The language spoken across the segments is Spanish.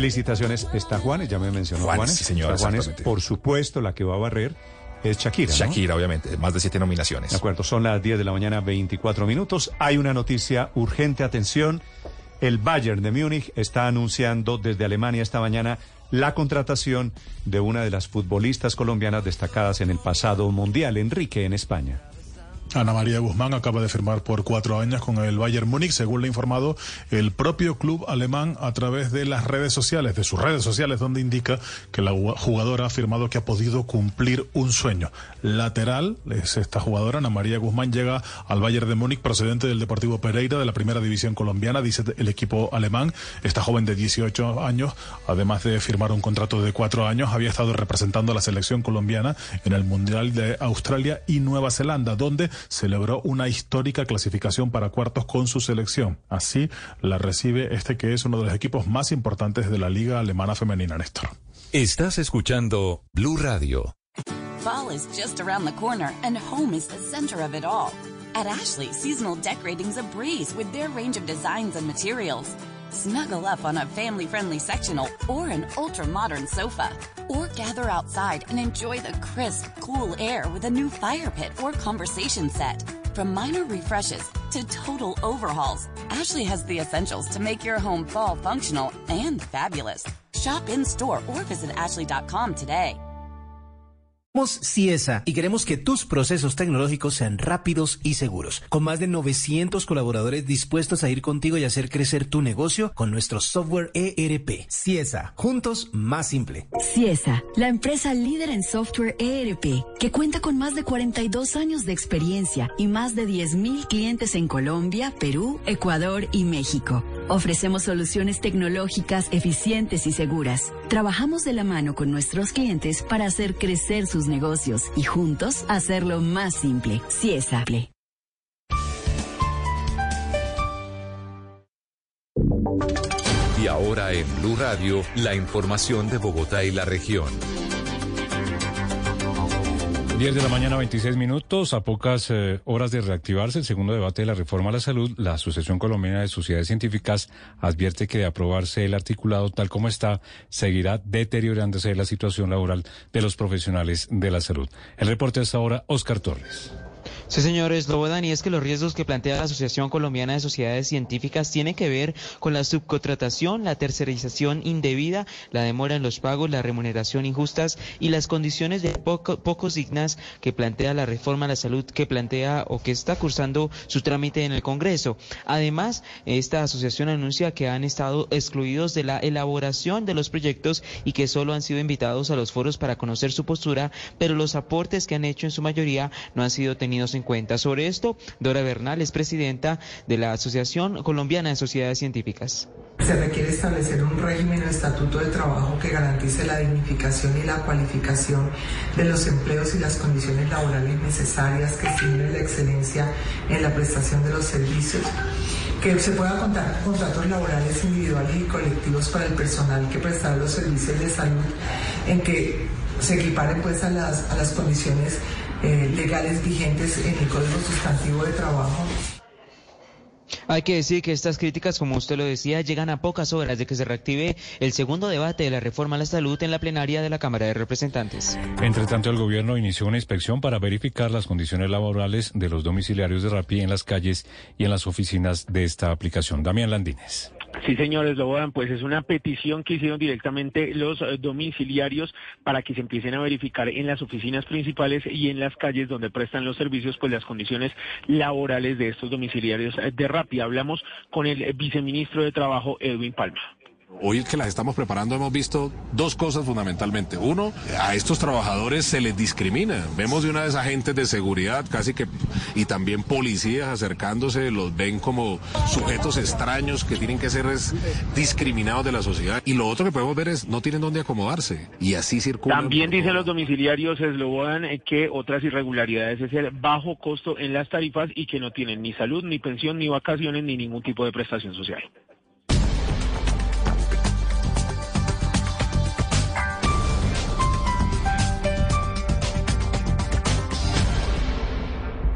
Felicitaciones. Está Juanes, ya me mencionó Juanes, Juanes. sí, por supuesto, la que va a barrer es Shakira. ¿no? Shakira, obviamente, más de siete nominaciones. De acuerdo, son las 10 de la mañana, 24 minutos. Hay una noticia urgente, atención. El Bayern de Múnich está anunciando desde Alemania esta mañana la contratación de una de las futbolistas colombianas destacadas en el pasado mundial, Enrique, en España. Ana María Guzmán acaba de firmar por cuatro años con el Bayern Múnich, según le ha informado el propio club alemán a través de las redes sociales, de sus redes sociales, donde indica que la jugadora ha afirmado que ha podido cumplir un sueño. Lateral es esta jugadora, Ana María Guzmán, llega al Bayern de Múnich procedente del Deportivo Pereira de la primera división colombiana, dice el equipo alemán. Esta joven de 18 años, además de firmar un contrato de cuatro años, había estado representando a la selección colombiana en el Mundial de Australia y Nueva Zelanda, donde celebró una histórica clasificación para cuartos con su selección. Así la recibe este que es uno de los equipos más importantes de la Liga Alemana Femenina, Néstor. Estás escuchando Blue Radio. Fall is just around the corner, and home is the center of it all. At Ashley, seasonal decorating's a breeze with their range of designs and materials. Snuggle up on a family friendly sectional or an ultra modern sofa. Or gather outside and enjoy the crisp, cool air with a new fire pit or conversation set. From minor refreshes to total overhauls, Ashley has the essentials to make your home fall functional and fabulous. Shop in store or visit ashley.com today. Somos CIESA y queremos que tus procesos tecnológicos sean rápidos y seguros. Con más de 900 colaboradores dispuestos a ir contigo y hacer crecer tu negocio con nuestro software ERP. CIESA, juntos más simple. CIESA, la empresa líder en software ERP, que cuenta con más de 42 años de experiencia y más de 10.000 clientes en Colombia, Perú, Ecuador y México. Ofrecemos soluciones tecnológicas eficientes y seguras. Trabajamos de la mano con nuestros clientes para hacer crecer sus negocios y juntos hacerlo más simple. CIESA. Y ahora en Blue Radio, la información de Bogotá y la región. 10 de la mañana, 26 minutos. A pocas eh, horas de reactivarse el segundo debate de la reforma a la salud, la Asociación Colombiana de Sociedades Científicas advierte que de aprobarse el articulado tal como está, seguirá deteriorándose la situación laboral de los profesionales de la salud. El reporte hasta ahora, Oscar Torres. Sí, señores, Lobodan, y es que los riesgos que plantea la Asociación Colombiana de Sociedades Científicas tienen que ver con la subcontratación, la tercerización indebida, la demora en los pagos, la remuneración injustas y las condiciones de poco, dignas que plantea la reforma a la salud que plantea o que está cursando su trámite en el Congreso. Además, esta asociación anuncia que han estado excluidos de la elaboración de los proyectos y que solo han sido invitados a los foros para conocer su postura, pero los aportes que han hecho en su mayoría no han sido tenidos en cuenta. Sobre esto, Dora Bernal es presidenta de la Asociación Colombiana de Sociedades Científicas. Se requiere establecer un régimen o estatuto de trabajo que garantice la dignificación y la cualificación de los empleos y las condiciones laborales necesarias que estimulen la excelencia en la prestación de los servicios que se pueda contar con contratos laborales individuales y colectivos para el personal que prestará los servicios de salud en que se equiparen pues a las, a las condiciones eh, legales vigentes en el Código Sustantivo de Trabajo. Hay que decir que estas críticas, como usted lo decía, llegan a pocas horas de que se reactive el segundo debate de la reforma a la salud en la plenaria de la Cámara de Representantes. Entre tanto, el gobierno inició una inspección para verificar las condiciones laborales de los domiciliarios de Rappi en las calles y en las oficinas de esta aplicación. Damián Landines. Sí, señores, Lobodan, pues es una petición que hicieron directamente los eh, domiciliarios para que se empiecen a verificar en las oficinas principales y en las calles donde prestan los servicios, pues las condiciones laborales de estos domiciliarios eh, de Rappi. Hablamos con el eh, viceministro de Trabajo, Edwin Palma. Hoy que las estamos preparando hemos visto dos cosas fundamentalmente. Uno, a estos trabajadores se les discrimina. Vemos de una vez agentes de seguridad casi que y también policías acercándose, los ven como sujetos extraños que tienen que ser discriminados de la sociedad. Y lo otro que podemos ver es no tienen dónde acomodarse y así circulan. También dicen los domiciliarios Eslobodan que otras irregularidades es el bajo costo en las tarifas y que no tienen ni salud, ni pensión, ni vacaciones, ni ningún tipo de prestación social.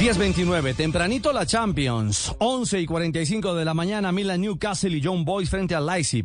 10.29, tempranito la Champions, 11 y 45 de la mañana, Milan Newcastle y John Boys frente al Leipzig.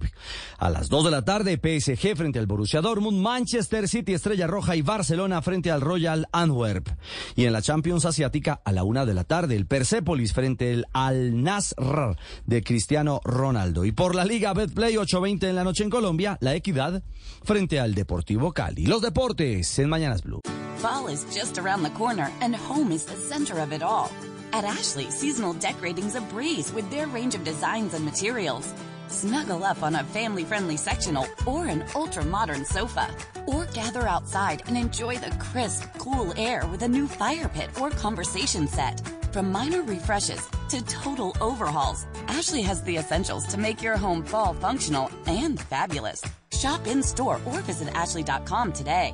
A las 2 de la tarde, PSG frente al Borussia Dortmund, Manchester City, Estrella Roja y Barcelona frente al Royal Antwerp. Y en la Champions Asiática, a la 1 de la tarde, el Persepolis frente al Al Nasr de Cristiano Ronaldo. Y por la Liga Betplay 8.20 en la noche en Colombia, la Equidad frente al Deportivo Cali. Los deportes en Mañanas Blue. Fall is just around the corner, and home is the center of it all. At Ashley, seasonal decorating's a breeze with their range of designs and materials. Snuggle up on a family friendly sectional or an ultra modern sofa. Or gather outside and enjoy the crisp, cool air with a new fire pit or conversation set. From minor refreshes to total overhauls, Ashley has the essentials to make your home fall functional and fabulous. Shop in store or visit ashley.com today.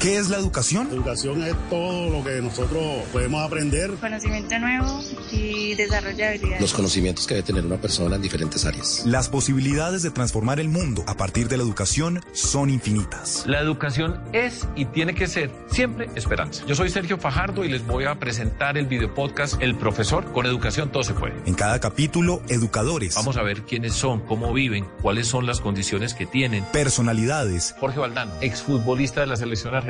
¿Qué es la educación? La educación es todo lo que nosotros podemos aprender. Conocimiento nuevo y desarrollo habilidades. Los conocimientos que debe tener una persona en diferentes áreas. Las posibilidades de transformar el mundo a partir de la educación son infinitas. La educación es y tiene que ser siempre esperanza. Yo soy Sergio Fajardo y les voy a presentar el video podcast El Profesor. Con educación todo se puede. En cada capítulo, educadores. Vamos a ver quiénes son, cómo viven, cuáles son las condiciones que tienen. Personalidades. Jorge Valdano, exfutbolista de la selección argentina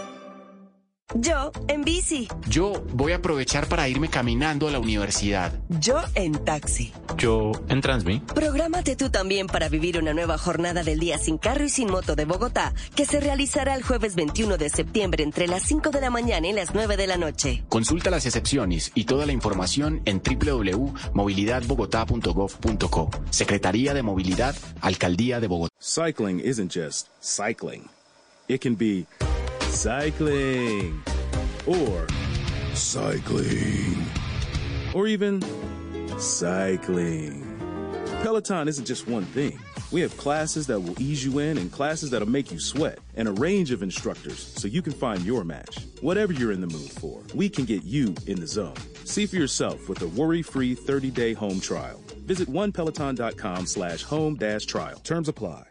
Yo en bici. Yo voy a aprovechar para irme caminando a la universidad. Yo en taxi. Yo en Transmi. Prográmate tú también para vivir una nueva jornada del día sin carro y sin moto de Bogotá, que se realizará el jueves 21 de septiembre entre las 5 de la mañana y las 9 de la noche. Consulta las excepciones y toda la información en www.movilidadbogotá.gov.co. Secretaría de Movilidad, Alcaldía de Bogotá. Cycling isn't just cycling. It can be cycling or cycling or even cycling. Peloton isn't just one thing. We have classes that will ease you in and classes that'll make you sweat and a range of instructors so you can find your match. Whatever you're in the mood for, we can get you in the zone. See for yourself with a worry-free 30-day home trial. Visit onepeloton.com slash home dash trial. Terms apply.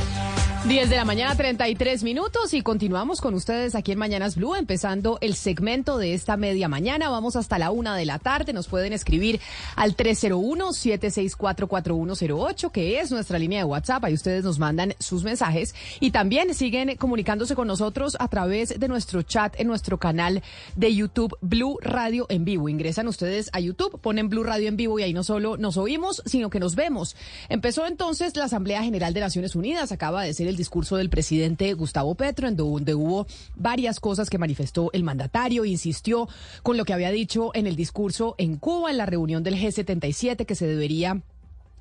10 de la mañana, 33 minutos y continuamos con ustedes aquí en Mañanas Blue, empezando el segmento de esta media mañana. Vamos hasta la una de la tarde. Nos pueden escribir al 301-764-4108, que es nuestra línea de WhatsApp. Ahí ustedes nos mandan sus mensajes y también siguen comunicándose con nosotros a través de nuestro chat en nuestro canal de YouTube Blue Radio en vivo. Ingresan ustedes a YouTube, ponen Blue Radio en vivo y ahí no solo nos oímos, sino que nos vemos. Empezó entonces la Asamblea General de Naciones Unidas. Acaba de ser el discurso del presidente Gustavo Petro, en donde hubo varias cosas que manifestó el mandatario, insistió con lo que había dicho en el discurso en Cuba, en la reunión del G77, que se debería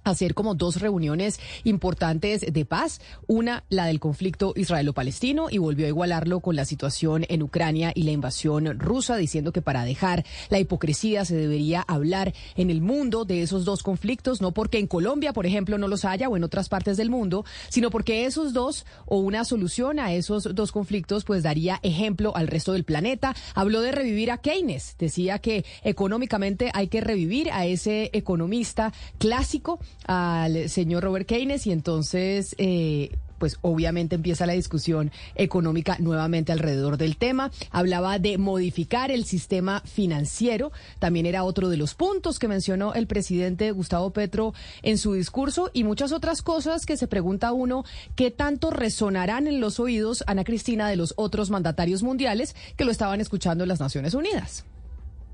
hacer como dos reuniones importantes de paz, una la del conflicto israelo-palestino y volvió a igualarlo con la situación en Ucrania y la invasión rusa, diciendo que para dejar la hipocresía se debería hablar en el mundo de esos dos conflictos, no porque en Colombia, por ejemplo, no los haya o en otras partes del mundo, sino porque esos dos o una solución a esos dos conflictos pues daría ejemplo al resto del planeta. Habló de revivir a Keynes, decía que económicamente hay que revivir a ese economista clásico al señor Robert Keynes y entonces... Eh, pues obviamente empieza la discusión económica nuevamente alrededor del tema. Hablaba de modificar el sistema financiero, también era otro de los puntos que mencionó el presidente Gustavo Petro en su discurso y muchas otras cosas que se pregunta uno qué tanto resonarán en los oídos, Ana Cristina, de los otros mandatarios mundiales que lo estaban escuchando en las Naciones Unidas.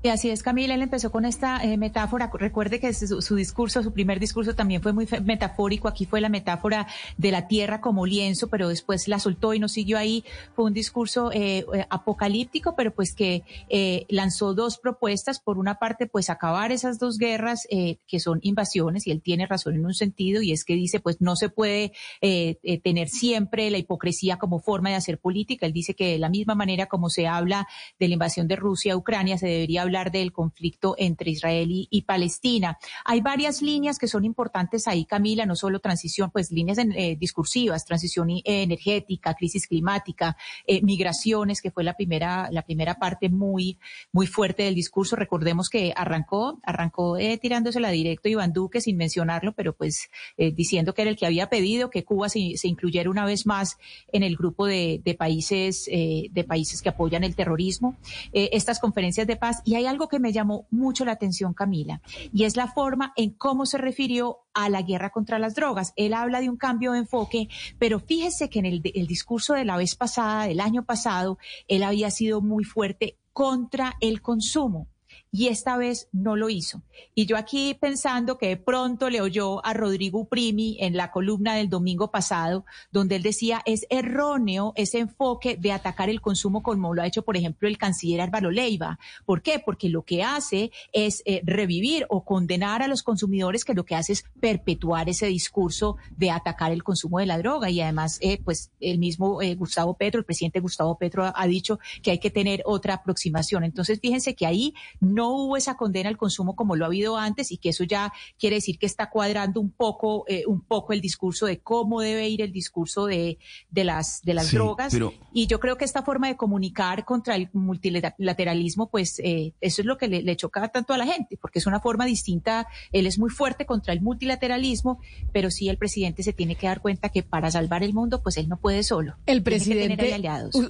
Y así es, Camila, él empezó con esta eh, metáfora. Recuerde que su, discurso, su primer discurso también fue muy metafórico. Aquí fue la metáfora de la tierra como lienzo, pero después la soltó y no siguió ahí. Fue un discurso eh, eh, apocalíptico, pero pues que lanzó dos propuestas. Por una parte, pues acabar esas dos guerras que son invasiones, y él tiene razón en un sentido, y es que dice, pues no se puede tener siempre la hipocresía como forma de hacer política. Él dice que de la misma manera como se habla de la invasión de Rusia a Ucrania, se debería hablar del conflicto entre Israel y, Palestina. Hay varias líneas que son importantes ahí, Camila, no solo transición, pues líneas eh, discursivas, transición eh, energética, crisis climática, eh, migraciones, que fue la primera, la primera parte muy, muy fuerte del discurso. Recordemos que arrancó, arrancó tirándosela directo Iván Duque sin mencionarlo, pero pues diciendo que era el que había pedido que Cuba se, incluyera una vez más en el grupo de, países, de países que apoyan el terrorismo. estas conferencias de paz y hay algo que me llamó mucho la atención, Camila, y es la forma en cómo se refirió a la guerra contra las drogas. Él habla de un cambio de enfoque, pero fíjese que en el, el discurso de la vez pasada, del año pasado, él había sido muy fuerte contra el consumo y esta vez no lo hizo. Y yo aquí pensando que de pronto le oyó a Rodrigo Primi en la columna del domingo pasado, donde él decía es erróneo ese enfoque de atacar el consumo como lo ha hecho, por ejemplo, el canciller Álvaro Leiva. ¿Por qué? Porque lo que hace es eh, revivir o condenar a los consumidores, que lo que hace es perpetuar ese discurso de atacar el consumo de la droga. Y además, eh, pues el mismo eh, Gustavo Petro, el presidente Gustavo Petro, ha, dicho que hay que tener otra aproximación. Entonces, fíjense que ahí hubo esa condena al consumo como lo ha habido antes y que eso ya quiere decir que está cuadrando un poco, eh, un poco el discurso de cómo debe ir el discurso de, de las, de las drogas. Y yo creo que esta forma de comunicar contra el multilateralismo, pues eh, eso es lo que le, le choca tanto a la gente, porque es una forma distinta. Él es muy fuerte contra el multilateralismo, pero sí el presidente se tiene que dar cuenta que para salvar el mundo, pues él no puede solo. El presidente,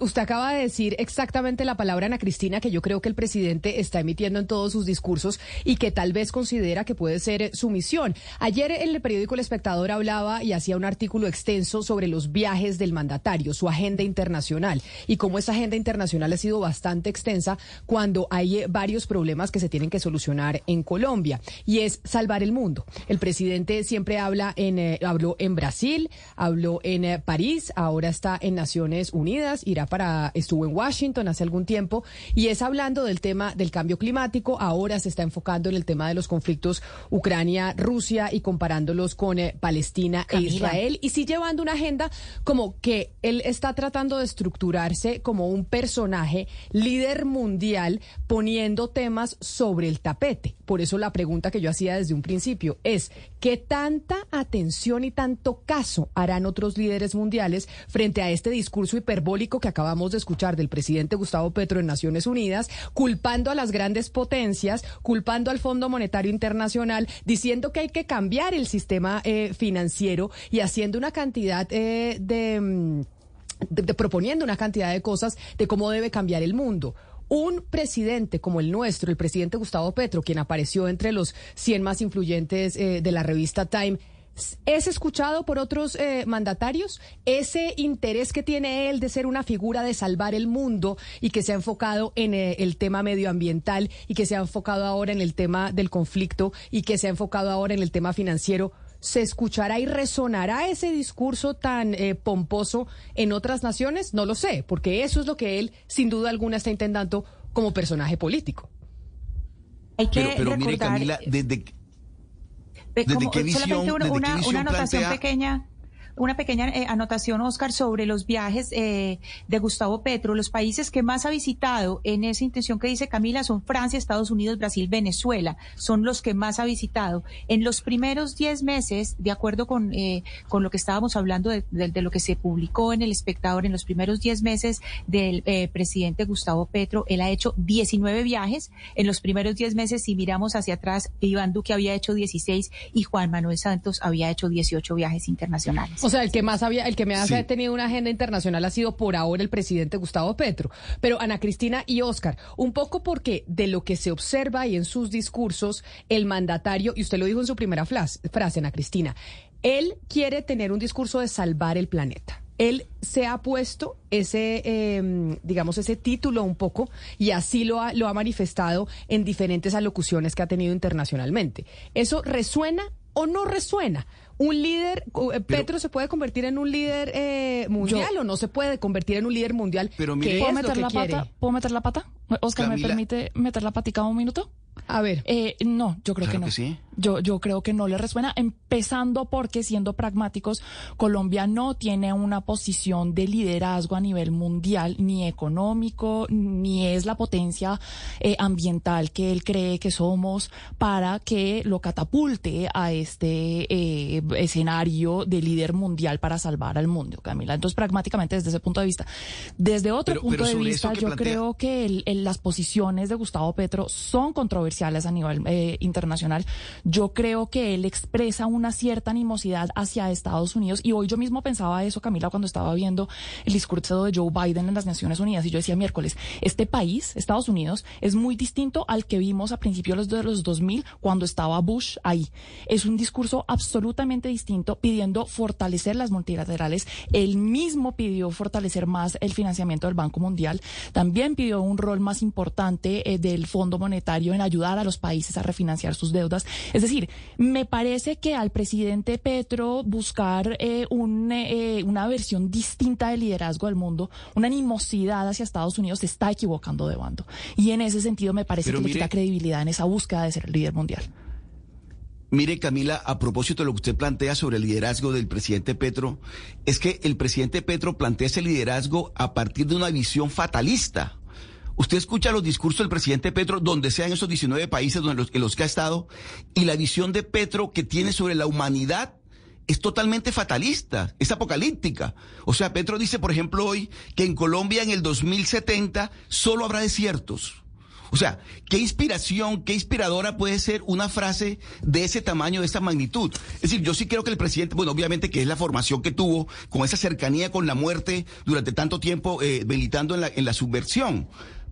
usted acaba de decir exactamente la palabra, Ana Cristina, que yo creo que el presidente está emitiendo en todos sus discursos y que tal vez considera que puede ser su misión. Ayer en el periódico El Espectador hablaba y hacía un artículo extenso sobre los viajes del mandatario, su agenda internacional y cómo esa agenda internacional ha sido bastante extensa cuando hay varios problemas que se tienen que solucionar en Colombia y es salvar el mundo. El presidente siempre habla en eh, habló en Brasil, habló en eh, París, ahora está en Naciones Unidas, irá para estuvo en Washington hace algún tiempo y es hablando del tema del cambio climático ahora se está enfocando en el tema de los conflictos Ucrania-Rusia y comparándolos con eh, Palestina e Israel y sí llevando una agenda como que él está tratando de estructurarse como un personaje líder mundial poniendo temas sobre el tapete. Por eso la pregunta que yo hacía desde un principio es, ¿qué tanta atención y tanto caso harán otros líderes mundiales frente a este discurso hiperbólico que acabamos de escuchar del presidente Gustavo Petro en Naciones Unidas, culpando a las grandes potencias, culpando al Fondo Monetario Internacional, diciendo que hay que cambiar el sistema eh, financiero y haciendo una cantidad eh, mm, de proponiendo una cantidad de cosas de cómo debe cambiar el mundo un presidente como el nuestro, el presidente Gustavo Petro, quien apareció entre los 100 más influyentes eh, de la revista Time, ¿Es escuchado por otros eh, mandatarios? Ese interés que tiene él de ser una figura de salvar el mundo y que se ha enfocado en eh, el tema medioambiental y que se ha enfocado ahora en el tema del conflicto y que se ha enfocado ahora en el tema financiero, ¿Se escuchará y resonará ese discurso tan eh, pomposo en otras naciones? No lo sé, porque eso es lo que él sin duda alguna está intentando como personaje político. Hay que pero, pero mire Camila, desde como, solamente una, una anotación pequeña una pequeña eh, anotación, Oscar, sobre los viajes eh, de Gustavo Petro. Los países que más ha visitado en esa intención que dice Camila son Francia, Estados Unidos, Brasil, Venezuela. Son los que más ha visitado. En los primeros 10 meses, de acuerdo con, eh, con lo que estábamos hablando de, de, lo que se publicó en El Espectador, en los primeros 10 meses del presidente Gustavo Petro, él ha hecho 19 viajes. En los primeros 10 meses, si miramos hacia atrás, Iván Duque había hecho 16 y Juan Manuel Santos había hecho 18 viajes internacionales. O sea, el que más había, el que me ha tenido una agenda internacional ha sido por ahora el presidente Gustavo Petro. Pero Ana Cristina y Oscar, un poco porque de lo que se observa y en sus discursos, el mandatario, y usted lo dijo en su primera frase, Ana Cristina, él quiere tener un discurso de salvar el planeta él se ha puesto ese, em, digamos, ese título un poco y así lo ha, lo ha manifestado en diferentes alocuciones que ha tenido internacionalmente. ¿Eso resuena o no resuena? un líder, eh, Petro se puede convertir en un líder eh, mundial o no se puede convertir en un líder mundial. Pero ¿puedo meter la pata? ¿Puedo meter la pata? Oscar, ¿me permite meter la patica un minuto? A ver. Eh, no, yo creo que no. Yo, yo creo que no le resuena, empezando porque siendo pragmáticos, Colombia no tiene una posición de liderazgo a nivel mundial, ni económico, ni es la potencia eh, ambiental que él cree que somos para que lo catapulte a este eh, escenario de líder mundial para salvar al mundo, Camila. Entonces, pragmáticamente, desde ese punto de vista. Desde otro punto de vista, yo creo que las posiciones de Gustavo Petro son controversiales a nivel eh, internacional yo creo que él expresa una cierta animosidad hacia Estados Unidos y hoy yo mismo pensaba eso, Camila, cuando estaba viendo el discurso de Joe Biden en las Naciones Unidas y yo decía miércoles, este país, Estados Unidos, es muy distinto al que vimos a principios de los 2000 cuando estaba Bush ahí. Es un discurso absolutamente distinto pidiendo fortalecer las multilaterales. Él mismo pidió fortalecer más el financiamiento del Banco Mundial. También pidió un rol más importante eh, del Fondo Monetario en ayudar a los países a refinanciar sus deudas. Es decir, me parece que al presidente Petro buscar eh, eh, una versión distinta del liderazgo del mundo, una animosidad hacia Estados Unidos, se está equivocando de bando. Y en ese sentido me parece que le quita credibilidad en esa búsqueda de ser el líder mundial. Mire, Camila, a propósito de lo que usted plantea sobre el liderazgo del presidente Petro, es que el presidente Petro plantea ese liderazgo a partir de una visión fatalista. Usted escucha los discursos del presidente Petro, donde sean esos 19 países donde los, en los que ha estado, y la visión de Petro que tiene sobre la humanidad es totalmente fatalista, es apocalíptica. O sea, Petro dice, por ejemplo, hoy que en Colombia en el 2070 solo habrá desiertos. O sea, qué inspiración, qué inspiradora puede ser una frase de ese tamaño, de esa magnitud. Es decir, yo sí creo que el presidente, bueno, obviamente que es la formación que tuvo, con esa cercanía con la muerte durante tanto tiempo eh, militando en la, en la subversión.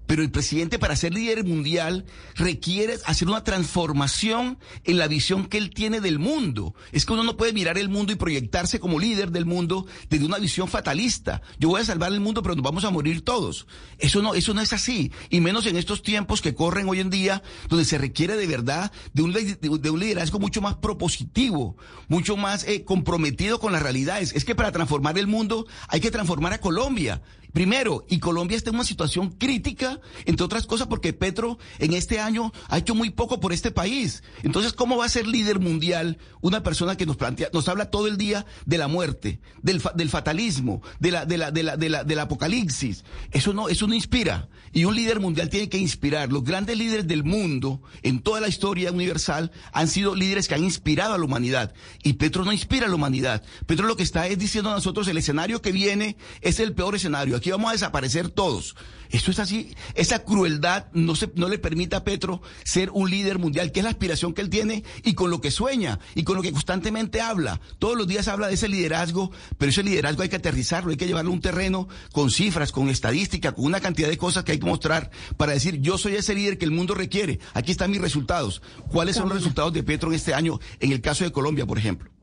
Pero el presidente para ser líder mundial requiere hacer una transformación en la visión que él tiene del mundo. Es que uno no puede mirar el mundo y proyectarse como líder del mundo desde una visión fatalista. Yo voy a salvar el mundo, pero nos vamos a morir todos. Eso no, eso no es así. Y menos en estos tiempos que corren hoy en día, donde se requiere de verdad de un, de un liderazgo mucho más propositivo, mucho más eh, comprometido con las realidades. Es que para transformar el mundo hay que transformar a Colombia. Primero, y Colombia está en una situación crítica, entre otras cosas, porque Petro en este año ha hecho muy poco por este país. Entonces, ¿cómo va a ser líder mundial una persona que nos plantea, nos habla todo el día de la muerte, del, del fatalismo, de la, de la, de la, de la, del apocalipsis? Eso no, eso no inspira. Y un líder mundial tiene que inspirar. Los grandes líderes del mundo, en toda la historia universal, han sido líderes que han inspirado a la humanidad. Y Petro no inspira a la humanidad. Petro lo que está es diciendo a nosotros, el escenario que viene es el peor escenario vamos a desaparecer todos. Eso es así. Esa crueldad no, se, no le permite a Petro ser un líder mundial, que es la aspiración que él tiene y con lo que sueña y con lo que constantemente habla. Todos los días habla de ese liderazgo, pero ese liderazgo hay que aterrizarlo, hay que llevarlo a un terreno con cifras, con estadística, con una cantidad de cosas que hay que mostrar para decir, yo soy ese líder que el mundo requiere. Aquí están mis resultados. ¿Cuáles son los resultados de Petro en este año en el caso de Colombia, por ejemplo?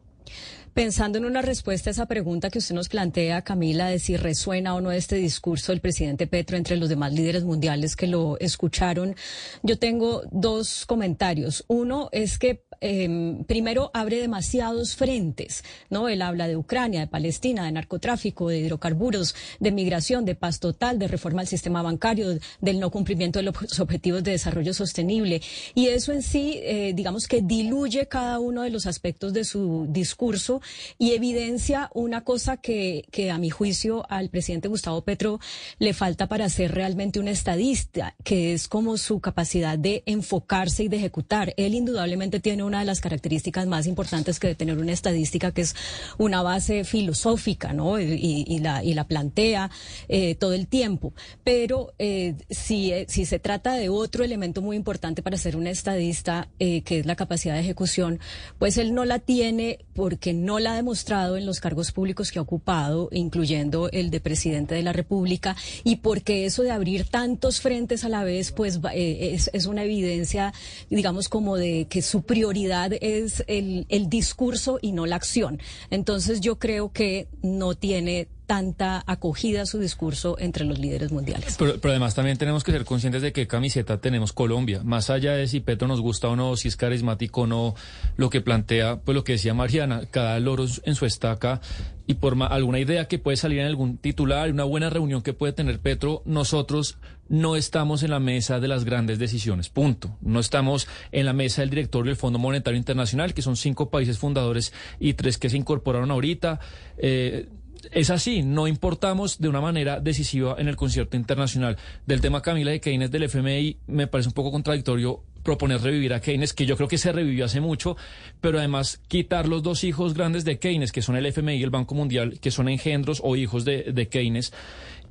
Pensando en una respuesta a esa pregunta que usted nos plantea, Camila, de si resuena o no este discurso del presidente Petro entre los demás líderes mundiales que lo escucharon, yo tengo dos comentarios. Uno es que Em, primero abre demasiados frentes, ¿no? Él habla de Ucrania, de Palestina, de narcotráfico, de hidrocarburos, de migración, de paz total, de reforma al sistema bancario, del no cumplimiento de los objetivos de desarrollo sostenible. Y eso en sí, eh, digamos que diluye cada uno de los aspectos de su discurso y evidencia una cosa que, que a mi juicio al presidente Gustavo Petro le falta para ser realmente un estadista, que es como su capacidad de enfocarse y de ejecutar. Él indudablemente tiene un una de las características más importantes que de tener una estadística, que es una base filosófica, ¿no? Y, la, y la plantea eh, todo el tiempo. Pero eh, si, eh, si se trata de otro elemento muy importante para ser un estadista, que es la capacidad de ejecución, pues él no la tiene porque no la ha demostrado en los cargos públicos que ha ocupado, incluyendo el de presidente de la República, y porque eso de abrir tantos frentes a la vez, pues es, es una evidencia, digamos, como de que su prioridad es el, el discurso y no la acción. Entonces yo creo que no tiene tanta acogida su discurso entre los líderes mundiales. Pero, además también tenemos que ser conscientes de qué camiseta tenemos Colombia. Más allá de si Petro nos gusta o no, si es carismático o no, lo que plantea, pues lo que decía Mariana, cada loro en su estaca y por alguna idea que puede salir en algún titular, una buena reunión que puede tener Petro, nosotros no estamos en la mesa de las grandes decisiones, punto. No estamos en la mesa del directorio del Fondo Monetario Internacional, que son cinco países fundadores y tres que se incorporaron ahorita. Eh, es así, no importamos de una manera decisiva en el concierto internacional. Del tema Camila de Keynes del FMI me parece un poco contradictorio proponer revivir a Keynes, que yo creo que se revivió hace mucho, pero además quitar los dos hijos grandes de Keynes, que son el FMI y el Banco Mundial, que son engendros o hijos de, de Keynes.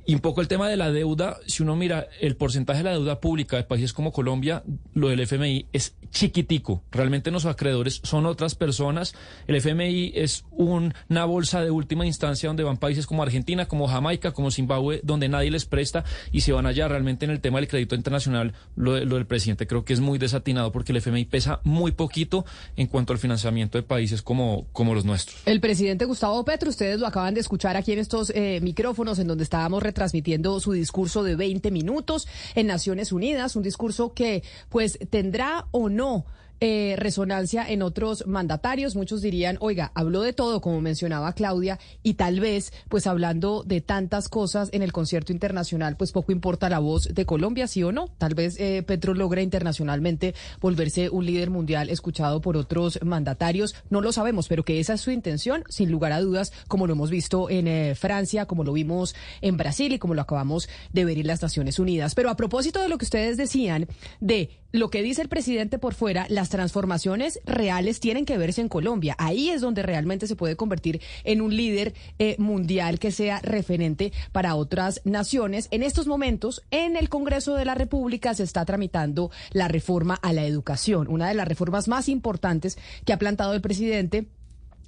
Y un poco el tema de la deuda, si uno mira el porcentaje de la deuda pública de países como Colombia, lo del FMI es chiquitico. Realmente nuestros acreedores son otras personas. El FMI es una bolsa de última instancia donde van países como Argentina, como Jamaica, como Zimbabue, donde nadie les presta y se van allá. Realmente en el tema del crédito internacional, lo, del presidente creo que es muy desatinado porque el FMI pesa muy poquito en cuanto al financiamiento de países como, como los nuestros. El presidente Gustavo Petro, ustedes lo acaban de escuchar aquí en estos eh, micrófonos en donde estábamos transmitiendo su discurso de 20 minutos en Naciones Unidas, un discurso que pues tendrá o no eh, resonancia en otros mandatarios. Muchos dirían, oiga, habló de todo, como mencionaba Claudia, y tal vez, pues hablando de tantas cosas en el concierto internacional, pues poco importa la voz de Colombia, sí o no. Tal vez eh, Petro logra internacionalmente volverse un líder mundial escuchado por otros mandatarios. No lo sabemos, pero que esa es su intención, sin lugar a dudas, como lo hemos visto en eh, Francia, como lo vimos en Brasil y como lo acabamos de ver en las Naciones Unidas. Pero a propósito de lo que ustedes decían, de lo que dice el presidente por fuera, las transformaciones reales tienen que verse en Colombia. Ahí es donde realmente se puede convertir en un líder eh, mundial que sea referente para otras naciones. En estos momentos, en el Congreso de la República se está tramitando la reforma a la educación, una de las reformas más importantes que ha plantado el presidente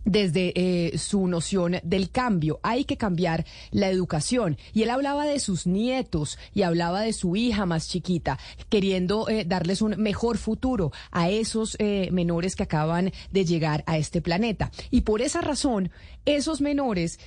desde eh, su noción del cambio. Hay que cambiar la educación. Y él hablaba de sus nietos y hablaba de su hija más chiquita, queriendo eh, darles un mejor futuro a esos eh, menores que acaban de llegar a este planeta. Y por esa razón, esos menores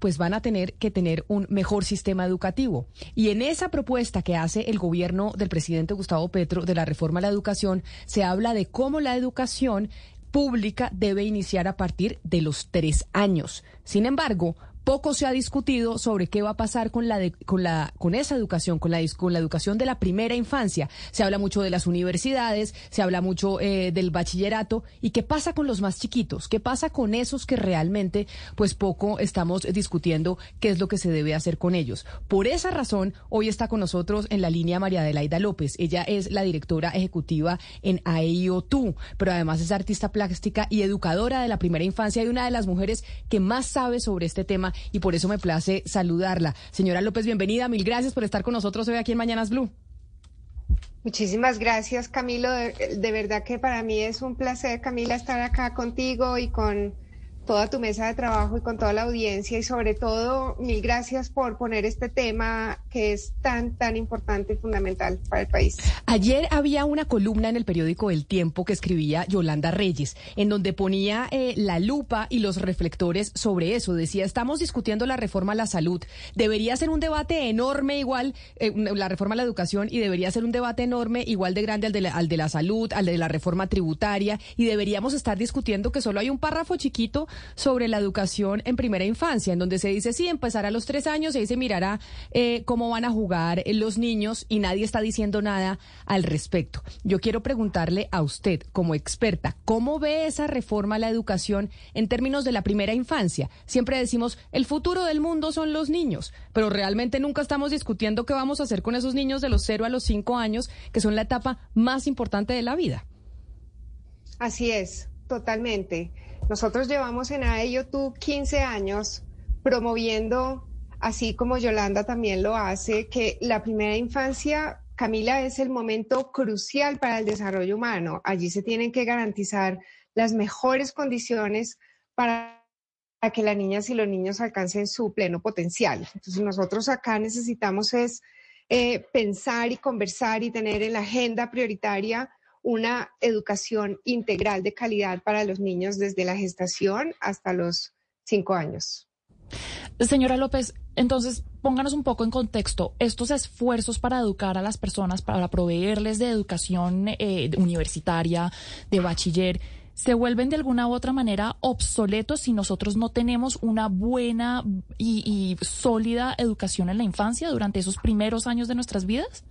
pues van a tener que tener un mejor sistema educativo. Y en esa propuesta que hace el gobierno del presidente Gustavo Petro de la reforma a la educación, se habla de cómo la educación pública debe iniciar a partir de los tres años. Sin embargo, poco se ha discutido sobre qué va a pasar con la con la con esa educación, con la con la educación de la primera infancia. Se habla mucho de las universidades, se habla mucho eh, del bachillerato y qué pasa con los más chiquitos, qué pasa con esos que realmente pues poco estamos discutiendo qué es lo que se debe hacer con ellos. Por esa razón, hoy está con nosotros en la línea María Adelaida López. Ella es la directora ejecutiva en AIOTU, pero además es artista plástica y educadora de la primera infancia y una de las mujeres que más sabe sobre este tema y por eso me place saludarla. Señora López, bienvenida. Mil gracias por estar con nosotros hoy aquí en Mañanas Blue. Muchísimas gracias, Camilo. De, verdad que para mí es un placer, Camila, estar acá contigo y con, toda tu mesa de trabajo y con toda la audiencia y sobre todo mil gracias por poner este tema que es tan, tan importante y fundamental para el país. Ayer había una columna en el periódico El Tiempo que escribía Yolanda Reyes, en donde ponía eh, la lupa y los reflectores sobre eso. Decía, estamos discutiendo la reforma a la salud. Debería ser un debate enorme igual, eh, la reforma a la educación, y debería ser un debate enorme igual de grande al de, la, al de la salud, al de la reforma tributaria, y deberíamos estar discutiendo que solo hay un párrafo chiquito sobre la educación en primera infancia, en donde se dice, sí, empezar a los tres años y ahí se mirará eh, cómo van a jugar eh, los niños y nadie está diciendo nada al respecto. Yo quiero preguntarle a usted, como experta, ¿cómo ve esa reforma a la educación en términos de la primera infancia? Siempre decimos, el futuro del mundo son los niños, pero realmente nunca estamos discutiendo qué vamos a hacer con esos niños de los cero a los cinco años, que son la etapa más importante de la vida. Así es, totalmente. Nosotros llevamos en AEYOTU 15 años promoviendo, así como Yolanda también lo hace, que la primera infancia, Camila, es el momento crucial para el desarrollo humano. Allí se tienen que garantizar las mejores condiciones para que las niñas y los niños alcancen su pleno potencial. Entonces nosotros acá necesitamos es eh, pensar y conversar y tener en la agenda prioritaria una educación integral de calidad para los niños desde la gestación hasta los cinco años. Señora López, entonces pónganos un poco en contexto estos esfuerzos para educar a las personas, para proveerles de educación eh, universitaria, de bachiller, se vuelven de alguna u otra manera obsoletos si nosotros no tenemos una buena y sólida educación en la infancia durante esos primeros años de nuestras vidas?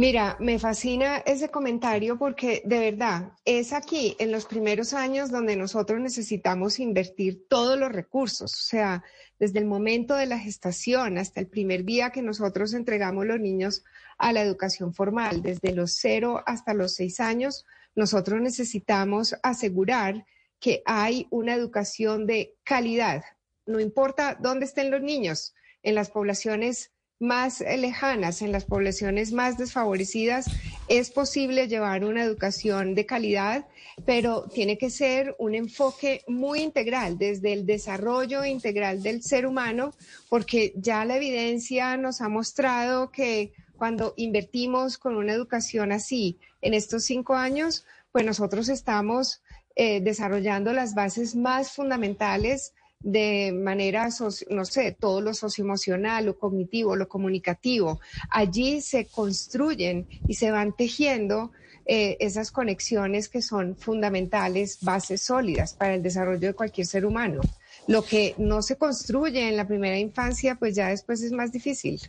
Mira, me fascina ese comentario porque de verdad es aquí en los primeros años donde nosotros necesitamos invertir todos los recursos, o sea, desde el momento de la gestación hasta el primer día que nosotros entregamos los niños a la educación formal, desde los cero hasta los seis años, nosotros necesitamos asegurar que hay una educación de calidad, no importa dónde estén los niños, en las poblaciones más lejanas, en las poblaciones más desfavorecidas, es posible llevar una educación de calidad, pero tiene que ser un enfoque muy integral, desde el desarrollo integral del ser humano, porque ya la evidencia nos ha mostrado que cuando invertimos con una educación así en estos cinco años, pues nosotros estamos eh, desarrollando las bases más fundamentales de manera, no sé, todo lo socioemocional, lo cognitivo, lo comunicativo. Allí se construyen y se van tejiendo eh, esas conexiones que son fundamentales, bases sólidas para el desarrollo de cualquier ser humano. Lo que no se construye en la primera infancia, pues ya después es más difícil.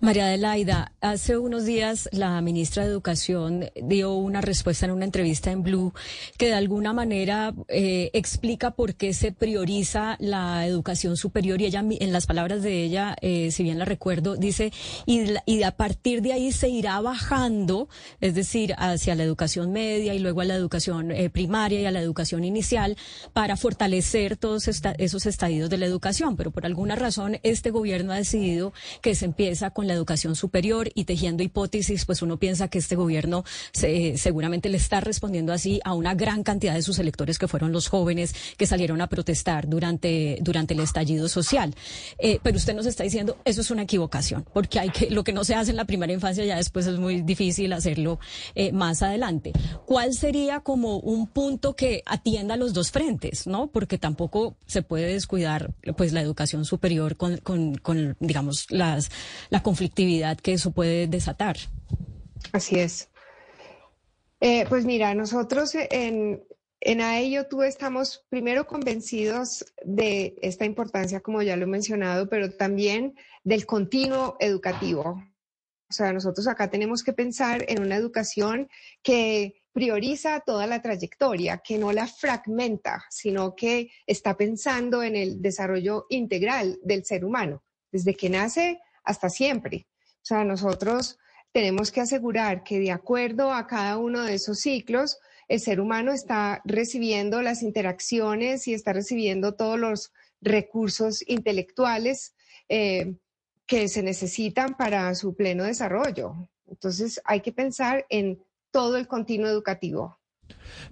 María Adelaida, hace unos días la ministra de Educación dio una respuesta en una entrevista en Blue que de alguna manera eh, explica por qué se prioriza la educación superior y ella, en las palabras de ella, eh, si bien la recuerdo, dice, y, y a partir de ahí se irá bajando, es decir, hacia la educación media y luego a la educación eh, primaria y a la educación inicial para fortalecer todos esos estadios de la educación. Pero por alguna razón este gobierno ha decidido que se empieza con la educación superior y tejiendo hipótesis, pues uno piensa que este gobierno seguramente le está respondiendo así a una gran cantidad de sus electores que fueron los jóvenes que salieron a protestar durante, durante el estallido social. Eh, pero usted nos está diciendo, eso es una equivocación, porque hay que, lo que no se hace en la primera infancia ya después es muy difícil hacerlo eh, más adelante. ¿Cuál sería como un punto que atienda los dos frentes, no? Porque tampoco se puede descuidar, pues, la educación superior con, con, con digamos, las, la conflictividad que eso puede desatar. Así es. Eh, pues mira, nosotros en, en AEYO tú estamos primero convencidos de esta importancia, como ya lo he mencionado, pero también del continuo educativo. O sea, nosotros acá tenemos que pensar en una educación que prioriza toda la trayectoria, que no la fragmenta, sino que está pensando en el desarrollo integral del ser humano, desde que nace hasta siempre. O sea, nosotros tenemos que asegurar que de acuerdo a cada uno de esos ciclos, el ser humano está recibiendo las interacciones y está recibiendo todos los recursos intelectuales eh, que se necesitan para su pleno desarrollo. Entonces hay que pensar en todo el continuo educativo.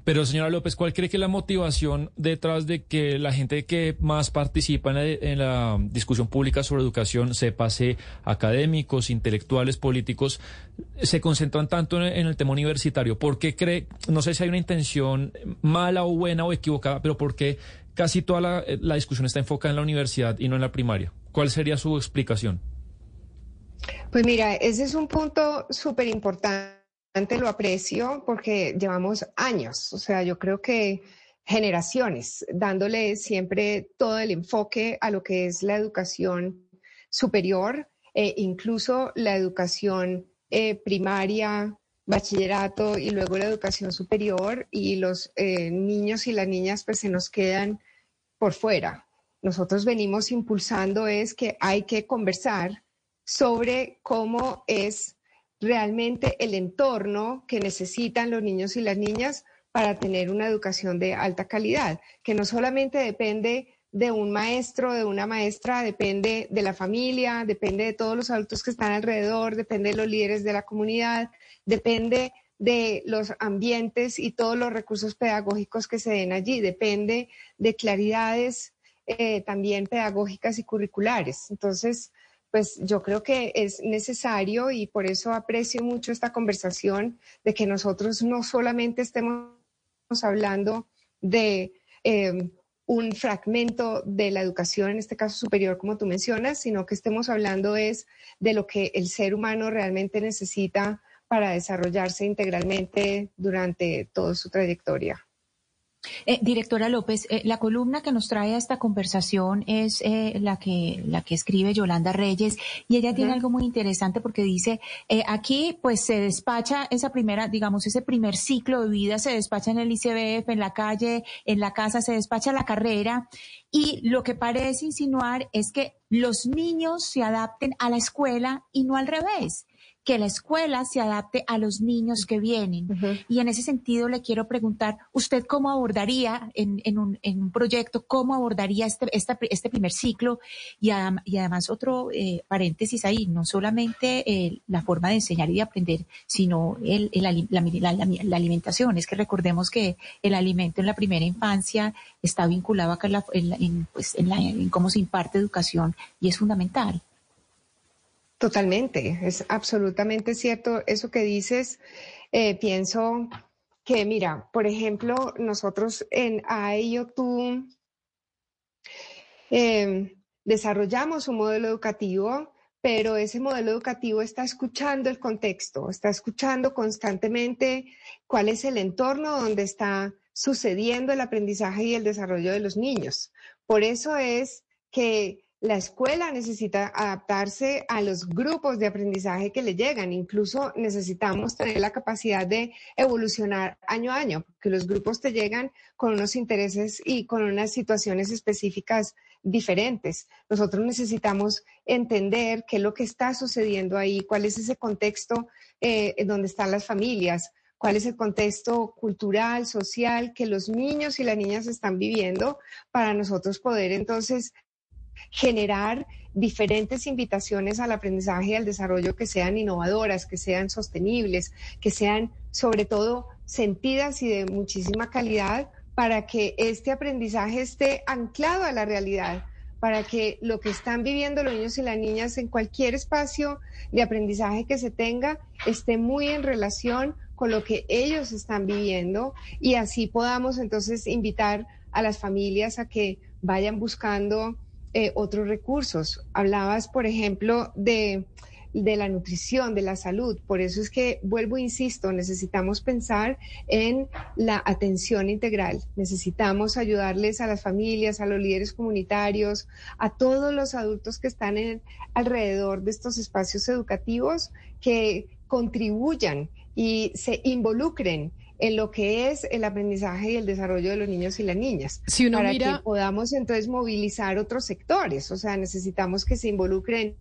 Pero señora López, ¿cuál cree que es la motivación detrás de que la gente que más participa en la, discusión pública sobre educación, se pase académicos, intelectuales, políticos, se concentran tanto en, el tema universitario? ¿Por qué cree, no sé si hay una intención mala o buena o equivocada, pero por qué casi toda la, la discusión está enfocada en la universidad y no en la primaria? ¿Cuál sería su explicación? Pues mira, ese es un punto súper importante lo aprecio porque llevamos años, o sea, yo creo que generaciones, dándole siempre todo el enfoque a lo que es la educación superior, e incluso la educación eh, primaria, bachillerato y luego la educación superior y los eh, niños y las niñas pues se nos quedan por fuera. Nosotros venimos impulsando es que hay que conversar sobre cómo es realmente el entorno que necesitan los niños y las niñas para tener una educación de alta calidad, que no solamente depende de un maestro, de una maestra, depende de la familia, depende de todos los adultos que están alrededor, depende de los líderes de la comunidad, depende de los ambientes y todos los recursos pedagógicos que se den allí, depende de claridades eh, también pedagógicas y curriculares. Entonces, pues yo creo que es necesario y por eso aprecio mucho esta conversación de que nosotros no solamente estemos hablando de eh, un fragmento de la educación, en este caso superior, como tú mencionas, sino que estemos hablando es de lo que el ser humano realmente necesita para desarrollarse integralmente durante toda su trayectoria. Eh, directora López, eh, la columna que nos trae a esta conversación es eh, la que la que escribe Yolanda Reyes y ella tiene algo muy interesante porque dice aquí pues se despacha esa primera digamos ese primer ciclo de vida se despacha en el ICBF en la calle en la casa se despacha la carrera y lo que parece insinuar es que los niños se adapten a la escuela y no al revés que la escuela se adapte a los niños que vienen. Y en ese sentido le quiero preguntar, ¿usted cómo abordaría en, un, proyecto, cómo abordaría este, este primer ciclo? Y, además otro eh, paréntesis ahí, no solamente eh, la forma de enseñar y de aprender, sino el, la, alimentación. Es que recordemos que el alimento en la primera infancia está vinculado acá en, pues, en cómo se imparte educación y es fundamental. Totalmente, es absolutamente cierto eso que dices. Eh, pienso que, mira, por ejemplo, nosotros en AIOTU em, desarrollamos un modelo educativo, pero ese modelo educativo está escuchando el contexto, está escuchando constantemente cuál es el entorno donde está sucediendo el aprendizaje y el desarrollo de los niños. Por eso es que la escuela necesita adaptarse a los grupos de aprendizaje que le llegan. Incluso necesitamos tener la capacidad de evolucionar año a año, porque los grupos te llegan con unos intereses y con unas situaciones específicas diferentes. Nosotros necesitamos entender qué es lo que está sucediendo ahí, cuál es ese contexto eh, donde están las familias, cuál es el contexto cultural, social que los niños y las niñas están viviendo para nosotros poder entonces generar diferentes invitaciones al aprendizaje y al desarrollo que sean innovadoras, que sean sostenibles, que sean sobre todo sentidas y de muchísima calidad para que este aprendizaje esté anclado a la realidad, para que lo que están viviendo los niños y las niñas en cualquier espacio de aprendizaje que se tenga esté muy en relación con lo que ellos están viviendo y así podamos entonces invitar a las familias a que vayan buscando eh, otros recursos. Hablabas, por ejemplo, de, de la nutrición, de la salud. Por eso es que, vuelvo, insisto, necesitamos pensar en la atención integral. Necesitamos ayudarles a las familias, a los líderes comunitarios, a todos los adultos que están en, alrededor de estos espacios educativos que contribuyan y se involucren en lo que es el aprendizaje y el desarrollo de los niños y las niñas. Si uno para mira... que podamos entonces movilizar otros sectores. O sea, necesitamos que se involucren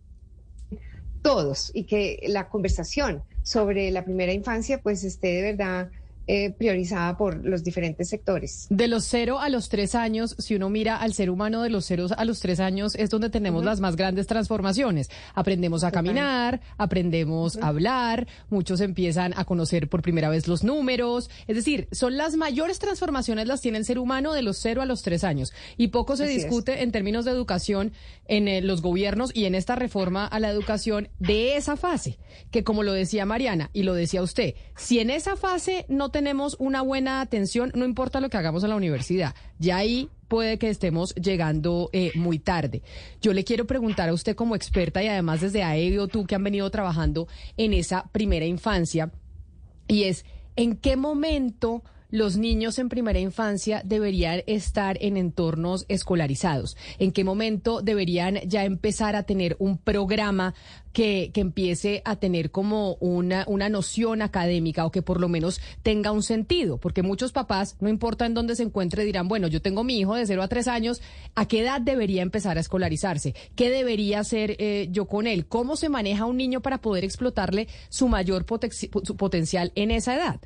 todos y que la conversación sobre la primera infancia pues esté de verdad eh, priorizada por los diferentes sectores. De los cero a los tres años, si uno mira al ser humano de los ceros a los tres años, es donde tenemos las más grandes transformaciones. Aprendemos a caminar, aprendemos a hablar, muchos empiezan a conocer por primera vez los números. Es decir, son las mayores transformaciones las tiene el ser humano de los cero a los tres años. Y poco se discute en términos de educación en eh, los gobiernos y en esta reforma a la educación de esa fase, que como lo decía Mariana y lo decía usted, si en esa fase no tenemos una buena atención, no importa lo que hagamos en la universidad, ya ahí puede que estemos llegando eh, muy tarde. Yo le quiero preguntar a usted como experta y además desde AEO, tú que han venido trabajando en esa primera infancia, y es, ¿en qué momento los niños en primera infancia deberían estar en entornos escolarizados? ¿En qué momento deberían ya empezar a tener un programa que, que empiece a tener como una, una noción académica o que por lo menos tenga un sentido? Porque muchos papás, no importa en dónde se encuentre, dirán, bueno, yo tengo mi hijo de 0 a 3 años, ¿a qué edad debería empezar a escolarizarse? ¿Qué debería hacer eh, yo con él? ¿Cómo se maneja un niño para poder explotarle su mayor su potencial en esa edad?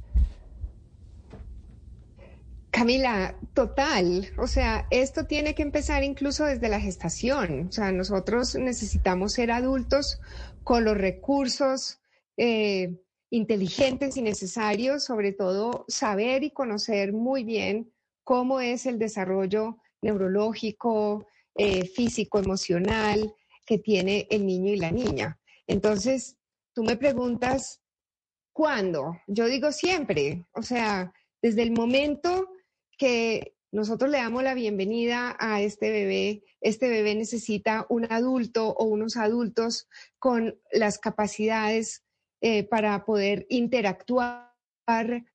Camila, total. O sea, esto tiene que empezar incluso desde la gestación. O sea, nosotros necesitamos ser adultos con los recursos eh, inteligentes y necesarios, sobre todo saber y conocer muy bien cómo es el desarrollo neurológico, eh, físico, emocional que tiene el niño y la niña. Entonces, tú me preguntas, ¿cuándo? Yo digo siempre, o sea, desde el momento que nosotros le damos la bienvenida a este bebé. Este bebé necesita un adulto o unos adultos con las capacidades eh, para poder interactuar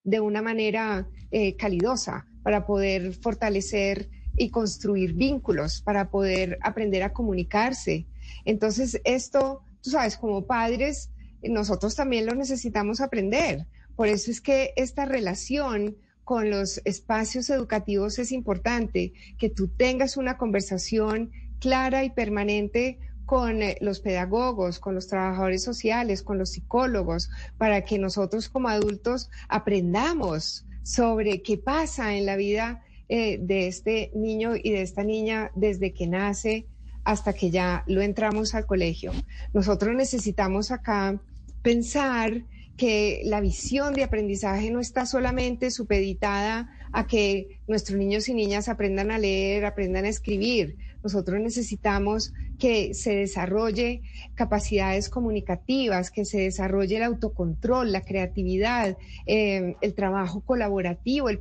de una manera eh, calidosa, para poder fortalecer y construir vínculos, para poder aprender a comunicarse. Entonces, esto, tú sabes, como padres, nosotros también lo necesitamos aprender. Por eso es que esta relación con los espacios educativos es importante que tú tengas una conversación clara y permanente con eh, los pedagogos, con los trabajadores sociales, con los psicólogos, para que nosotros como adultos aprendamos sobre qué pasa en la vida eh, de este niño y de esta niña desde que nace hasta que ya lo entramos al colegio. Nosotros necesitamos acá pensar que la visión de aprendizaje no está solamente supeditada a que nuestros niños y niñas aprendan a leer, aprendan a escribir. Nosotros necesitamos que se desarrolle capacidades comunicativas, que se desarrolle el autocontrol, la creatividad, eh, el trabajo colaborativo, el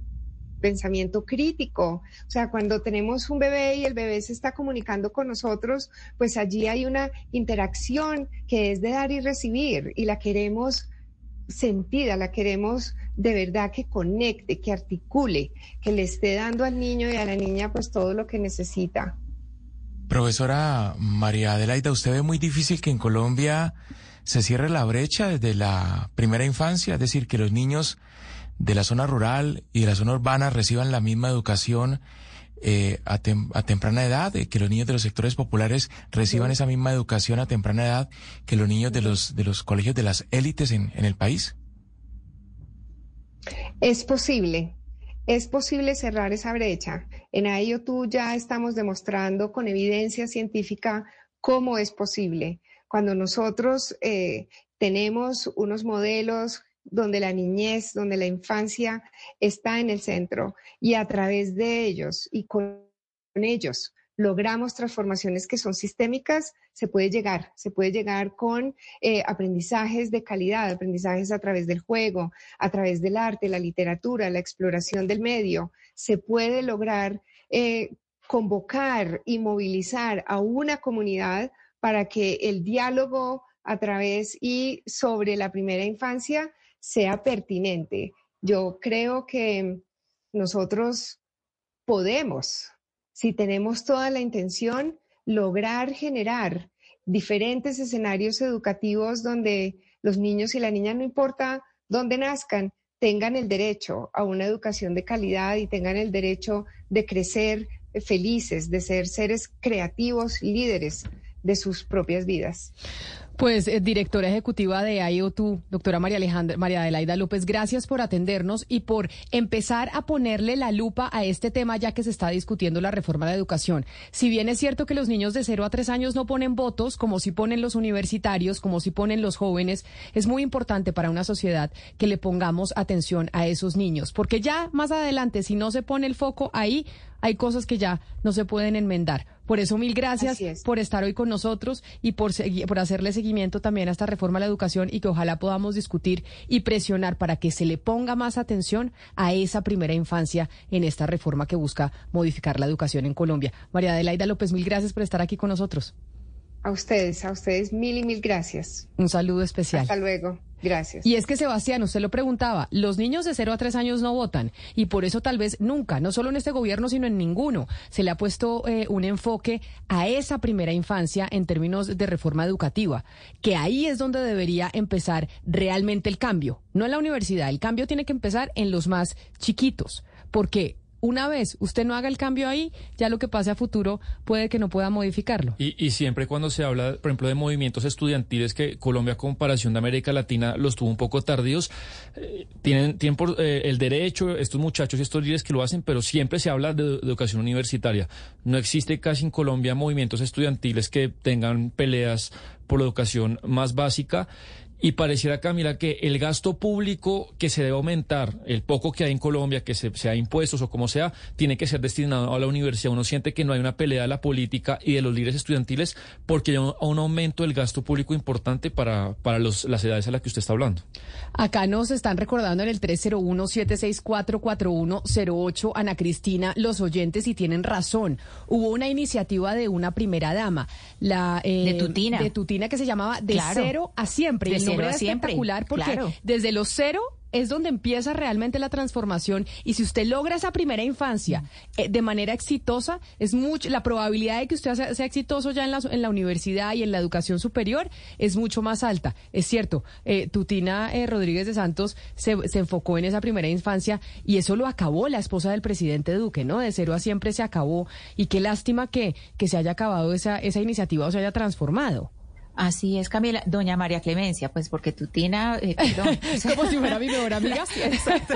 pensamiento crítico. O sea, cuando tenemos un bebé y el bebé se está comunicando con nosotros, pues allí hay una interacción que es de dar y recibir y la queremos sentida, la queremos de verdad que conecte, que articule, que le esté dando al niño y a la niña pues todo lo que necesita. Profesora María Adelaida, ¿usted ve muy difícil que en Colombia se cierre la brecha desde la primera infancia? Es decir, que los niños de la zona rural y de la zona urbana reciban la misma educación eh, a, temprana edad, que los niños de los sectores populares reciban esa misma educación a temprana edad que los niños de los, de los colegios de las élites en, en el país? Es posible, es posible cerrar esa brecha. En tú ya estamos demostrando con evidencia científica cómo es posible. Cuando nosotros eh, tenemos unos modelos donde la niñez, donde la infancia está en el centro y a través de ellos y con ellos logramos transformaciones que son sistémicas, se puede llegar, se puede llegar con eh, aprendizajes de calidad, aprendizajes a través del juego, a través del arte, la literatura, la exploración del medio, se puede lograr eh, convocar y movilizar a una comunidad para que el diálogo a través y sobre la primera infancia sea pertinente. Yo creo que nosotros podemos, si tenemos toda la intención, lograr generar diferentes escenarios educativos donde los niños y la niña, no importa dónde nazcan, tengan el derecho a una educación de calidad y tengan el derecho de crecer felices, de ser seres creativos, líderes de sus propias vidas. Pues eh, directora ejecutiva de IOTU, doctora María Alejandra, María Adelaida López, gracias por atendernos y por empezar a ponerle la lupa a este tema ya que se está discutiendo la reforma de educación. Si bien es cierto que los niños de 0 a 3 años no ponen votos, como si ponen los universitarios, como si ponen los jóvenes, es muy importante para una sociedad que le pongamos atención a esos niños, porque ya más adelante, si no se pone el foco ahí, hay cosas que ya no se pueden enmendar. Por eso, mil gracias por estar hoy con nosotros y por, por hacerle seguimiento también a esta reforma a la educación y que ojalá podamos discutir y presionar para que se le ponga más atención a esa primera infancia en esta reforma que busca modificar la educación en Colombia. María Adelaida López, mil gracias por estar aquí con nosotros. A ustedes, a ustedes mil y mil gracias. Un saludo especial. Hasta luego. Gracias. Y es que Sebastián, usted lo preguntaba, los niños de 0 a 3 años no votan y por eso tal vez nunca, no solo en este gobierno, sino en ninguno, se le ha puesto eh, un enfoque a esa primera infancia en términos de reforma educativa, que ahí es donde debería empezar realmente el cambio, no en la universidad, el cambio tiene que empezar en los más chiquitos, porque una vez usted no haga el cambio ahí, ya lo que pase a futuro puede que no pueda modificarlo. Y, siempre cuando se habla, por ejemplo, de movimientos estudiantiles que Colombia, a comparación de América Latina, los tuvo un poco tardíos, eh, tienen, tienen eh, el derecho, estos muchachos y estos líderes que lo hacen, pero siempre se habla de, de educación universitaria. No existe casi en Colombia movimientos estudiantiles que tengan peleas por la educación más básica y pareciera, Camila, que el gasto público que se debe aumentar, el poco que hay en Colombia, que se, sea impuestos o como sea, tiene que ser destinado a la universidad. Uno siente que no hay una pelea de la política y de los líderes estudiantiles porque hay un, aumento del gasto público importante para, para los, las edades a las que usted está hablando. Acá nos están recordando en el 301-764-4108, Ana Cristina, los oyentes, y tienen razón. Hubo una iniciativa de una primera dama, la eh, de Tutina. De Tutina que se llamaba De cero a siempre espectacular porque desde los cero es donde empieza realmente la transformación y si usted logra esa primera infancia eh, de manera exitosa, es mucho la probabilidad de que usted sea, exitoso ya en la, en la, universidad y en la educación superior es mucho más alta. Es cierto, eh, Tutina eh, Rodríguez de Santos se, se, enfocó en esa primera infancia y eso lo acabó la esposa del presidente Duque, ¿no? De cero a siempre se acabó y qué lástima que, que se haya acabado esa, esa iniciativa o se haya transformado. Así es, Camila. Doña María Clemencia, pues porque tu tina, eh, perdón. Como si fuera mi mejor amiga. exacto.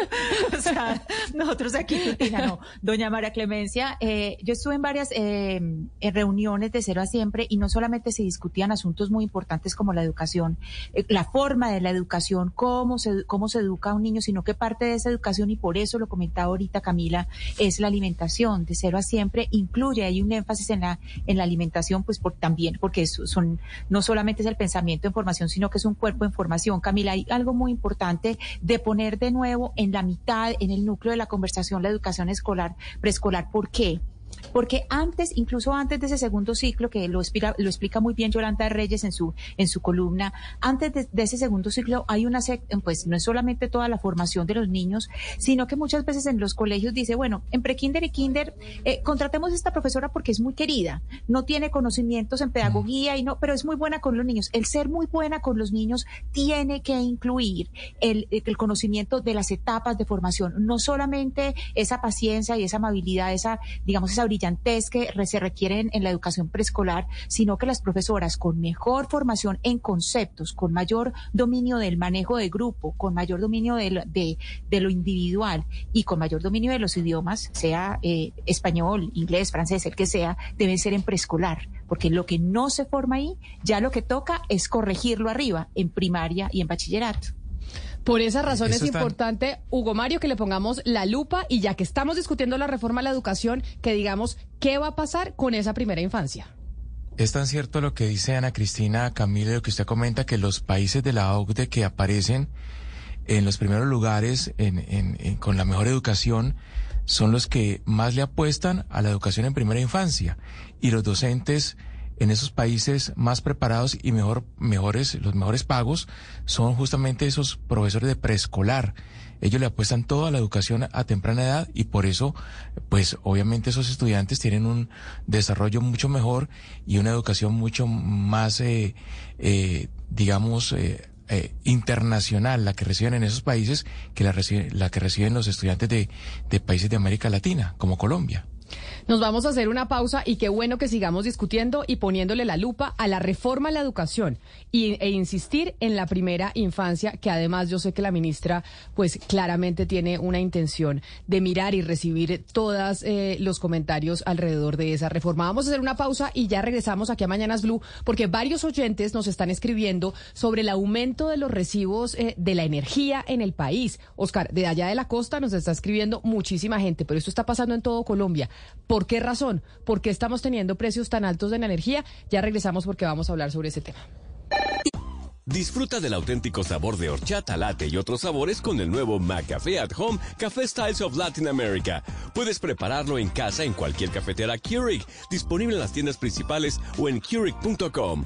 O sea, nosotros aquí, Tutina, no. Doña María Clemencia, eh, yo estuve en varias eh, en reuniones de cero a siempre y no solamente se discutían asuntos muy importantes como la educación, eh, la forma de la educación, cómo se, cómo se educa a un niño, sino que parte de esa educación, y por eso lo comentaba ahorita Camila, es la alimentación. De cero a siempre incluye, hay un énfasis en la, en la alimentación, pues por, también, porque son, no solamente es el pensamiento en formación, sino que es un cuerpo en formación. Camila, hay algo muy importante de poner de nuevo en la mitad, en el núcleo de la conversación, la educación escolar, preescolar. ¿Por qué? Porque antes, incluso antes de ese segundo ciclo, que lo explica, lo explica muy bien Yolanda Reyes en su, en su columna, antes de, ese segundo ciclo hay una, pues no es solamente toda la formación de los niños, sino que muchas veces en los colegios dice, bueno, en prekinder y kinder, eh, contratemos a esta profesora porque es muy querida, no tiene conocimientos en pedagogía y no, pero es muy buena con los niños. El ser muy buena con los niños tiene que incluir el, el conocimiento de las etapas de formación, no solamente esa paciencia y esa amabilidad, esa, digamos, esa brillantez que se requieren en la educación preescolar, sino que las profesoras con mejor formación en conceptos, con mayor dominio del manejo de grupo, con mayor dominio de lo, de, lo individual y con mayor dominio de los idiomas, sea eh, español, inglés, francés, el que sea, deben ser en preescolar, porque lo que no se forma ahí, ya lo que toca es corregirlo arriba, en primaria y en bachillerato. Por esa razón es importante, Hugo Mario, que le pongamos la lupa y ya que estamos discutiendo la reforma a la educación, que digamos qué va a pasar con esa primera infancia. Es tan cierto lo que dice Ana Cristina Camila, lo que usted comenta, que los países de la OCDE que aparecen en los primeros lugares con la mejor educación son los que más le apuestan a la educación en primera infancia. Y los docentes en esos países más preparados y mejor, mejores, los mejores pagos son justamente esos profesores de preescolar. Ellos le apuestan todo a la educación a temprana edad y por eso, pues obviamente esos estudiantes tienen un desarrollo mucho mejor y una educación mucho más, eh, eh, digamos, eh, internacional la que reciben en esos países que la, la que reciben los estudiantes de, de países de América Latina, como Colombia. Nos vamos a hacer una pausa y qué bueno que sigamos discutiendo y poniéndole la lupa a la reforma a la educación y, e insistir en la primera infancia, que además yo sé que la ministra pues claramente tiene una intención de mirar y recibir todos eh, los comentarios alrededor de esa reforma. Vamos a hacer una pausa y ya regresamos aquí a Mañanas Blue porque varios oyentes nos están escribiendo sobre el aumento de los recibos eh, de la energía en el país. Oscar, de allá de la costa nos está escribiendo muchísima gente, pero esto está pasando en todo Colombia. ¿Por qué razón? ¿Por qué estamos teniendo precios tan altos de la energía? Ya regresamos porque vamos a hablar sobre ese tema. Disfruta del auténtico sabor de horchata, latte y otros sabores con el nuevo McCafé at Home Café Styles of Latin America. Puedes prepararlo en casa en cualquier cafetera Keurig, disponible en las tiendas principales o en Keurig.com.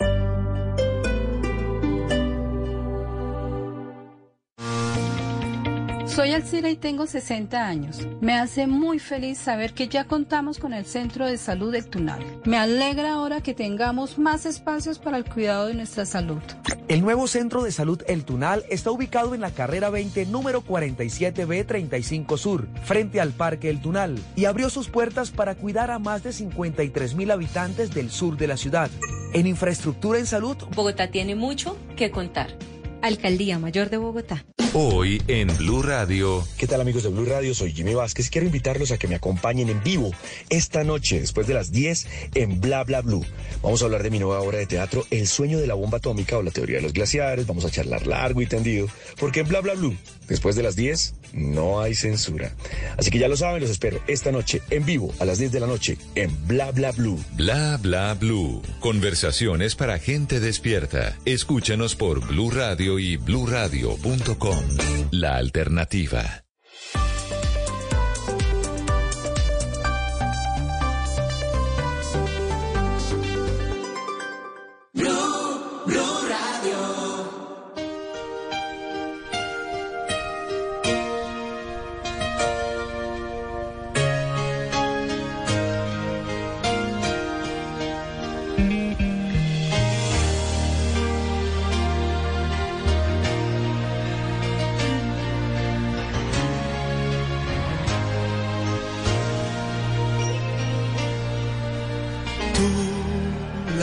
Thank you. Soy Alcira y tengo 60 años. Me hace muy feliz saber que ya contamos con el Centro de Salud del Tunal. Me alegra ahora que tengamos más espacios para el cuidado de nuestra salud. El nuevo Centro de Salud El Tunal está ubicado en la carrera 20, número 47B35 Sur, frente al Parque El Tunal, y abrió sus puertas para cuidar a más de 53 mil habitantes del sur de la ciudad. En infraestructura en salud, Bogotá tiene mucho que contar. Alcaldía Mayor de Bogotá. Hoy en Blue Radio. ¿Qué tal amigos de Blue Radio? Soy Jimmy Vázquez. Quiero invitarlos a que me acompañen en vivo esta noche, después de las 10, en Bla Bla Blue. Vamos a hablar de mi nueva obra de teatro, El sueño de la bomba atómica o la teoría de los glaciares. Vamos a charlar largo y tendido, porque en Bla Bla Blue, después de las 10, no hay censura. Así que ya lo saben, los espero esta noche en vivo a las 10 de la noche en Bla Bla Blue. Bla Bla Blue. Conversaciones para gente despierta. Escúchanos por Blue Radio y bluradio.com. La alternativa.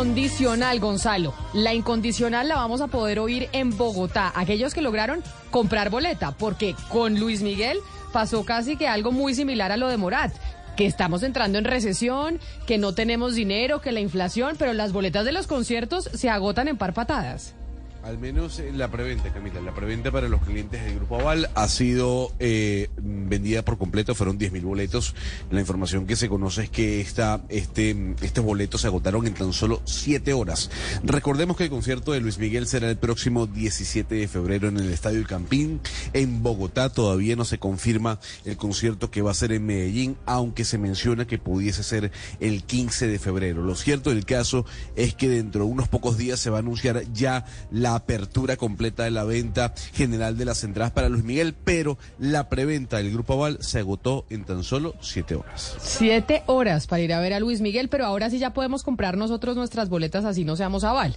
incondicional, Gonzalo. La incondicional la vamos a poder oír en Bogotá. Aquellos que lograron comprar boleta, porque con Luis Miguel pasó casi que algo muy similar a lo de Morat que estamos entrando en recesión, que no tenemos dinero, que la inflación, pero las boletas de los conciertos se agotan en par patadas. Al menos la preventa, Camila. La preventa para los clientes del Grupo Aval ha sido eh, vendida por completo. Fueron 10.000 boletos. La información que se conoce es que esta, este, estos boletos se agotaron en tan solo 7 horas. Recordemos que el concierto de Luis Miguel será el próximo 17 de febrero en el Estadio El Campín. En Bogotá todavía no se confirma el concierto que va a ser en Medellín, aunque se menciona que pudiese ser el 15 de febrero. Lo cierto del caso es que dentro de unos pocos días se va a anunciar ya la la apertura completa de la venta general de las entradas para Luis Miguel, pero la preventa del Grupo Aval se agotó en tan solo siete horas. Siete horas para ir a ver a Luis Miguel, pero ahora sí ya podemos comprar nosotros nuestras boletas así no seamos Aval.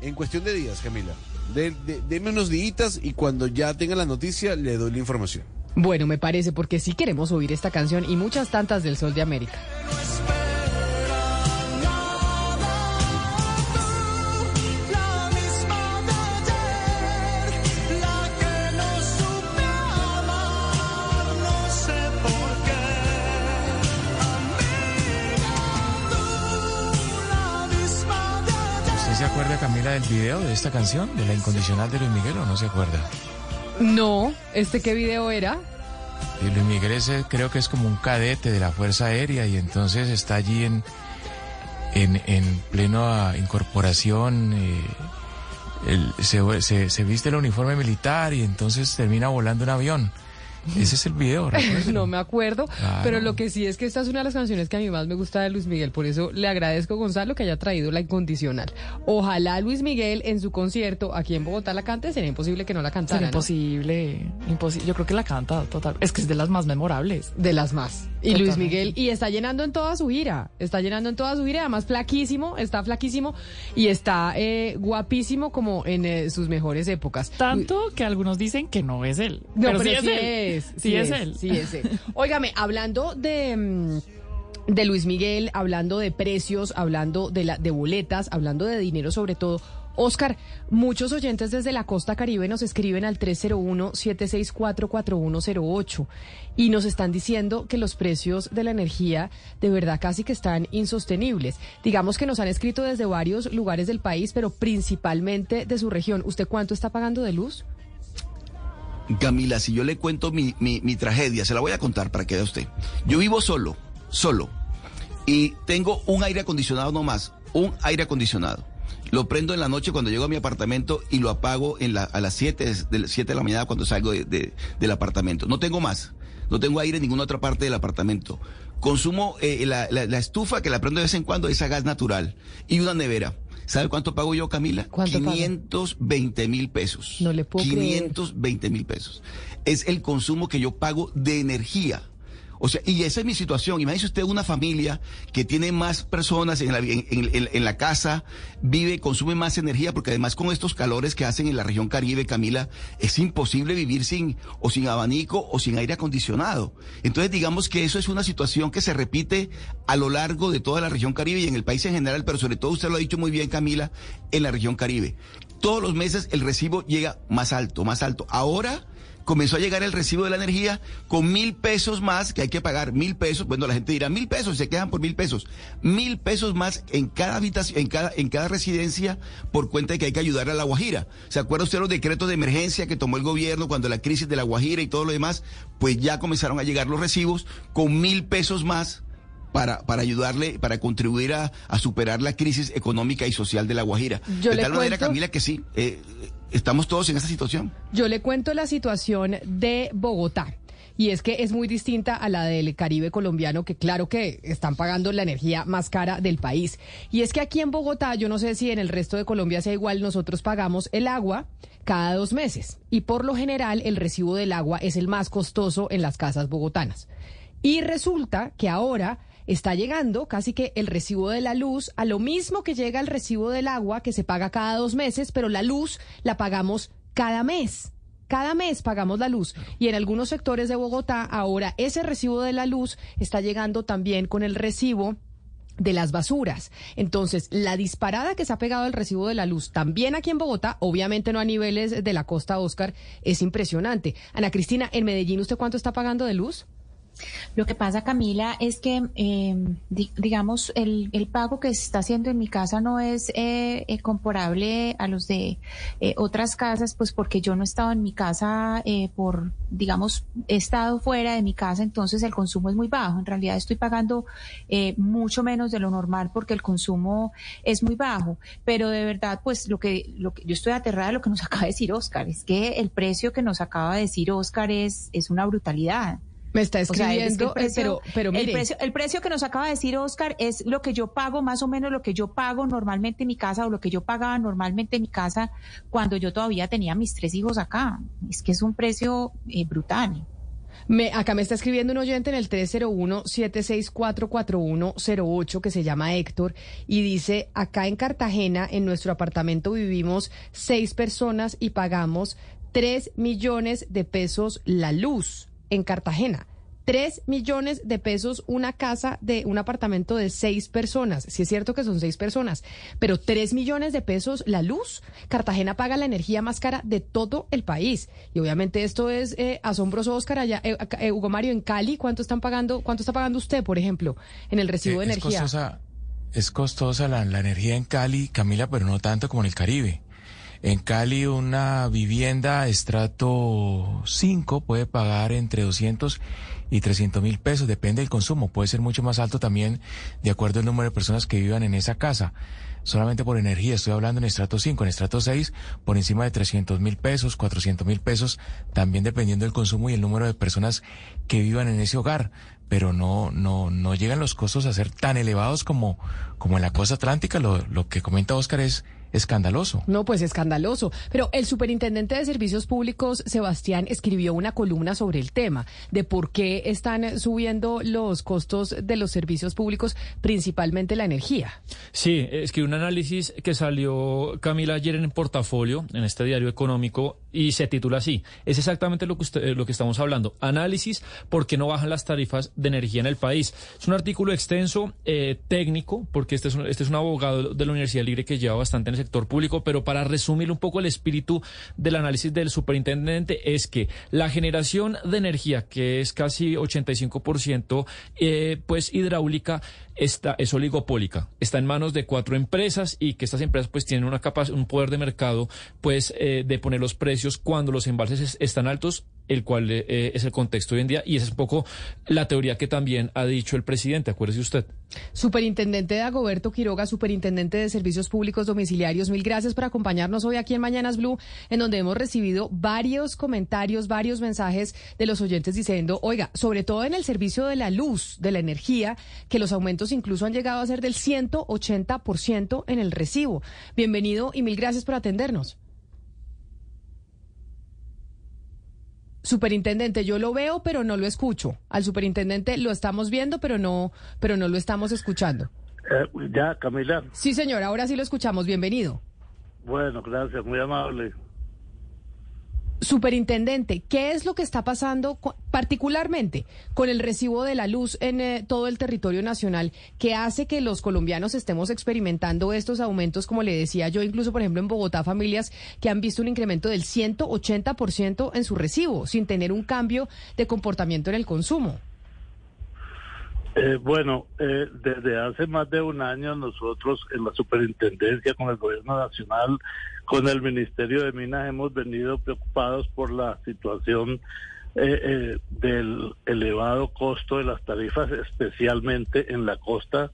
En cuestión de días, Camila. De, deme unos días y cuando ya tenga la noticia le doy la información. Bueno, me parece, porque sí queremos oír esta canción y muchas tantas del Sol de América. Camila, del video de esta canción, de la incondicional de Luis Miguel, o no se acuerda? No, ¿este qué video era? Y Luis Miguel ese creo que es como un cadete de la Fuerza Aérea y entonces está allí en, en, en plena incorporación. Eh, se, se, se viste el uniforme militar y entonces termina volando un avión. Ese es el video, No me acuerdo, pero lo que sí es que esta es una de las canciones que a mí más me gusta de Luis Miguel, por eso le agradezco Gonzalo que haya traído la incondicional. Ojalá Luis Miguel en su concierto aquí en Bogotá la cante, sería imposible que no la cantara. Sería imposible, imposible. Yo creo que la canta total. Es que es de las más memorables. De las más. Y Luis Miguel, y está llenando en toda su gira, está llenando en toda su gira, además flaquísimo, está flaquísimo y está eh, guapísimo como en eh, sus mejores épocas. Tanto que algunos dicen que no es él. No, pero, sí, es, él. Sí, es, él. Sí es él. Óigame, hablando de... Mm, de Luis Miguel, hablando de precios, hablando de, la, de boletas, hablando de dinero sobre todo. Oscar, muchos oyentes desde la costa caribe nos escriben al 301-764-4108 y nos están diciendo que los precios de la energía de verdad casi que están insostenibles. Digamos que nos han escrito desde varios lugares del país, pero principalmente de su región. ¿Usted cuánto está pagando de luz? Camila, si yo le cuento mi, mi tragedia, se la voy a contar para que vea usted. Yo vivo solo, solo, y tengo un aire acondicionado nomás, un aire acondicionado. Lo prendo en la noche cuando llego a mi apartamento y lo apago en la, a las 7 de, 7 de la mañana cuando salgo de, del apartamento. No tengo más. No tengo aire en ninguna otra parte del apartamento. Consumo eh, la, la, estufa que la prendo de vez en cuando, esa gas natural. Y una nevera. ¿Sabe cuánto pago yo, Camila? ¿Cuánto 520 mil pesos. No le puedo 520 mil pesos. Es el consumo que yo pago de energía. O sea, y esa es mi situación. Imagínese usted una familia que tiene más personas en la, en, la casa, vive, consume más energía, porque además con estos calores que hacen en la región Caribe, Camila, es imposible vivir sin, o sin abanico o sin aire acondicionado. Entonces, digamos que eso es una situación que se repite a lo largo de toda la región Caribe y en el país en general, pero sobre todo usted lo ha dicho muy bien, Camila, en la región Caribe. Todos los meses el recibo llega más alto, más alto. Ahora, comenzó a llegar el recibo de la energía con mil pesos más que hay que pagar, mil pesos, bueno, la gente dirá mil pesos, se quedan por mil pesos, mil pesos más en cada habitación, en cada, en cada residencia por cuenta de que hay que ayudar a la Guajira. ¿Se acuerda usted los decretos de emergencia que tomó el gobierno cuando la crisis de la Guajira y todo lo demás? Pues ya comenzaron a llegar los recibos con mil pesos más para, para ayudarle, para contribuir a, superar la crisis económica y social de La Guajira. de tal manera, Camila, que sí, eh, estamos todos en esa situación. Yo le cuento la situación de Bogotá. Y es que es muy distinta a la del Caribe colombiano, que claro que están pagando la energía más cara del país. Y es que aquí en Bogotá, yo no sé si en el resto de Colombia sea igual, nosotros pagamos el agua cada dos meses. Y por lo general, el recibo del agua es el más costoso en las casas bogotanas. Y resulta que ahora está llegando casi que el recibo de la luz a lo mismo que llega el recibo del agua que se paga cada dos meses, pero la luz la pagamos cada mes. Cada mes pagamos la luz y en algunos sectores de Bogotá ahora ese recibo de la luz está llegando también con el recibo de las basuras. Entonces, la disparada que se ha pegado el recibo de la luz también aquí en Bogotá, obviamente no a niveles de la costa Oscar, es impresionante. Ana Cristina, en Medellín, ¿usted cuánto está pagando de luz? Lo que pasa, Camila, es que, eh, digamos, el, pago que se está haciendo en mi casa no es eh, eh comparable a los de eh, otras casas, pues porque yo no he estado en mi casa por, digamos, he estado fuera de mi casa, entonces el consumo es muy bajo. En realidad estoy pagando mucho menos de lo normal porque el consumo es muy bajo. Pero de verdad, pues lo que, lo que yo estoy aterrada de lo que nos acaba de decir Oscar, es que el precio que nos acaba de decir Oscar es, es una brutalidad. Me está escribiendo, el precio, pero, El precio, el precio que nos acaba de decir Oscar es lo que yo pago, más o menos lo que yo pago normalmente en mi casa o lo que yo pagaba normalmente en mi casa cuando yo todavía tenía mis tres hijos acá. Es que es un precio eh, brutal. Me, acá me está escribiendo un oyente en el 301-7644108 que se llama Héctor y dice, acá en Cartagena, en nuestro apartamento vivimos seis personas y pagamos tres millones de pesos la luz en Cartagena. 3 millones de pesos una casa de un apartamento de seis personas. Si es cierto que son seis personas, pero 3 millones de pesos la luz. Cartagena paga la energía más cara de todo el país. Y obviamente esto es eh, asombroso, Oscar. Allá, eh, eh, Hugo Mario, en Cali, ¿cuánto están pagando? ¿Cuánto está pagando usted, por ejemplo, en el recibo de energía? Costosa, es costosa la, la energía en Cali, Camila, pero no tanto como en el Caribe. En Cali una vivienda estrato 5 puede pagar entre 200 y 300 mil pesos, depende del consumo, puede ser mucho más alto también de acuerdo al número de personas que vivan en esa casa. Solamente por energía, estoy hablando en estrato 5, en estrato 6, por encima de 300 mil pesos, 400 mil pesos, también dependiendo del consumo y el número de personas que vivan en ese hogar. Pero no, no, no llegan los costos a ser tan elevados como, como en la costa atlántica. Lo, lo que comenta Oscar es, escandaloso. No, pues escandaloso. Pero el superintendente de Servicios Públicos, Sebastián, escribió una columna sobre el tema de por qué están subiendo los costos de los servicios públicos, principalmente la energía. Sí, escribió un análisis que salió Camila ayer en el portafolio, en este diario económico, y se titula así. Es exactamente lo que, usted, lo que estamos hablando. Análisis por qué no bajan las tarifas de energía en el país. Es un artículo extenso, eh, técnico, porque este es, un, este es un abogado de la Universidad Libre que lleva bastante en el sector público, pero para resumir un poco el espíritu del análisis del superintendente es que la generación de energía, que es casi 85%, eh, pues hidráulica, está, es oligopólica, está en manos de cuatro empresas y que estas empresas pues tienen una capacidad, un poder de mercado pues eh, de poner los precios cuando los embalses están altos el cual eh, es el contexto hoy en día y esa es un poco la teoría que también ha dicho el presidente, acuérdese usted. Superintendente de Agoberto Quiroga, superintendente de Servicios Públicos Domiciliarios, mil gracias por acompañarnos hoy aquí en Mañanas Blue, en donde hemos recibido varios comentarios, varios mensajes de los oyentes diciendo, oiga, sobre todo en el servicio de la luz, de la energía, que los aumentos incluso han llegado a ser del 180% en el recibo. Bienvenido y mil gracias por atendernos. Superintendente, yo lo veo, pero no lo escucho. Al superintendente lo estamos viendo, pero no, pero no lo estamos escuchando. Eh, ya, Camila. Sí, señor, ahora sí lo escuchamos. Bienvenido. Bueno, gracias, muy amable. Superintendente, ¿qué es lo que está pasando particularmente con el recibo de la luz en eh, todo el territorio nacional que hace que los colombianos estemos experimentando estos aumentos, como le decía yo, incluso por ejemplo en Bogotá, familias que han visto un incremento del 180% en su recibo sin tener un cambio de comportamiento en el consumo? Eh, bueno, eh, desde hace más de un año nosotros en la superintendencia con el gobierno nacional, con el Ministerio de Minas hemos venido preocupados por la situación eh, del elevado costo de las tarifas, especialmente en la costa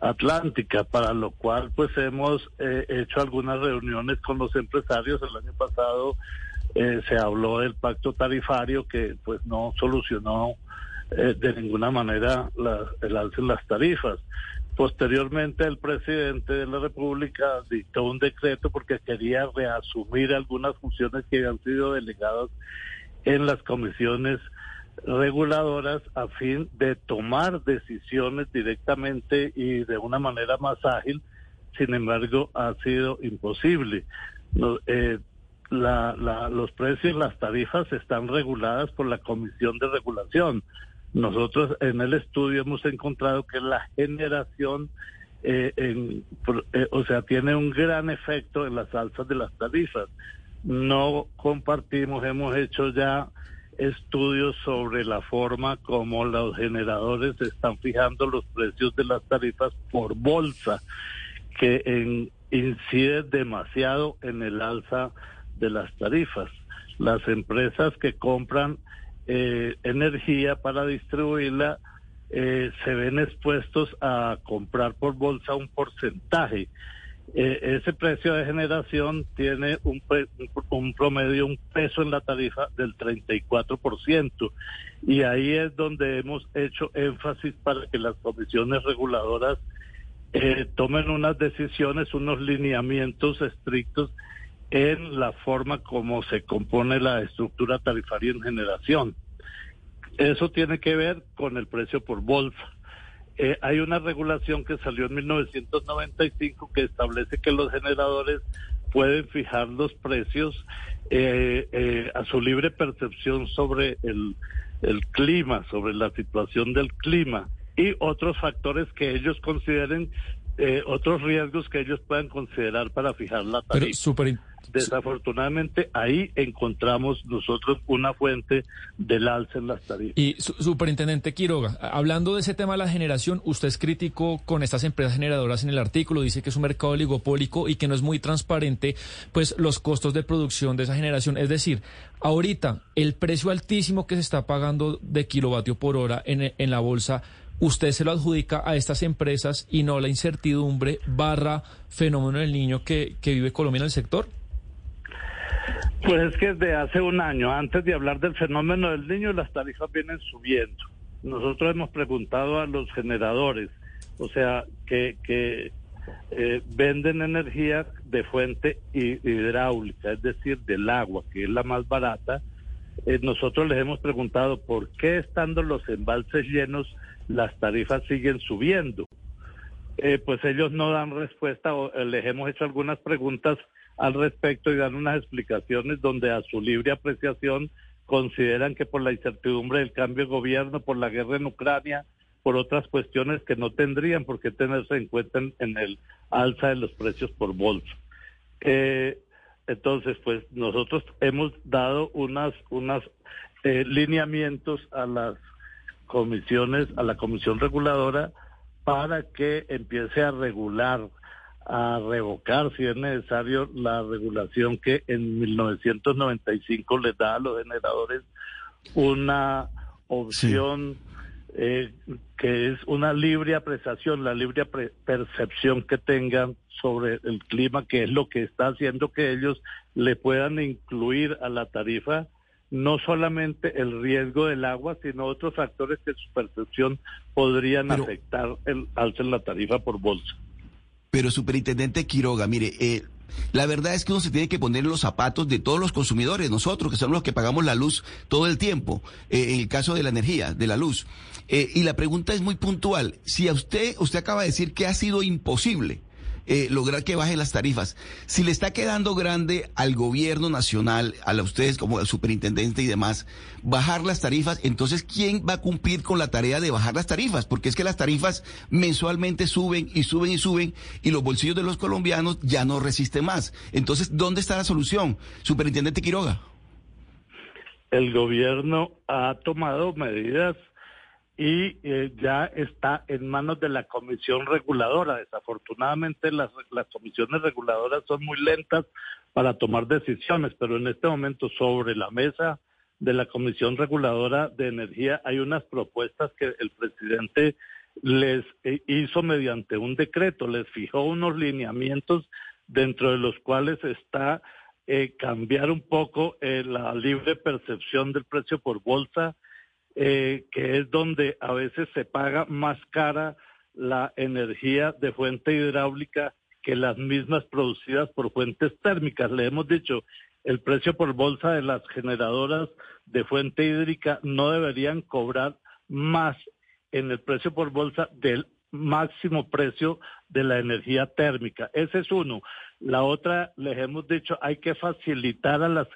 atlántica, para lo cual pues hemos hecho algunas reuniones con los empresarios. El año pasado se habló del pacto tarifario que pues no solucionó eh, de ninguna manera el alce en las tarifas. Posteriormente, el presidente de la República dictó un decreto porque quería reasumir algunas funciones que habían sido delegadas en las comisiones reguladoras a fin de tomar decisiones directamente y de una manera más ágil. Sin embargo, ha sido imposible. Eh, los precios, las tarifas están reguladas por la Comisión de Regulación. Nosotros en el estudio hemos encontrado que la generación, eh, eh, o sea, tiene un gran efecto en las alzas de las tarifas. No compartimos, hemos hecho ya estudios sobre la forma como los generadores están fijando los precios de las tarifas por bolsa, que en, incide demasiado en el alza de las tarifas. Las empresas que compran eh, energía para distribuirla, eh, se ven expuestos a comprar por bolsa un porcentaje Eh, ese precio de generación tiene un, promedio, un peso en la tarifa del 34%. Y ahí es donde hemos hecho énfasis para que las comisiones reguladoras tomen unas decisiones, unos lineamientos estrictos en la forma como se compone la estructura tarifaria en generación. Eso tiene que ver con el precio por bolsa. Eh, hay una regulación que salió en 1995 que establece que los generadores pueden fijar los precios eh, eh, a su libre percepción sobre el, el clima, sobre la situación del clima y otros factores que ellos consideren, otros riesgos que ellos puedan considerar para fijar la tarifa. Desafortunadamente ahí encontramos nosotros una fuente del alza en las tarifas. Y superintendente Quiroga, hablando de ese tema de la generación, usted es crítico con estas empresas generadoras en el artículo, dice que es un mercado oligopólico y que no es muy transparente, pues los costos de producción de esa generación. Es decir, ahorita el precio altísimo que se está pagando de kilovatio por hora en, en la bolsa usted se lo adjudica a estas empresas y no la incertidumbre barra fenómeno del niño que, que vive Colombia en el sector? Pues es que desde hace un año, antes de hablar del fenómeno del niño, las tarifas vienen subiendo. Nosotros hemos preguntado a los generadores, o sea, que, que eh, venden energía de fuente hidráulica, es decir, del agua, que es la más barata. Eh, nosotros les hemos preguntado por qué estando los embalses llenos las tarifas siguen subiendo. Eh, pues ellos no dan respuesta o les hemos hecho algunas preguntas al respecto y dan unas explicaciones donde a su libre apreciación consideran que por la incertidumbre del cambio de gobierno, por la guerra en Ucrania, por otras cuestiones que no tendrían por qué tenerse en cuenta en, el alza de los precios por bolsa. Eh, entonces, pues nosotros hemos dado unas, unas eh, lineamientos a las comisiones, a la comisión reguladora, para que empiece a regular a revocar, si es necesario, la regulación que en 1995 les da a los generadores una opción eh, que es una libre apreciación, la libre percepción que tengan sobre el clima, que es lo que está haciendo que ellos le puedan incluir a la tarifa no solamente el riesgo del agua, sino otros factores que su percepción podrían afectar el alza en la tarifa por bolsa. Pero, superintendente Quiroga, mire, eh, la verdad es que uno se tiene que poner en los zapatos de todos los consumidores, nosotros que somos los que pagamos la luz todo el tiempo, eh, en el caso de la energía, de la luz. Eh, y la pregunta es muy puntual. Si a usted, usted acaba de decir que ha sido imposible eh, lograr que bajen las tarifas. Si le está quedando grande al gobierno nacional, a ustedes como el superintendente y demás, bajar las tarifas, entonces ¿quién va a cumplir con la tarea de bajar las tarifas? Porque es que las tarifas mensualmente suben y suben y suben y los bolsillos de los colombianos ya no resisten más. Entonces, ¿dónde está la solución? Superintendente Quiroga. El gobierno ha tomado medidas y eh, ya está en manos de la comisión reguladora. Desafortunadamente las, las comisiones reguladoras son muy lentas para tomar decisiones, pero en este momento sobre la mesa de la comisión reguladora de energía hay unas propuestas que el presidente les eh, hizo mediante un decreto, les fijó unos lineamientos dentro de los cuales está eh, cambiar un poco la libre percepción del precio por bolsa, eh, que es donde a veces se paga más cara la energía de fuente hidráulica que las mismas producidas por fuentes térmicas. Le hemos dicho, el precio por bolsa de las generadoras de fuente hídrica no deberían cobrar más en el precio por bolsa del máximo precio de la energía térmica. Ese es uno. La otra, les hemos dicho, hay que facilitar a las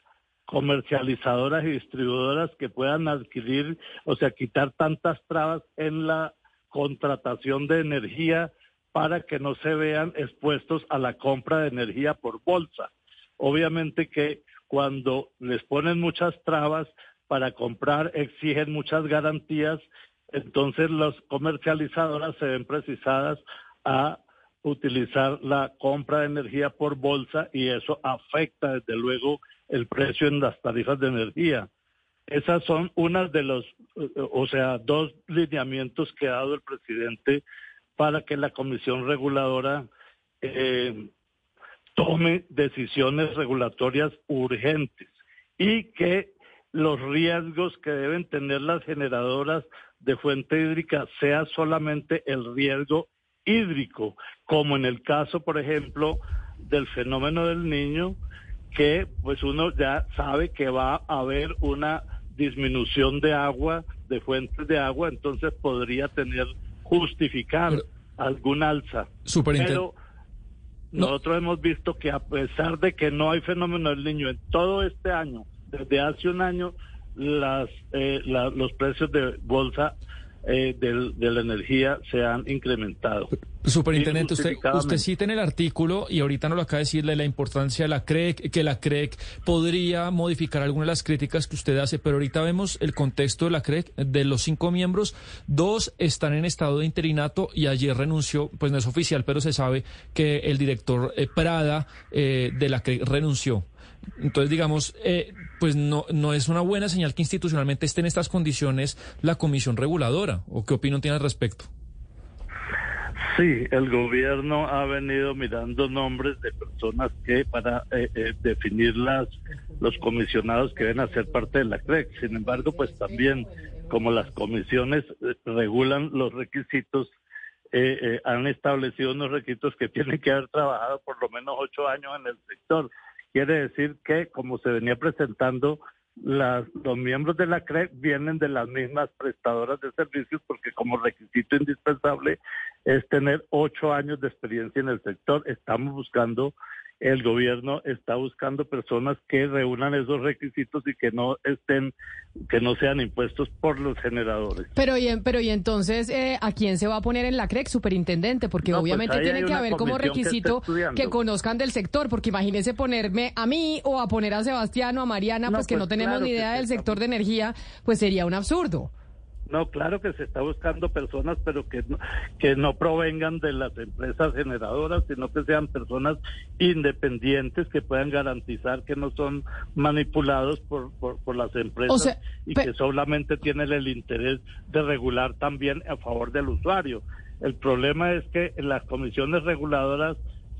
comercializadoras y distribuidoras que puedan adquirir, o sea, quitar tantas trabas en la contratación de energía para que no se vean expuestos a la compra de energía por bolsa. Obviamente que cuando les ponen muchas trabas para comprar, exigen muchas garantías, entonces las comercializadoras se ven precisadas a utilizar la compra de energía por bolsa y eso afecta desde luego el precio en las tarifas de energía. Esas son unas de los, o sea, dos lineamientos que ha dado el presidente para que la comisión reguladora eh, tome decisiones regulatorias urgentes y que los riesgos que deben tener las generadoras de fuente hídrica sea solamente el riesgo hídrico, como en el caso, por ejemplo, del fenómeno del niño, que pues uno ya sabe que va a haber una disminución de agua, de fuentes de agua, entonces podría tener justificar algún alza. Pero nosotros hemos visto que a pesar de que no hay fenómeno del niño en todo este año, desde hace un año, las, eh, los precios de bolsa eh, de, la energía se han incrementado. Superintendente, usted, usted cita en el artículo, y ahorita no lo acaba de decirle, la importancia de la CREC, que la CREC podría modificar algunas de las críticas que usted hace, pero ahorita vemos el contexto de la CREC, de los cinco miembros, dos están en estado de interinato y ayer renunció, pues no es oficial, pero se sabe que el director eh, Prada eh, de la CREC renunció. Entonces, digamos, eh, pues no, no es una buena señal que institucionalmente esté en estas condiciones la comisión reguladora. ¿O qué opinión tiene al respecto? Sí, el gobierno ha venido mirando nombres de personas que para eh, eh, definir las, los comisionados que deben hacer parte de la CREC. Sin embargo, pues también como las comisiones regulan los requisitos, han establecido unos requisitos que tienen que haber trabajado por lo menos ocho años en el sector. Quiere decir que, como se venía presentando, las, los miembros de la CREC vienen de las mismas prestadoras de servicios porque como requisito indispensable es tener ocho años de experiencia en el sector. Estamos buscando el gobierno está buscando personas que reúnan esos requisitos y que no estén, que no sean impuestos por los generadores. Pero y, pero y entonces, eh, ¿a quién se va a poner en la CREC, superintendente? Porque pues obviamente tiene que haber como requisito que, conozcan del sector, porque imagínese ponerme a mí o a poner a Sebastián o a Mariana, pues que no pues tenemos ni idea del sector de energía, pues sería un absurdo. No, claro que se está buscando personas, pero que no, que no provengan de las empresas generadoras, sino que sean personas independientes que puedan garantizar que no son manipulados por, por, las empresas y que solamente tienen el interés de regular también a favor del usuario. El problema es que las comisiones reguladoras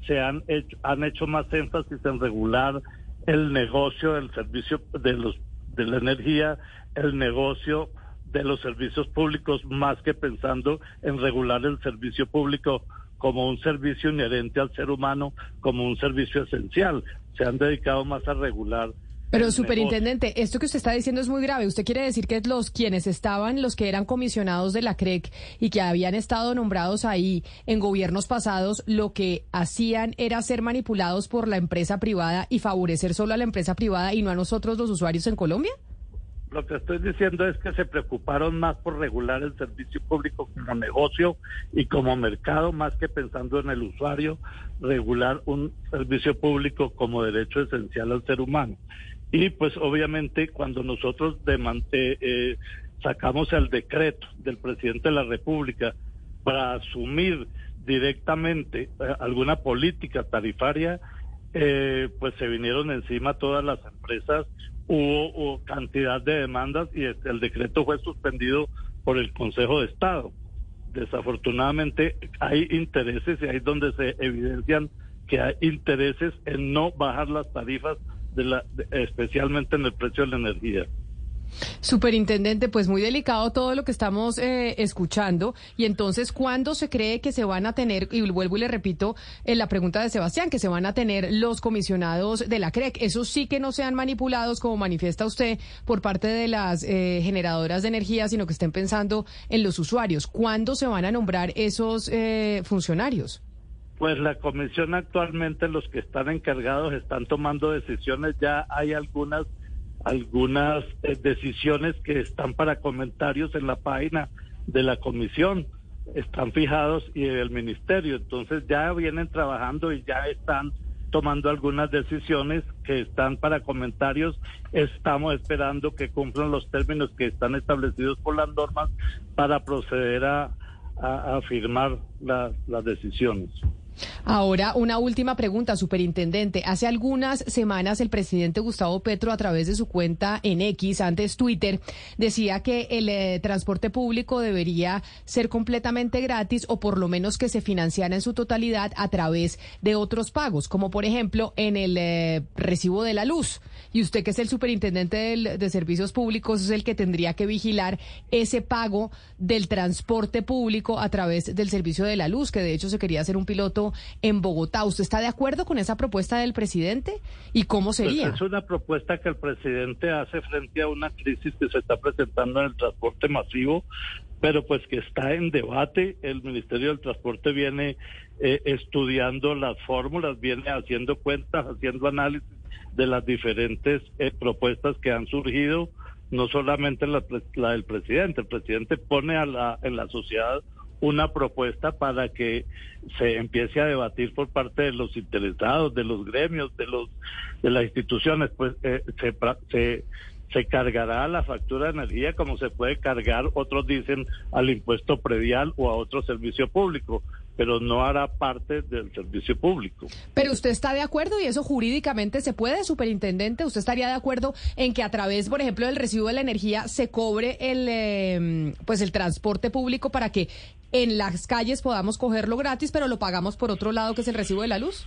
se han hecho, han hecho más énfasis en regular el negocio del servicio de los de la energía, el negocio de los servicios públicos más que pensando en regular el servicio público como un servicio inherente al ser humano, como un servicio esencial. Se han dedicado más a regular. Pero, superintendente, esto que usted está diciendo es muy grave. ¿Usted quiere decir que los quienes estaban, los que eran comisionados de la CREC y que habían estado nombrados ahí en gobiernos pasados, lo que hacían era ser manipulados por la empresa privada y favorecer solo a la empresa privada y no a nosotros los usuarios en Colombia? Lo que estoy diciendo es que se preocuparon más por regular el servicio público como negocio y como mercado, más que pensando en el usuario, regular un servicio público como derecho esencial al ser humano. Y pues obviamente cuando nosotros eh, eh, sacamos el decreto del presidente de la República para asumir directamente eh, alguna política tarifaria, pues se vinieron encima todas las empresas hubo, cantidad de demandas y el decreto fue suspendido por el Consejo de Estado. Desafortunadamente hay intereses y ahí es donde se evidencian que hay intereses en no bajar las tarifas, de la, especialmente en el precio de la energía. Superintendente, pues muy delicado todo lo que estamos eh, escuchando. Y entonces, ¿cuándo se cree que se van a tener, y vuelvo y le repito en la pregunta de Sebastián, que se van a tener los comisionados de la CREC? Esos sí que no sean manipulados, como manifiesta usted, por parte de las eh, generadoras de energía, sino que estén pensando en los usuarios. ¿Cuándo se van a nombrar esos eh, funcionarios? Pues la comisión actualmente, los que están encargados, están tomando decisiones. Ya hay algunas algunas eh, decisiones que están para comentarios en la página de la comisión. Están fijados y el ministerio. Entonces ya vienen trabajando y ya están tomando algunas decisiones que están para comentarios. Estamos esperando que cumplan los términos que están establecidos por las normas para proceder a, a, firmar las decisiones Ahora, una última pregunta, superintendente. Hace algunas semanas el presidente Gustavo Petro, a través de su cuenta en X, antes Twitter, decía que el eh, transporte público debería ser completamente gratis o por lo menos que se financiara en su totalidad a través de otros pagos, como por ejemplo en el eh, recibo de la luz. Y usted, que es el superintendente de servicios públicos, es el que tendría que vigilar ese pago del transporte público a través del servicio de la luz, que de hecho se quería hacer un piloto en Bogotá. ¿Usted está de acuerdo con esa propuesta del presidente? ¿Y cómo pues sería? es una propuesta que el presidente hace frente a una crisis que se está presentando en el transporte masivo, pero pues que está en debate. El Ministerio del Transporte viene eh, estudiando las fórmulas, viene haciendo cuentas, haciendo análisis de las diferentes eh, propuestas que han surgido, no solamente la, la, del presidente. El presidente pone a la, en la sociedad una propuesta para que se empiece a debatir por parte de los interesados, de los gremios, de los de las instituciones, pues eh, se, se se cargará la factura de energía como se puede cargar, otros dicen, al impuesto predial o a otro servicio público pero no hará parte del servicio público. Pero usted está de acuerdo y eso jurídicamente se puede, superintendente. ¿Usted estaría de acuerdo en que a través, por ejemplo, del recibo de la energía se cobre el, em, pues el transporte público para que en las calles podamos cogerlo gratis, pero lo pagamos por otro lado, que es el recibo de la luz?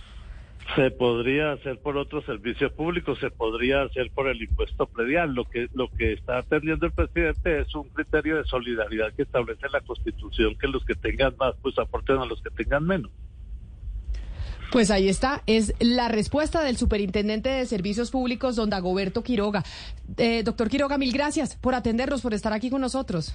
Se podría hacer por otro servicio público, se podría hacer por el impuesto predial. Lo que lo que está atendiendo el presidente es un criterio de solidaridad que establece la Constitución que los que tengan más pues aporten a los que tengan menos. Pues ahí está, es la respuesta del superintendente de Servicios Públicos, don Dagoberto Quiroga. Eh, doctor Quiroga, mil gracias por atendernos, por estar aquí con nosotros.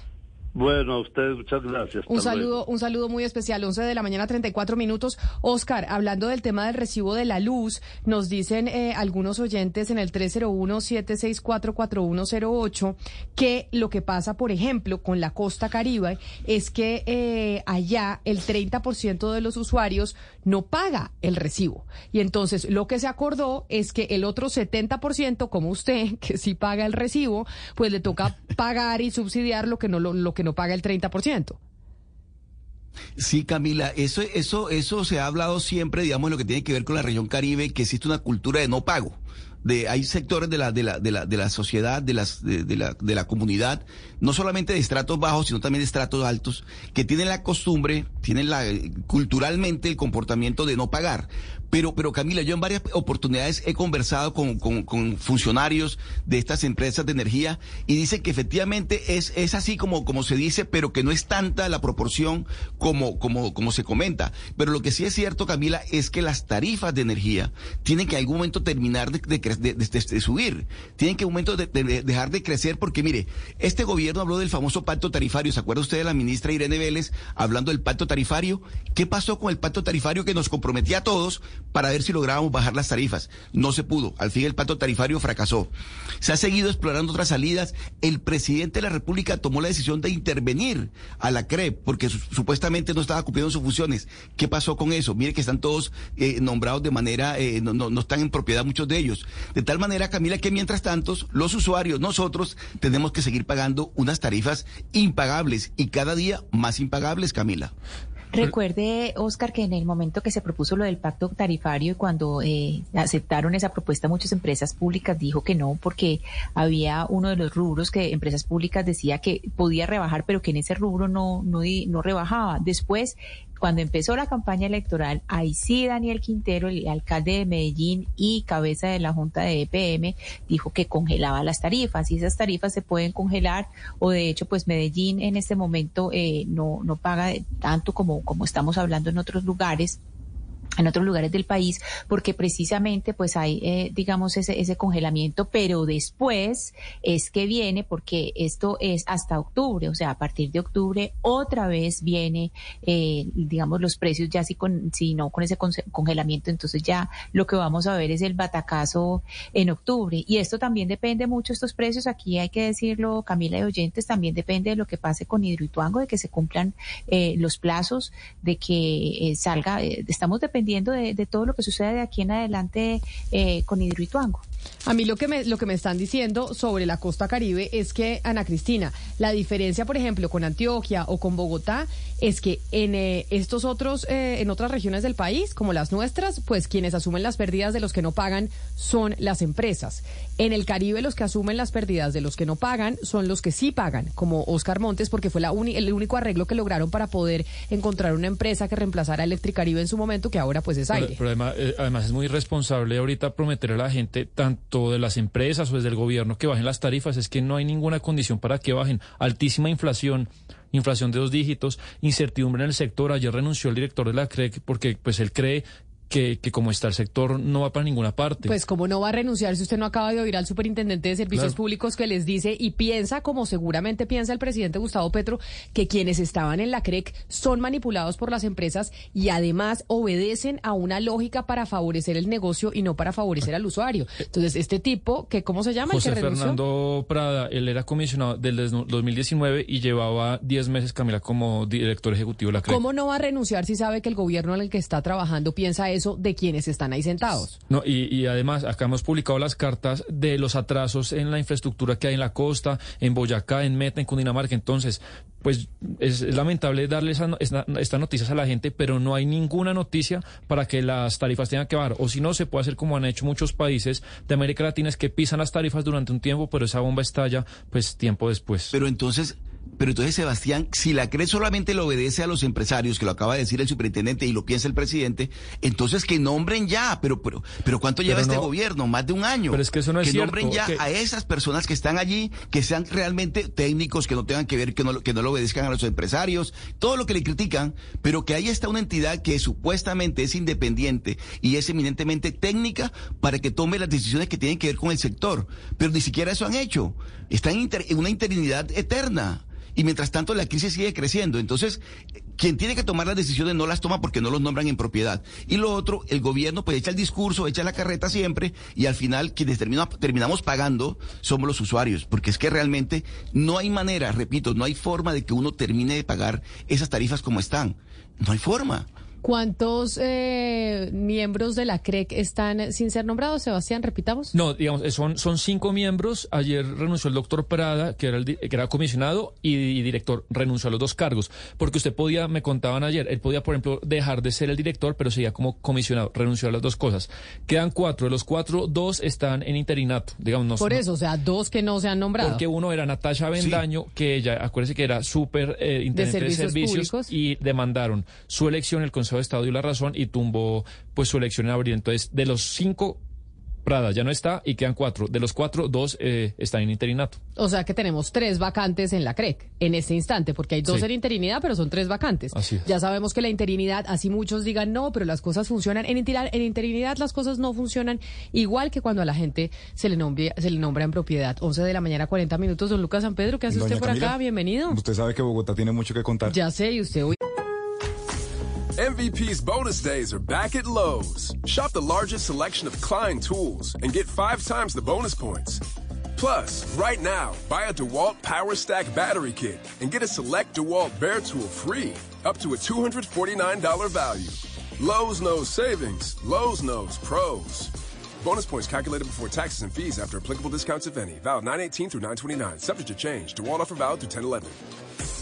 Bueno, a ustedes muchas gracias. Un saludo, un saludo muy especial. 11 de la mañana, 34 minutos. Oscar, hablando del tema del recibo de la luz, nos dicen eh, algunos oyentes en el 301-764-4108 que lo que pasa, por ejemplo, con la costa caribe es que eh, allá el 30% de los usuarios no paga el recibo. Y entonces lo que se acordó es que el otro 70%, como usted, que sí paga el recibo, pues le toca pagar y subsidiar lo que no, lo, lo que no paga el 30%. Sí, Camila, eso, eso, eso se ha hablado siempre, digamos, en lo que tiene que ver con la región Caribe, que existe una cultura de no pago. De, hay sectores de la, de la, de la, de la sociedad, de, las, de, la, de la comunidad, no solamente de estratos bajos, sino también de estratos altos, que tienen la costumbre, tienen la, culturalmente el comportamiento de no pagar. Pero, pero Camila, yo en varias oportunidades he conversado con, con, funcionarios de estas empresas de energía y dicen que efectivamente es, es así como, como se dice, pero que no es tanta la proporción como, como, como se comenta. Pero lo que sí es cierto, Camila, es que las tarifas de energía tienen que en algún momento terminar de, de, de, subir. Tienen que en algún momento dejar de crecer porque, mire, este gobierno habló del famoso pacto tarifario. ¿Se acuerda usted de la ministra Irene Vélez hablando del pacto tarifario? ¿Qué pasó con el pacto tarifario que nos comprometía a todos para ver si lográbamos bajar las tarifas. No se pudo. Al fin el pacto tarifario fracasó. Se ha seguido explorando otras salidas. El presidente de la República tomó la decisión de intervenir a la CREP porque supuestamente no estaba cumpliendo sus funciones. ¿Qué pasó con eso? Mire que están todos eh, nombrados de manera, eh, no, no, no están en propiedad muchos de ellos. De tal manera, Camila, que mientras tanto, los usuarios, nosotros, tenemos que seguir pagando unas tarifas impagables y cada día más impagables, Camila. Recuerde, Oscar, que en el momento que se propuso lo del pacto tarifario y cuando eh, aceptaron esa propuesta, muchas empresas públicas dijo que no, porque había uno de los rubros que empresas públicas decía que podía rebajar, pero que en ese rubro no, no, no rebajaba. Después, cuando empezó la campaña electoral, ahí sí Daniel Quintero, el alcalde de Medellín y cabeza de la Junta de EPM, dijo que congelaba las tarifas y esas tarifas se pueden congelar o de hecho pues Medellín en este momento eh, no, no paga tanto como, como estamos hablando en otros lugares en otros lugares del país, porque precisamente pues hay, eh, digamos, ese, ese congelamiento, pero después es que viene, porque esto es hasta octubre, o sea, a partir de octubre otra vez viene, eh, digamos, los precios ya si, con, si no con ese congelamiento, entonces ya lo que vamos a ver es el batacazo en octubre. Y esto también depende mucho, estos precios, aquí hay que decirlo, Camila de Oyentes, también depende de lo que pase con Hidroituango, de que se cumplan eh, los plazos, de que salga, estamos dependiendo de, todo lo que sucede de aquí en adelante eh, con Hidroituango. A mí lo que me lo que me están diciendo sobre la costa caribe es que Ana Cristina, la diferencia, por ejemplo, con Antioquia o con Bogotá es que en eh, estos otros eh, en otras regiones del país, como las nuestras, pues quienes asumen las pérdidas de los que no pagan son las empresas. En el Caribe los que asumen las pérdidas de los que no pagan son los que sí pagan, como Oscar Montes, porque fue la el único arreglo que lograron para poder encontrar una empresa que reemplazara a Electricaribe en su momento, que ahora pues es aire. Pero, además, eh, además es muy responsable ahorita prometer a la gente, tanto de las empresas o desde el gobierno, que bajen las tarifas. Es que no hay ninguna condición para que bajen. Altísima inflación inflación de dos dígitos, incertidumbre en el sector. Ayer renunció el director de la CREC porque pues él cree que, que, como está el sector no va para ninguna parte. Pues como no va a renunciar si usted no acaba de oír al superintendente de servicios públicos que les dice y piensa, como seguramente piensa el presidente Gustavo Petro, que quienes estaban en la CREC son manipulados por las empresas y además obedecen a una lógica para favorecer el negocio y no para favorecer al usuario. Entonces, este tipo, que ¿cómo se llama? José Fernando Prada, él era comisionado del 2019 y llevaba 10 meses, Camila, como director ejecutivo de la CREC. ¿Cómo no va a renunciar si sabe que el gobierno en el que está trabajando piensa eso? De quienes están ahí sentados. No, y, además, acá hemos publicado las cartas de los atrasos en la infraestructura que hay en la costa, en Boyacá, en Meta, en Cundinamarca. Entonces, pues es, lamentable darle estas noticias a la gente, pero no hay ninguna noticia para que las tarifas tengan que bajar. O si no, se puede hacer como han hecho muchos países de América Latina, es que pisan las tarifas durante un tiempo, pero esa bomba estalla, pues tiempo después. Pero entonces pero entonces, Sebastián, si la CRE solamente le obedece a los empresarios, que lo acaba de decir el superintendente y lo piensa el presidente, entonces que nombren ya. Pero, pero, pero ¿cuánto lleva este gobierno? Más de un año. Pero es que eso no es que cierto. nombren ya a esas personas que están allí, que sean realmente técnicos, que no tengan que ver, que no, que no le obedezcan a los empresarios, todo lo que le critican, pero que ahí está una entidad que supuestamente es independiente y es eminentemente técnica para que tome las decisiones que tienen que ver con el sector. Pero ni siquiera eso han hecho. Están en una interinidad eterna y mientras tanto la crisis sigue creciendo. Entonces, quien tiene que tomar las decisiones no las toma porque no los nombran en propiedad. Y lo otro, el gobierno pues echa el discurso, echa la carreta siempre y al final quienes terminamos pagando somos los usuarios, porque es que realmente no hay manera, repito, no hay forma de que uno termine de pagar esas tarifas como están. No hay forma. ¿Cuántos eh, miembros de la CREC están sin ser nombrados, Sebastián? Repitamos. No, digamos, son, son cinco miembros. Ayer renunció el doctor Prada, que era, el, que era comisionado y, director, renunció a los dos cargos. Porque usted podía, me contaban ayer, él podía, por ejemplo, dejar de ser el director, pero seguía como comisionado. Renunció a las dos cosas. Quedan cuatro. De los cuatro, dos están en interinato. Digamos, no, por eso, o sea, dos que no se han nombrado. Porque uno era Natasha Bendaño, que ella, acuérdese que era súper eh, de servicios, públicos. y demandaron su elección el Consejo de Estado dio la razón y tumbó pues su elección en abril. Entonces, de los cinco Prada ya no está y quedan cuatro. De los cuatro, dos eh, están en interinato. O sea que tenemos tres vacantes en la CREC en este instante, porque hay dos en interinidad, pero son tres vacantes. Ya sabemos que la interinidad, así muchos digan no, pero las cosas funcionan. En, en interinidad las cosas no funcionan igual que cuando a la gente se le, nombra, se le nombra en propiedad. 11 de la mañana, 40 minutos. Don Lucas San Pedro, ¿qué hace usted por acá? Bienvenido. Usted sabe que Bogotá tiene mucho que contar. Ya sé, y usted hoy. MVP's bonus days are back at Lowe's. Shop the largest selection of Klein tools and get five times the bonus points. Plus, right now, buy a DeWalt Power Stack battery kit and get a select DeWalt Bear tool free, up to a $249 value. Lowe's knows savings. Lowe's knows pros. Bonus points calculated before taxes and fees after applicable discounts, if any. Valid 918 through 929. Subject to change. DeWalt offer valid through 1011.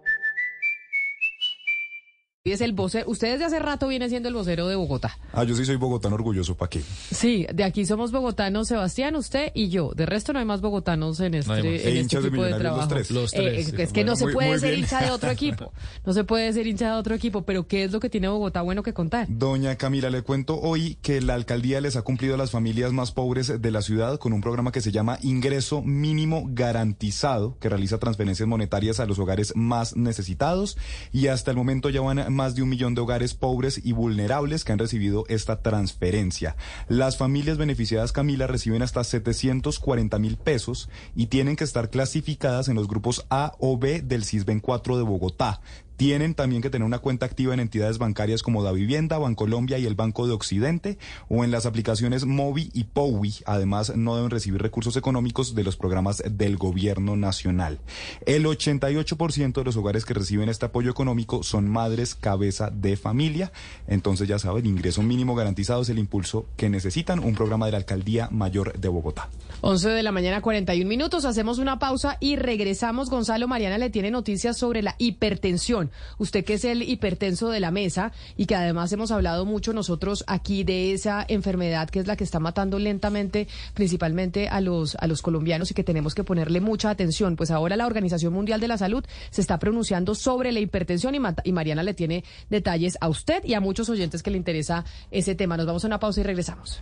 es el vocero. Usted desde hace rato viene siendo el vocero de Bogotá. Ah, yo sí soy bogotano orgulloso, ¿para qué? Sí, de aquí somos bogotanos, Sebastián, usted y yo. De resto no hay más bogotanos en este, en este tipo de, trabajo. Los tres. Eh, es que no se puede ser hincha de otro equipo. No se puede ser hincha de otro equipo, pero ¿qué es lo que tiene Bogotá bueno que contar? Doña Camila, le cuento hoy que la alcaldía les ha cumplido a las familias más pobres de la ciudad con un programa que se llama Ingreso Mínimo Garantizado, que realiza transferencias monetarias a los hogares más necesitados y hasta el momento ya van más de un millón de hogares pobres y vulnerables que han recibido esta transferencia. Las familias beneficiadas, Camila, reciben hasta 740 mil pesos y tienen que estar clasificadas en los grupos A o B del CISBEN 4 de Bogotá tienen también que tener una cuenta activa en entidades bancarias como Da Vivienda, Bancolombia y el Banco de Occidente o en las aplicaciones Movi y Powi. Además, no deben recibir recursos económicos de los programas del gobierno nacional. El 88% de los hogares que reciben este apoyo económico son madres cabeza de familia. Entonces, ya saben, ingreso mínimo garantizado es el impulso que necesitan, un programa de la Alcaldía Mayor de Bogotá. 11 de la mañana, 41 minutos. Hacemos una pausa y regresamos. Gonzalo Mariana le tiene noticias sobre la hipertensión. Usted que es el hipertenso de la mesa y que además hemos hablado mucho nosotros aquí de esa enfermedad que es la que está matando lentamente principalmente a los, a los colombianos y que tenemos que ponerle mucha atención. Pues ahora la Organización Mundial de la Salud se está pronunciando sobre la hipertensión y, y Mariana le tiene detalles a usted y a muchos oyentes que le interesa ese tema. Nos vamos a una pausa y regresamos.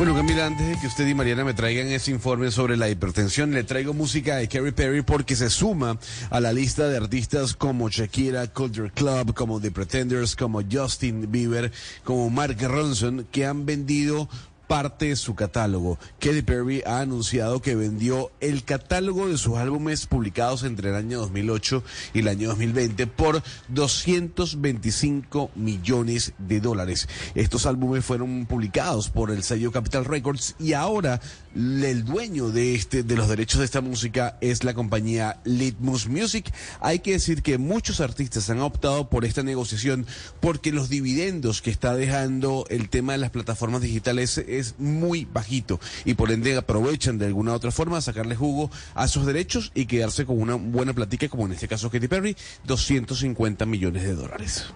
Antes de que usted y Mariana me traigan ese informe sobre la hipertensión, le traigo música de Katy Perry porque se suma a la lista de artistas como Shakira, Culture Club, como The Pretenders, como Justin Bieber, como Mark Ronson, que han vendido parte de su catálogo. Katy Perry ha anunciado que vendió el catálogo de sus álbumes publicados entre el año 2008 y el año 2020 por 225 millones de dólares. Estos álbumes fueron publicados por el sello Capital Records y ahora el dueño de este de los derechos de esta música es la compañía Litmus Music. Hay que decir que muchos artistas han optado por esta negociación porque los dividendos que está dejando el tema de las plataformas digitales es muy bajito y por ende aprovechan de alguna u otra forma sacarle jugo a sus derechos y quedarse con una buena platica como en este caso Katy Perry, 250 millones de dólares.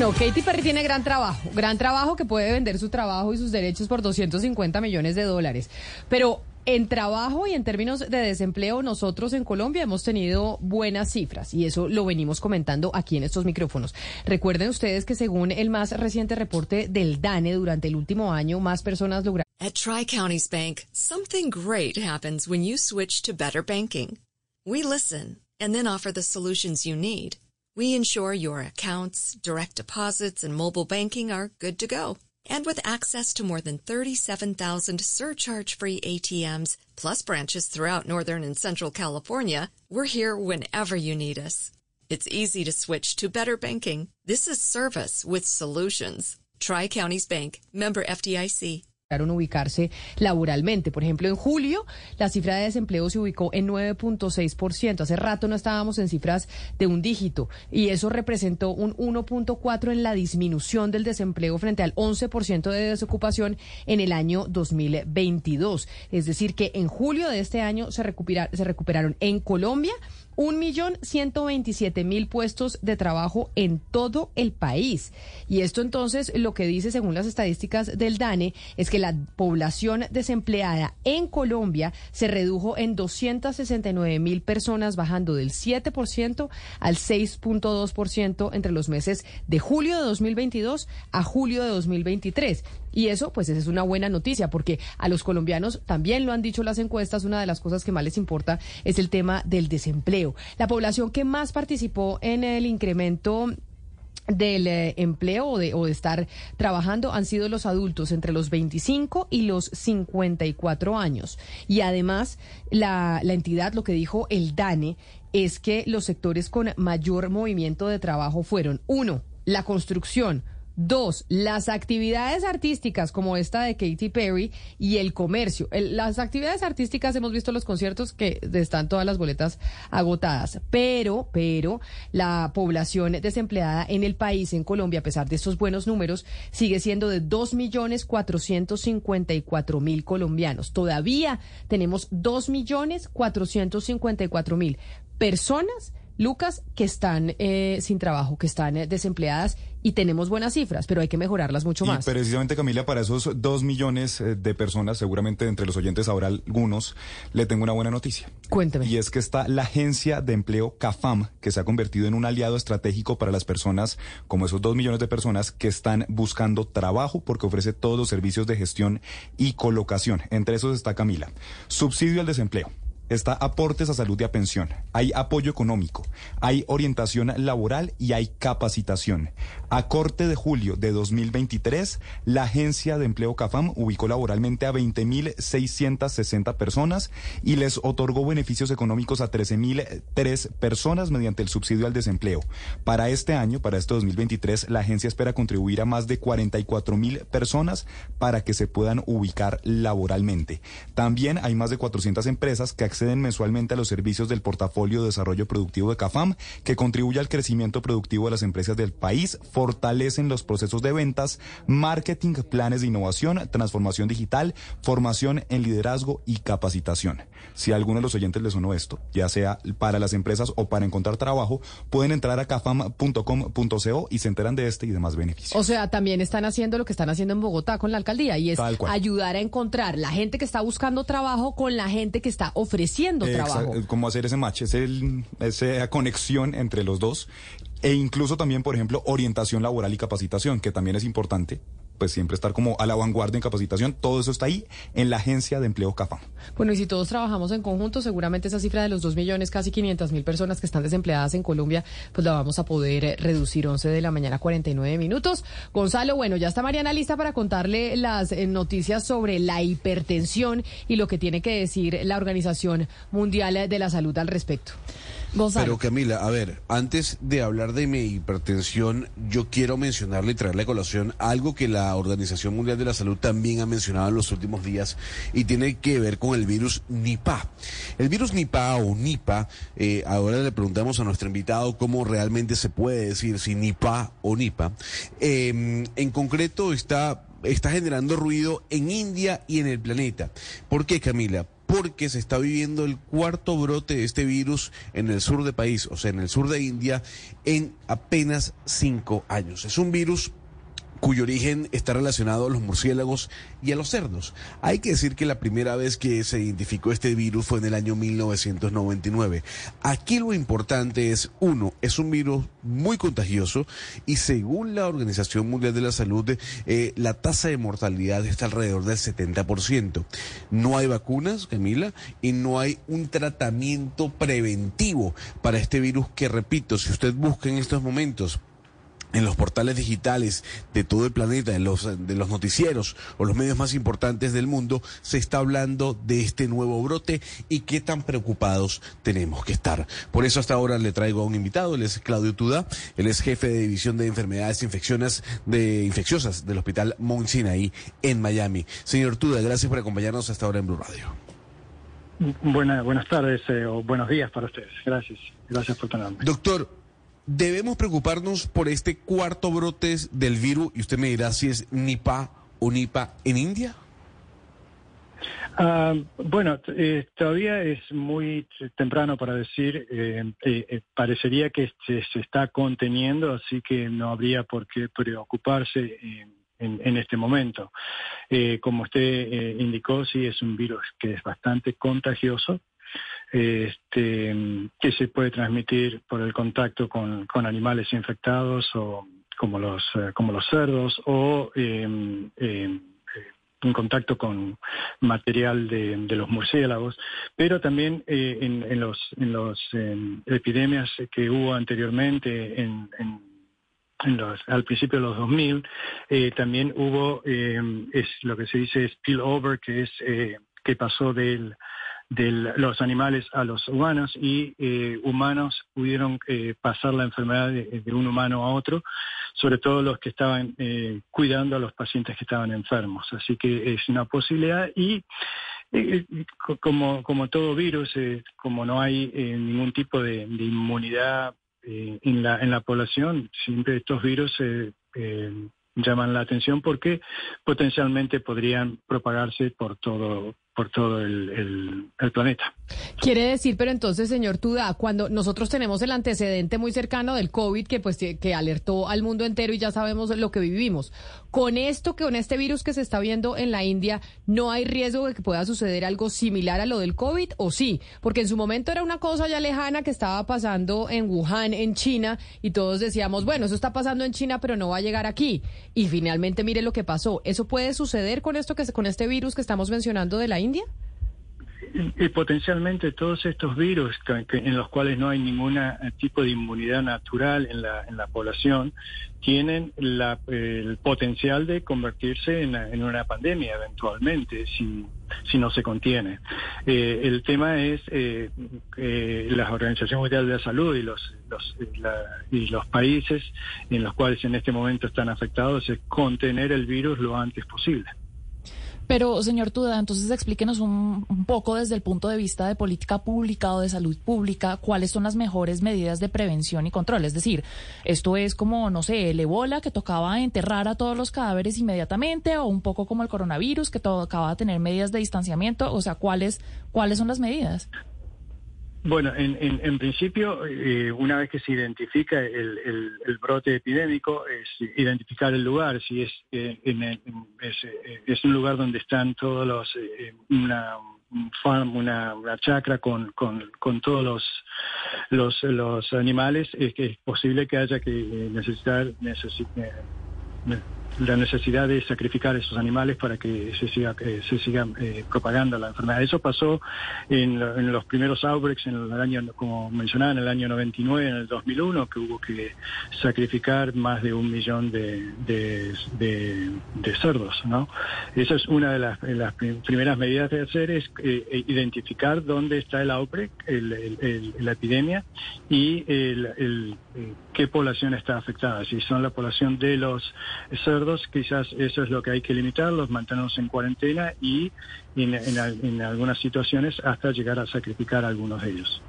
Bueno, Katy Perry tiene gran trabajo, gran trabajo que puede vender su trabajo y sus derechos por 250 millones de dólares. Pero en trabajo y en términos de desempleo, nosotros en Colombia hemos tenido buenas cifras y eso lo venimos comentando aquí en estos micrófonos. Recuerden ustedes que según el más reciente reporte del DANE durante el último año, más personas lograron. At Tri Counties Bank, something great happens when you switch to better banking. We listen and then offer the solutions you need. We ensure your accounts, direct deposits, and mobile banking are good to go. And with access to more than 37,000 surcharge-free ATMs, plus branches throughout Northern and Central California, we're here whenever you need us. It's easy to switch to better banking. This is service with solutions. Tri Counties Bank, member FDIC. Ubicarse laboralmente. Por ejemplo, en julio la cifra de desempleo se ubicó en 9.6%. Hace rato no estábamos en cifras de un dígito y eso representó un 1.4 en la disminución del desempleo frente al 11% de desocupación en el año 2022. Es decir, que en julio de este año se, se recuperaron en Colombia un millón ciento veintisiete mil puestos de trabajo en todo el país. Y esto entonces lo que dice, según las estadísticas del DANE, es que la población desempleada en Colombia se redujo en 269 mil personas, bajando del 7% al 6.2% entre los meses de julio de 2022 a julio de 2023. Y eso, pues, esa es una buena noticia, porque a los colombianos también lo han dicho las encuestas, una de las cosas que más les importa es el tema del desempleo. La población que más participó en el incremento del eh, empleo o de, o de estar trabajando han sido los adultos entre los 25 y los 54 años. Y además, la, la entidad, lo que dijo el DANE, es que los sectores con mayor movimiento de trabajo fueron, uno, la construcción, Dos, las actividades artísticas como esta de Katy Perry y el comercio. las actividades artísticas hemos visto los conciertos que están todas las boletas agotadas, pero, pero la población desempleada en el país, en Colombia, a pesar de estos buenos números, sigue siendo de 2.454.000 colombianos. Todavía tenemos 2.454.000 personas Lucas, que están eh, sin trabajo, que están eh, desempleadas y tenemos buenas cifras, pero hay que mejorarlas mucho más. Precisamente, Camila, para esos dos millones eh, de personas, seguramente entre los oyentes habrá algunos, le tengo una buena noticia. Cuénteme. Y es que está la agencia de empleo CAFAM, que se ha convertido en un aliado estratégico para las personas, como esos dos millones de personas que están buscando trabajo, porque ofrece todos los servicios de gestión y colocación. Entre esos está Camila. Subsidio al desempleo está aportes a salud y a pensión, hay apoyo económico, hay orientación laboral y hay capacitación. A corte de julio de 2023, la Agencia de Empleo CAFAM ubicó laboralmente a 20.660 personas y les otorgó beneficios económicos a 13.003 personas mediante el subsidio al desempleo. Para este año, para este 2023, la agencia espera contribuir a más de 44.000 personas para que se puedan ubicar laboralmente. También hay más de 400 empresas que acceden mensualmente a los servicios del portafolio de desarrollo productivo de CAFAM, que contribuye al crecimiento productivo de las empresas del país, fortalecen los procesos de ventas, marketing, planes de innovación, transformación digital, formación en liderazgo y capacitación. Si a alguno de los oyentes les sonó esto, ya sea para las empresas o para encontrar trabajo, pueden entrar a cafam.com.co y se enteran de este y demás beneficios. O sea, también están haciendo lo que están haciendo en Bogotá con la alcaldía y es ayudar a encontrar la gente que está buscando trabajo con la gente que está ofreciendo haciendo trabajo. Cómo hacer ese match, es el, esa conexión entre los dos e incluso también, por ejemplo, orientación laboral y capacitación, que también es importante pues siempre estar como a la vanguardia en capacitación. Todo eso está ahí en la agencia de empleo CAFAM. Bueno, y si todos trabajamos en conjunto, seguramente esa cifra de los 2 millones, casi 500 mil personas que están desempleadas en Colombia, pues la vamos a poder eh, reducir 11 de la mañana, 49 minutos. Gonzalo, bueno, ya está Mariana lista para contarle las eh, noticias sobre la hipertensión y lo que tiene que decir la Organización Mundial de la Salud al respecto. Pero Camila, a ver, antes de hablar de mi hipertensión, yo quiero mencionarle y traerle a colación algo que la Organización Mundial de la Salud también ha mencionado en los últimos días y tiene que ver con el virus Nipah. El virus Nipah o Nipa, eh, ahora le preguntamos a nuestro invitado cómo realmente se puede decir si Nipah o Nipa. Em, en concreto está está generando ruido en India y en el planeta. ¿Por qué, Camila? Porque se está viviendo el cuarto brote de este virus en el sur del país, o sea, en el sur de India, en apenas cinco años. Es un virus cuyo origen está relacionado a los murciélagos y a los cerdos. Hay que decir que la primera vez que se identificó este virus fue en el año 1999. Aquí lo importante es, uno, es un virus muy contagioso y según la Organización Mundial de la Salud, eh, la tasa de mortalidad está alrededor del 70%. No hay vacunas, Camila, y no hay un tratamiento preventivo para este virus que, repito, si usted busca en estos momentos en los portales digitales de todo el planeta, en los, de los noticieros o los medios más importantes del mundo, se está hablando de este nuevo brote y qué tan preocupados tenemos que estar. Por eso hasta ahora le traigo a un invitado, él es Claudio Tuda, él es jefe de división de enfermedades infecciosas, de, infecciosas del Hospital Mount Sinai en Miami. Señor Tuda, gracias por acompañarnos hasta ahora en Blue Radio. buenas tardes eh, o buenos días para ustedes. Gracias. Gracias por tenerme. Doctor, ¿Debemos preocuparnos por este cuarto brote del virus? Y usted me dirá si es Nipah o Nipa en India. Ah, bueno, eh, todavía es muy temprano para decir, eh, eh, parecería que se, está conteniendo, así que no habría por qué preocuparse en, en, este momento. como usted indicó, sí es un virus que es bastante contagioso, este, que se puede transmitir por el contacto con, con animales infectados o como los, eh, como los cerdos o em, em, en contacto con material de, de, los murciélagos, pero también eh, en, en, los, en los epidemias que hubo anteriormente en, en al principio de los 2000, eh, también hubo eh, es lo que se dice spillover, que es eh, que pasó del, de los animales a los humanos y humanos pudieron pasar la enfermedad de, un humano a otro, sobre todo los que estaban cuidando a los pacientes que estaban enfermos. Así que es una posibilidad y como, como todo virus, como no hay ningún tipo de inmunidad eh, en, la, en la población, siempre estos virus eh, eh, llaman la atención porque potencialmente podrían propagarse por todo por todo el, planeta. Quiere decir, pero entonces, señor Tuda, cuando nosotros tenemos el antecedente muy cercano del COVID que pues que alertó al mundo entero y ya sabemos lo que vivimos, con esto que con este virus que se está viendo en la India, ¿no hay riesgo de que pueda suceder algo similar a lo del COVID o sí? Porque en su momento era una cosa ya lejana que estaba pasando en Wuhan, en China, y todos decíamos, bueno, eso está pasando en China, pero no va a llegar aquí. Y finalmente mire lo que pasó. ¿Eso puede suceder con esto que con este virus que estamos mencionando de la India? Y, potencialmente todos estos virus en los cuales no hay ningún tipo de inmunidad natural en la, en la población tienen el potencial de convertirse en, una pandemia eventualmente si, si no se contiene. Eh, el tema es eh, eh, la Organización Mundial de la Salud y los, los y los países en los cuales en este momento están afectados es contener el virus lo antes posible. Pero, señor Tuda, entonces explíquenos un, poco desde el punto de vista de política pública o de salud pública, cuáles son las mejores medidas de prevención y control. Es decir, esto es como, no sé, el ebola que tocaba enterrar a todos los cadáveres inmediatamente o un poco como el coronavirus que tocaba tener medidas de distanciamiento. O sea, ¿cuáles, cuáles son las medidas? Bueno, en, en, principio, eh, una vez que se identifica el, el, brote epidémico, es identificar el lugar, si es, eh, en, eh, es, un lugar donde están todos los, una farm, una, una chacra con, con, con todos los, los, los animales, es que es posible que haya que necesitar, necesitar la necesidad de sacrificar esos animales para que se siga, eh, se siga eh, propagando la enfermedad. Eso pasó en, en, los primeros outbreaks, en el año, como mencionaba, en el año 99, en el 2001, que hubo que sacrificar más de un millón de, de, de, cerdos. ¿no? Esa es una de las, las primeras medidas de hacer, es eh, identificar dónde está el outbreak, el, la epidemia, y el, qué población está afectada. Si son la población de los cerdos, quizás eso es lo que hay que limitarlos, mantenerlos en cuarentena y en, en algunas situaciones hasta llegar a sacrificar algunos de ellos.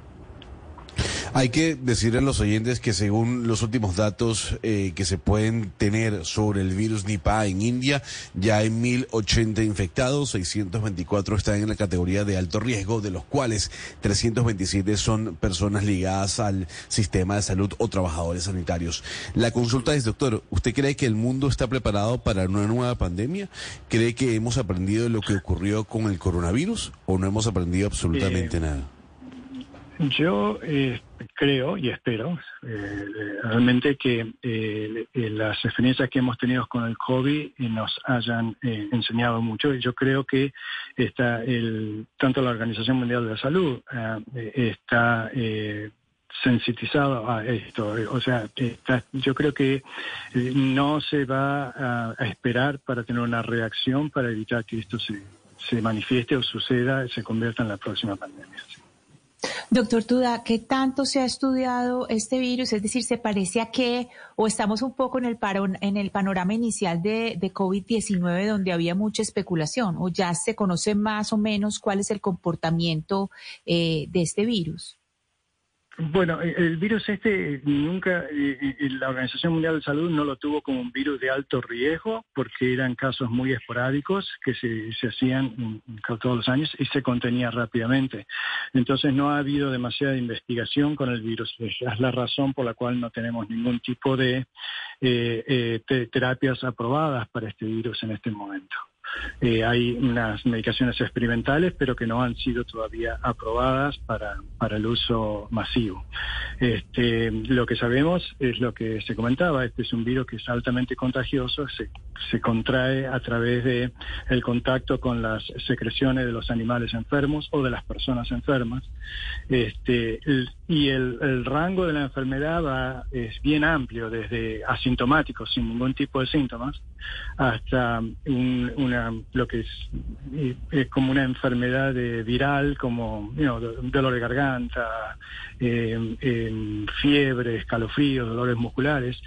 Hay que decirle a los oyentes que según los últimos datos eh, que se pueden tener sobre el virus Nipah en India, ya hay 1.080 infectados, 624 están en la categoría de alto riesgo, de los cuales 327 son personas ligadas al sistema de salud o trabajadores sanitarios. La consulta es, doctor, ¿usted cree que el mundo está preparado para una nueva pandemia? ¿Cree que hemos aprendido lo que ocurrió con el coronavirus o no hemos aprendido absolutamente nada? Yo eh, creo y espero eh, realmente que eh, las experiencias que hemos tenido con el COVID nos hayan enseñado mucho. Y yo creo que está el, tanto la Organización Mundial de la Salud está sensitizado a esto. O sea, yo creo que no se va a, esperar para tener una reacción para evitar que esto se, se manifieste o suceda, se convierta en la próxima pandemia. Doctor Tuda, ¿qué tanto se ha estudiado este virus? Es decir, ¿se parece a qué? ¿O estamos un poco en el, en el panorama inicial de, de COVID-19 donde había mucha especulación? ¿O ya se conoce más o menos cuál es el comportamiento eh, de este virus? Bueno, eh, el virus este nunca, eh, eh, la Organización Mundial de Salud no lo tuvo como un virus de alto riesgo porque eran casos muy esporádicos que se, se hacían todos los años y se contenía rápidamente. Entonces no ha habido demasiada investigación con el virus. Es la razón por la cual no tenemos ningún tipo de terapias aprobadas para este virus en este momento. Eh, hay unas medicaciones experimentales, pero que no han sido todavía aprobadas para, para el uso masivo. Este, lo que sabemos es lo que se comentaba, este es un virus que es altamente contagioso, se, se contrae a través de el contacto con las secreciones de los animales enfermos o de las personas enfermas. Este, y el, rango de la enfermedad va, es bien amplio, desde asintomáticos, sin ningún tipo de síntomas, hasta un, una, lo que es, es, como una enfermedad de viral, como dolor de garganta, eh, eh, fiebre, escalofríos, dolores musculares,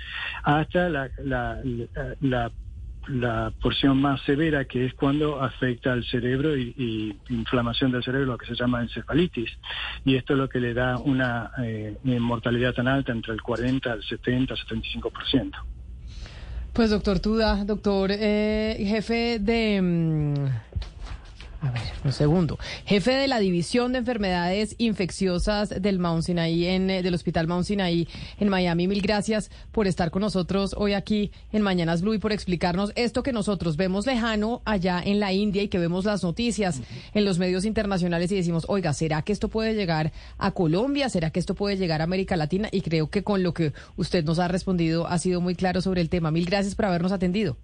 hasta la, la, la, porción más severa, que es cuando afecta al cerebro y, inflamación del cerebro, lo que se llama encefalitis. Y esto es lo que le da una eh, mortalidad tan alta, entre el 40 al 70, 75%. Pues doctor Tuda, doctor eh, jefe de... Mm, a ver, un segundo. Jefe de la División de Enfermedades Infecciosas del Mount Sinai en, eh, del Hospital Mount Sinai en Miami. Mil gracias por estar con nosotros hoy aquí en Mañanas Blue y por explicarnos esto que nosotros vemos lejano allá en la India y que vemos las noticias en los medios internacionales y decimos, oiga, ¿será que esto puede llegar a Colombia? ¿Será que esto puede llegar a América Latina? Y creo que con lo que usted nos ha respondido ha sido muy claro sobre el tema. Mil gracias por habernos atendido.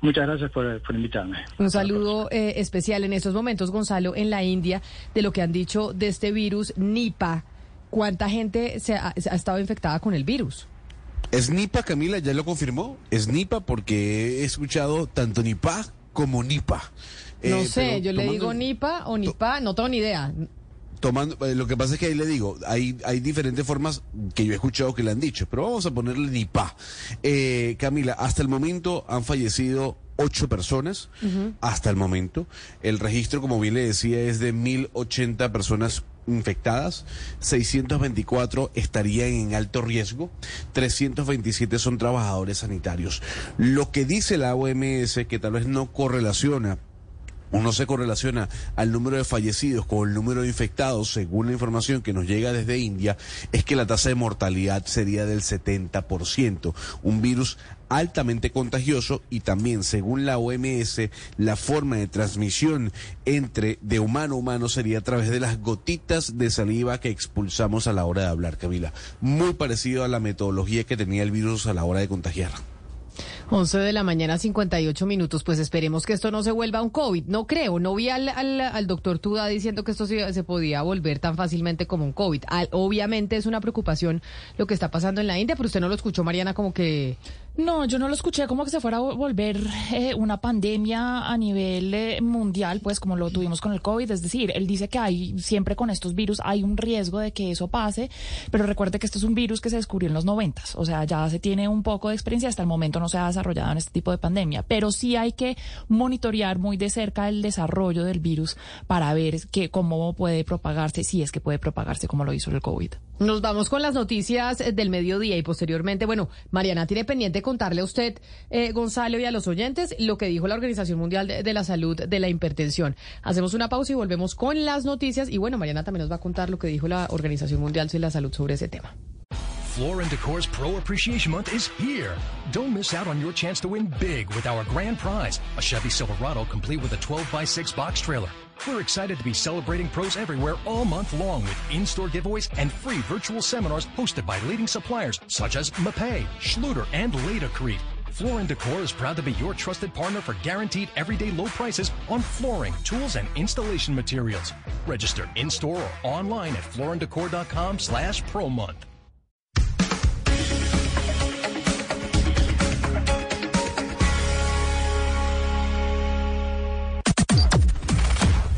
Muchas gracias por, invitarme. Un saludo eh, especial en estos momentos, Gonzalo, en la India, de lo que han dicho de este virus Nipa. ¿Cuánta gente se ha, estado infectada con el virus? Es Nipa, Camila, ya lo confirmó. Es Nipa porque he escuchado tanto Nipa como Nipa. No eh, sé, yo le digo Nipa o Nipa, no tengo ni idea. Tomando, eh, lo que pasa es que ahí le digo, hay, hay diferentes formas que yo he escuchado que le han dicho, pero vamos a ponerle Nipa. Eh, Camila, hasta el momento han fallecido ocho personas, hasta el momento. El registro, como bien le decía, es de 1080 personas infectadas, 624 estarían en alto riesgo, 327 son trabajadores sanitarios. Lo que dice la OMS, que tal vez no correlaciona uno se correlaciona al número de fallecidos con el número de infectados, según la información que nos llega desde India, es que la tasa de mortalidad sería del 70%. Un virus altamente contagioso y también, según la OMS, la forma de transmisión entre de humano a humano sería a través de las gotitas de saliva que expulsamos a la hora de hablar, Camila. Muy parecido a la metodología que tenía el virus a la hora de contagiar. 11 de la mañana, 58 minutos. Pues esperemos que esto no se vuelva un COVID. No creo. No vi al, al, doctor Tuda diciendo que esto se, podía volver tan fácilmente como un COVID. obviamente es una preocupación lo que está pasando en la India, pero usted no lo escuchó, Mariana, como que no, yo no lo escuché como que se fuera a volver eh, una pandemia a nivel eh, mundial, pues como lo tuvimos con el COVID. Es decir, él dice que hay siempre con estos virus hay un riesgo de que eso pase, pero recuerde que esto es un virus que se descubrió en los noventas, o sea, ya se tiene un poco de experiencia. Hasta el momento no se ha desarrollado en este tipo de pandemia, pero sí hay que monitorear muy de cerca el desarrollo del virus para ver que cómo puede propagarse, si es que puede propagarse como lo hizo el COVID. Nos vamos con las noticias del mediodía y posteriormente, bueno, Mariana tiene pendiente contarle a usted, eh, Gonzalo, y a los oyentes lo que dijo la Organización Mundial de, la Salud de la hipertensión. Hacemos una pausa y volvemos con las noticias. Y bueno, Mariana también nos va a contar lo que dijo la Organización Mundial de la Salud sobre ese tema. Floor and Decor's Pro Appreciation Month is here. Don't miss out on your chance to win big with our grand prize, a Chevy Silverado complete with a 12 by 6 box trailer. We're excited to be celebrating pros everywhere all month long with in-store giveaways and free virtual seminars hosted by leading suppliers such as Mapei, Schluter, and Laticrete. Floor & Decor is proud to be your trusted partner for guaranteed everyday low prices on flooring, tools, and installation materials. Register in-store or online at flooranddecor.com slash pro month.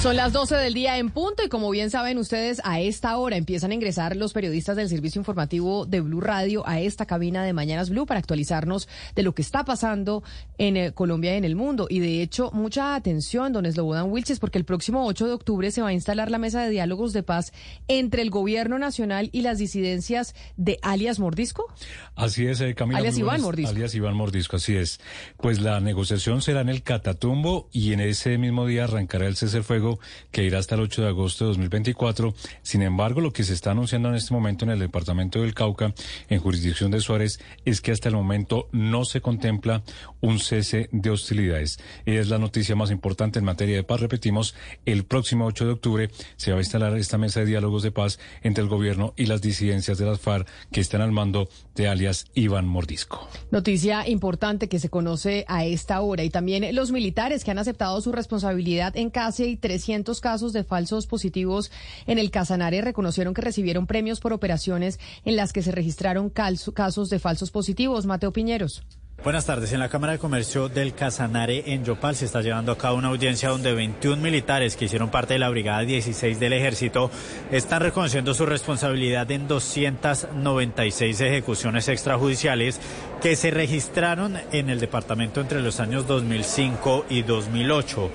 Son las 12 del día en punto y como bien saben ustedes, a esta hora empiezan a ingresar los periodistas del servicio informativo de Blue Radio a esta cabina de Mañanas Blue para actualizarnos de lo que está pasando en eh, Colombia y en el mundo. Y de hecho, mucha atención, don Slobodan Wilches, porque el próximo 8 de octubre se va a instalar la mesa de diálogos de paz entre el gobierno nacional y las disidencias de alias Mordisco. Así es, eh, Camila. Alias Iván Mordisco. Alias Iván Mordisco, así es. Pues la negociación será en el Catatumbo y en ese mismo día arrancará el cese el fuego que irá hasta el 8 de agosto de 2024. Sin embargo, lo que se está anunciando en este momento en el departamento del Cauca, en jurisdicción de Suárez, es que hasta el momento no se contempla un cese de hostilidades. Es la noticia más importante en materia de paz. Repetimos, el próximo 8 de octubre se va a instalar esta mesa de diálogos de paz entre el gobierno y las disidencias de las FARC que están al mando de alias Iván Mordisco. Noticia importante que se conoce a esta hora y también los militares que han aceptado su responsabilidad en casi 300 casos de falsos positivos en el Casanare reconocieron que recibieron premios por operaciones en las que se registraron casos de falsos positivos. Mateo Piñeros. Buenas tardes. En la Cámara de Comercio del Casanare en Yopal se está llevando a cabo una audiencia donde 21 militares que hicieron parte de la Brigada 16 del Ejército están reconociendo su responsabilidad en 296 ejecuciones extrajudiciales que se registraron en el departamento entre los años 2005 y 2008.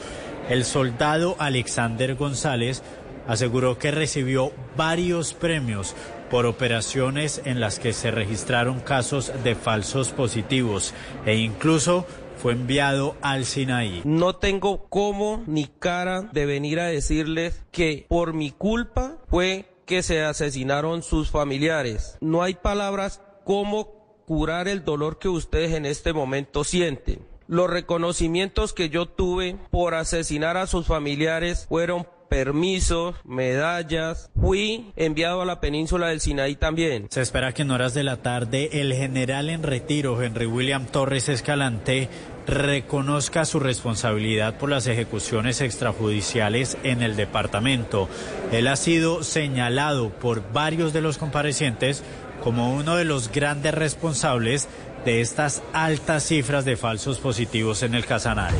El soldado Alexander González aseguró que recibió varios premios por operaciones en las que se registraron casos de falsos positivos e incluso fue enviado al Sinaí. No tengo cómo ni cara de venir a decirles que por mi culpa fue que se asesinaron sus familiares. No hay palabras cómo curar el dolor que ustedes en este momento sienten. Los reconocimientos que yo tuve por asesinar a sus familiares fueron permisos, medallas. Fui enviado a la península del Sinaí también. Se espera que en horas de la tarde el general en retiro, Henry William Torres Escalante, reconozca su responsabilidad por las ejecuciones extrajudiciales en el departamento. Él ha sido señalado por varios de los comparecientes como uno de los grandes responsables de estas altas cifras de falsos positivos en el Casanare.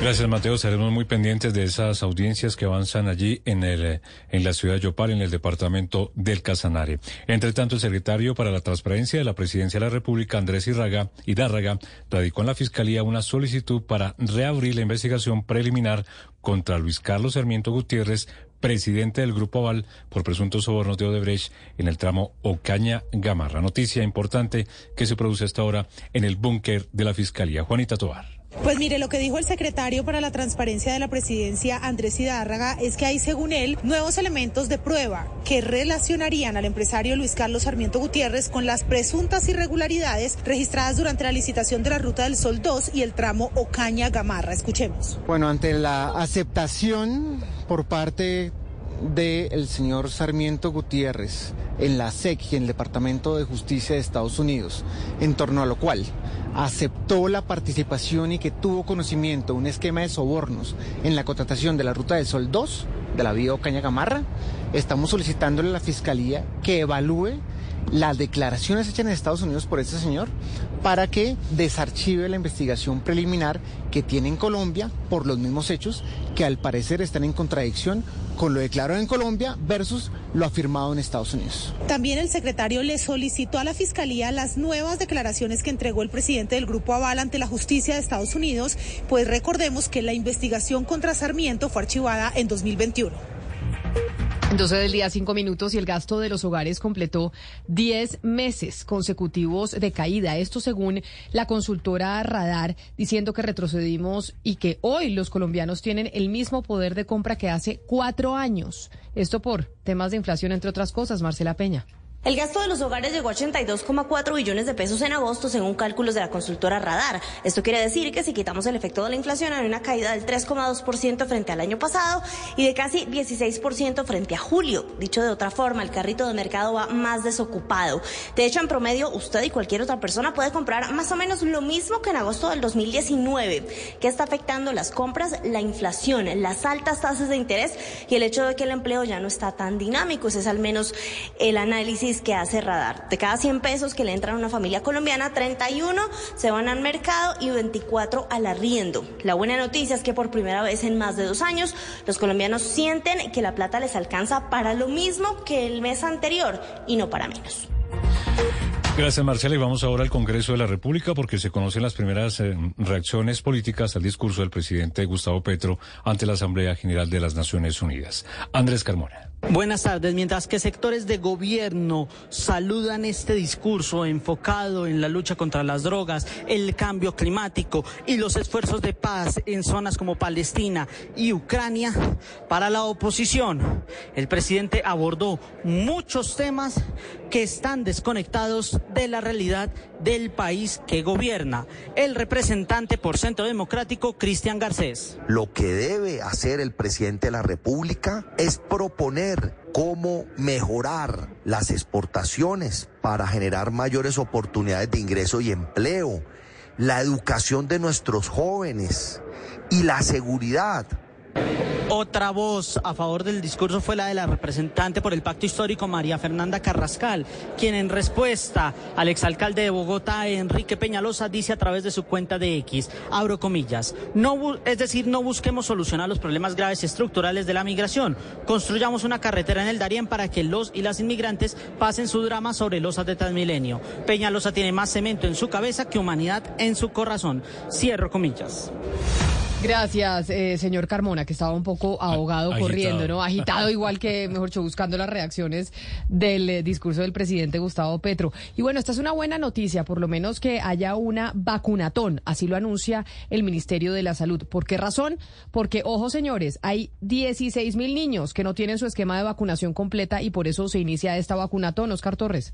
Gracias, Mateo. Seremos muy pendientes de esas audiencias que avanzan allí en, el, en la ciudad de Yopal, en el departamento del Casanare. Entre tanto, el secretario para la Transparencia de la Presidencia de la República, Andrés Irraga, Hidárraga, radicó en la Fiscalía una solicitud para reabrir la investigación preliminar contra Luis Carlos Sarmiento Gutiérrez, presidente del Grupo Aval, por presuntos sobornos de Odebrecht en el tramo Ocaña-Gamarra. Noticia importante que se produce hasta ahora en el búnker de la Fiscalía. Juanita Tobar. Pues mire, lo que dijo el secretario para la transparencia de la presidencia, Andrés Hidárraga, es que hay, según él, nuevos elementos de prueba que relacionarían al empresario Luis Carlos Sarmiento Gutiérrez con las presuntas irregularidades registradas durante la licitación de la Ruta del Sol 2 y el tramo Ocaña-Gamarra. Escuchemos. Bueno, ante la aceptación por parte del señor Sarmiento Gutiérrez en la SEC y en el Departamento de Justicia de Estados Unidos, en torno a lo cual aceptó la participación y que tuvo conocimiento un esquema de sobornos en la contratación de la Ruta del Sol 2 de la vía Ocaña Gamarra, estamos solicitándole a la Fiscalía que evalúe las declaraciones hechas en Estados Unidos por este señor para que desarchive la investigación preliminar que tiene en Colombia por los mismos hechos que al parecer están en contradicción con lo declarado en Colombia versus lo afirmado en Estados Unidos. También el secretario le solicitó a la Fiscalía las nuevas declaraciones que entregó el presidente del Grupo Aval ante la justicia de Estados Unidos, pues recordemos que la investigación contra Sarmiento fue archivada en 2021. 12 del día, 5 minutos y el gasto de los hogares completó 10 meses consecutivos de caída. Esto según la consultora Radar, diciendo que retrocedimos y que hoy los colombianos tienen el mismo poder de compra que hace cuatro años. Esto por temas de inflación, entre otras cosas. Marcela Peña. El gasto de los hogares llegó a 82,4 billones de pesos en agosto, según cálculos de la consultora Radar. Esto quiere decir que si quitamos el efecto de la inflación, hay una caída del 3,2% frente al año pasado y de casi 16% frente a julio. Dicho de otra forma, el carrito de mercado va más desocupado. De hecho, en promedio, usted y cualquier otra persona puede comprar más o menos lo mismo que en agosto del 2019. ¿Qué está afectando las compras? La inflación, las altas tasas de interés y el hecho de que el empleo ya no está tan dinámico. Ese es al menos el análisis que hace Radar. De cada 100 pesos que le entran a una familia colombiana, 31 se van al mercado y 24 al arriendo. La buena noticia es que por primera vez en más de dos años, los colombianos sienten que la plata les alcanza para lo mismo que el mes anterior y no para menos. Gracias, Marcela. Y vamos ahora al Congreso de la República porque se conocen las primeras eh, reacciones políticas al discurso del presidente Gustavo Petro ante la Asamblea General de las Naciones Unidas. Andrés Carmona. Buenas tardes. Mientras que sectores de gobierno saludan este discurso enfocado en la lucha contra las drogas, el cambio climático y los esfuerzos de paz en zonas como Palestina y Ucrania, para la oposición, el presidente abordó muchos temas que están desconectados de la realidad del país que gobierna. El representante por Centro Democrático, Cristian Garcés. Lo que debe hacer el presidente de la República es proponer cómo mejorar las exportaciones para generar mayores oportunidades de ingreso y empleo, la educación de nuestros jóvenes y la seguridad otra voz a favor del discurso fue la de la representante por el pacto histórico María Fernanda Carrascal, quien en respuesta al exalcalde de Bogotá, Enrique Peñalosa, dice a través de su cuenta de X, abro comillas, no, es decir, no busquemos solucionar los problemas graves estructurales de la migración, construyamos una carretera en el Darién para que los y las inmigrantes pasen su drama sobre losas de Transmilenio. Peñalosa tiene más cemento en su cabeza que humanidad en su corazón. Cierro comillas. Gracias, eh, señor Carmona, que estaba un poco ahogado corriendo, ¿no? Agitado, igual que, mejor dicho, buscando las reacciones del eh, discurso del presidente Gustavo Petro. Y bueno, esta es una buena noticia, por lo menos que haya una vacunatón, así lo anuncia el Ministerio de la Salud. ¿Por qué razón? Porque, ojo, señores, hay 16 mil niños que no tienen su esquema de vacunación completa y por eso se inicia esta vacunatón. Oscar Torres.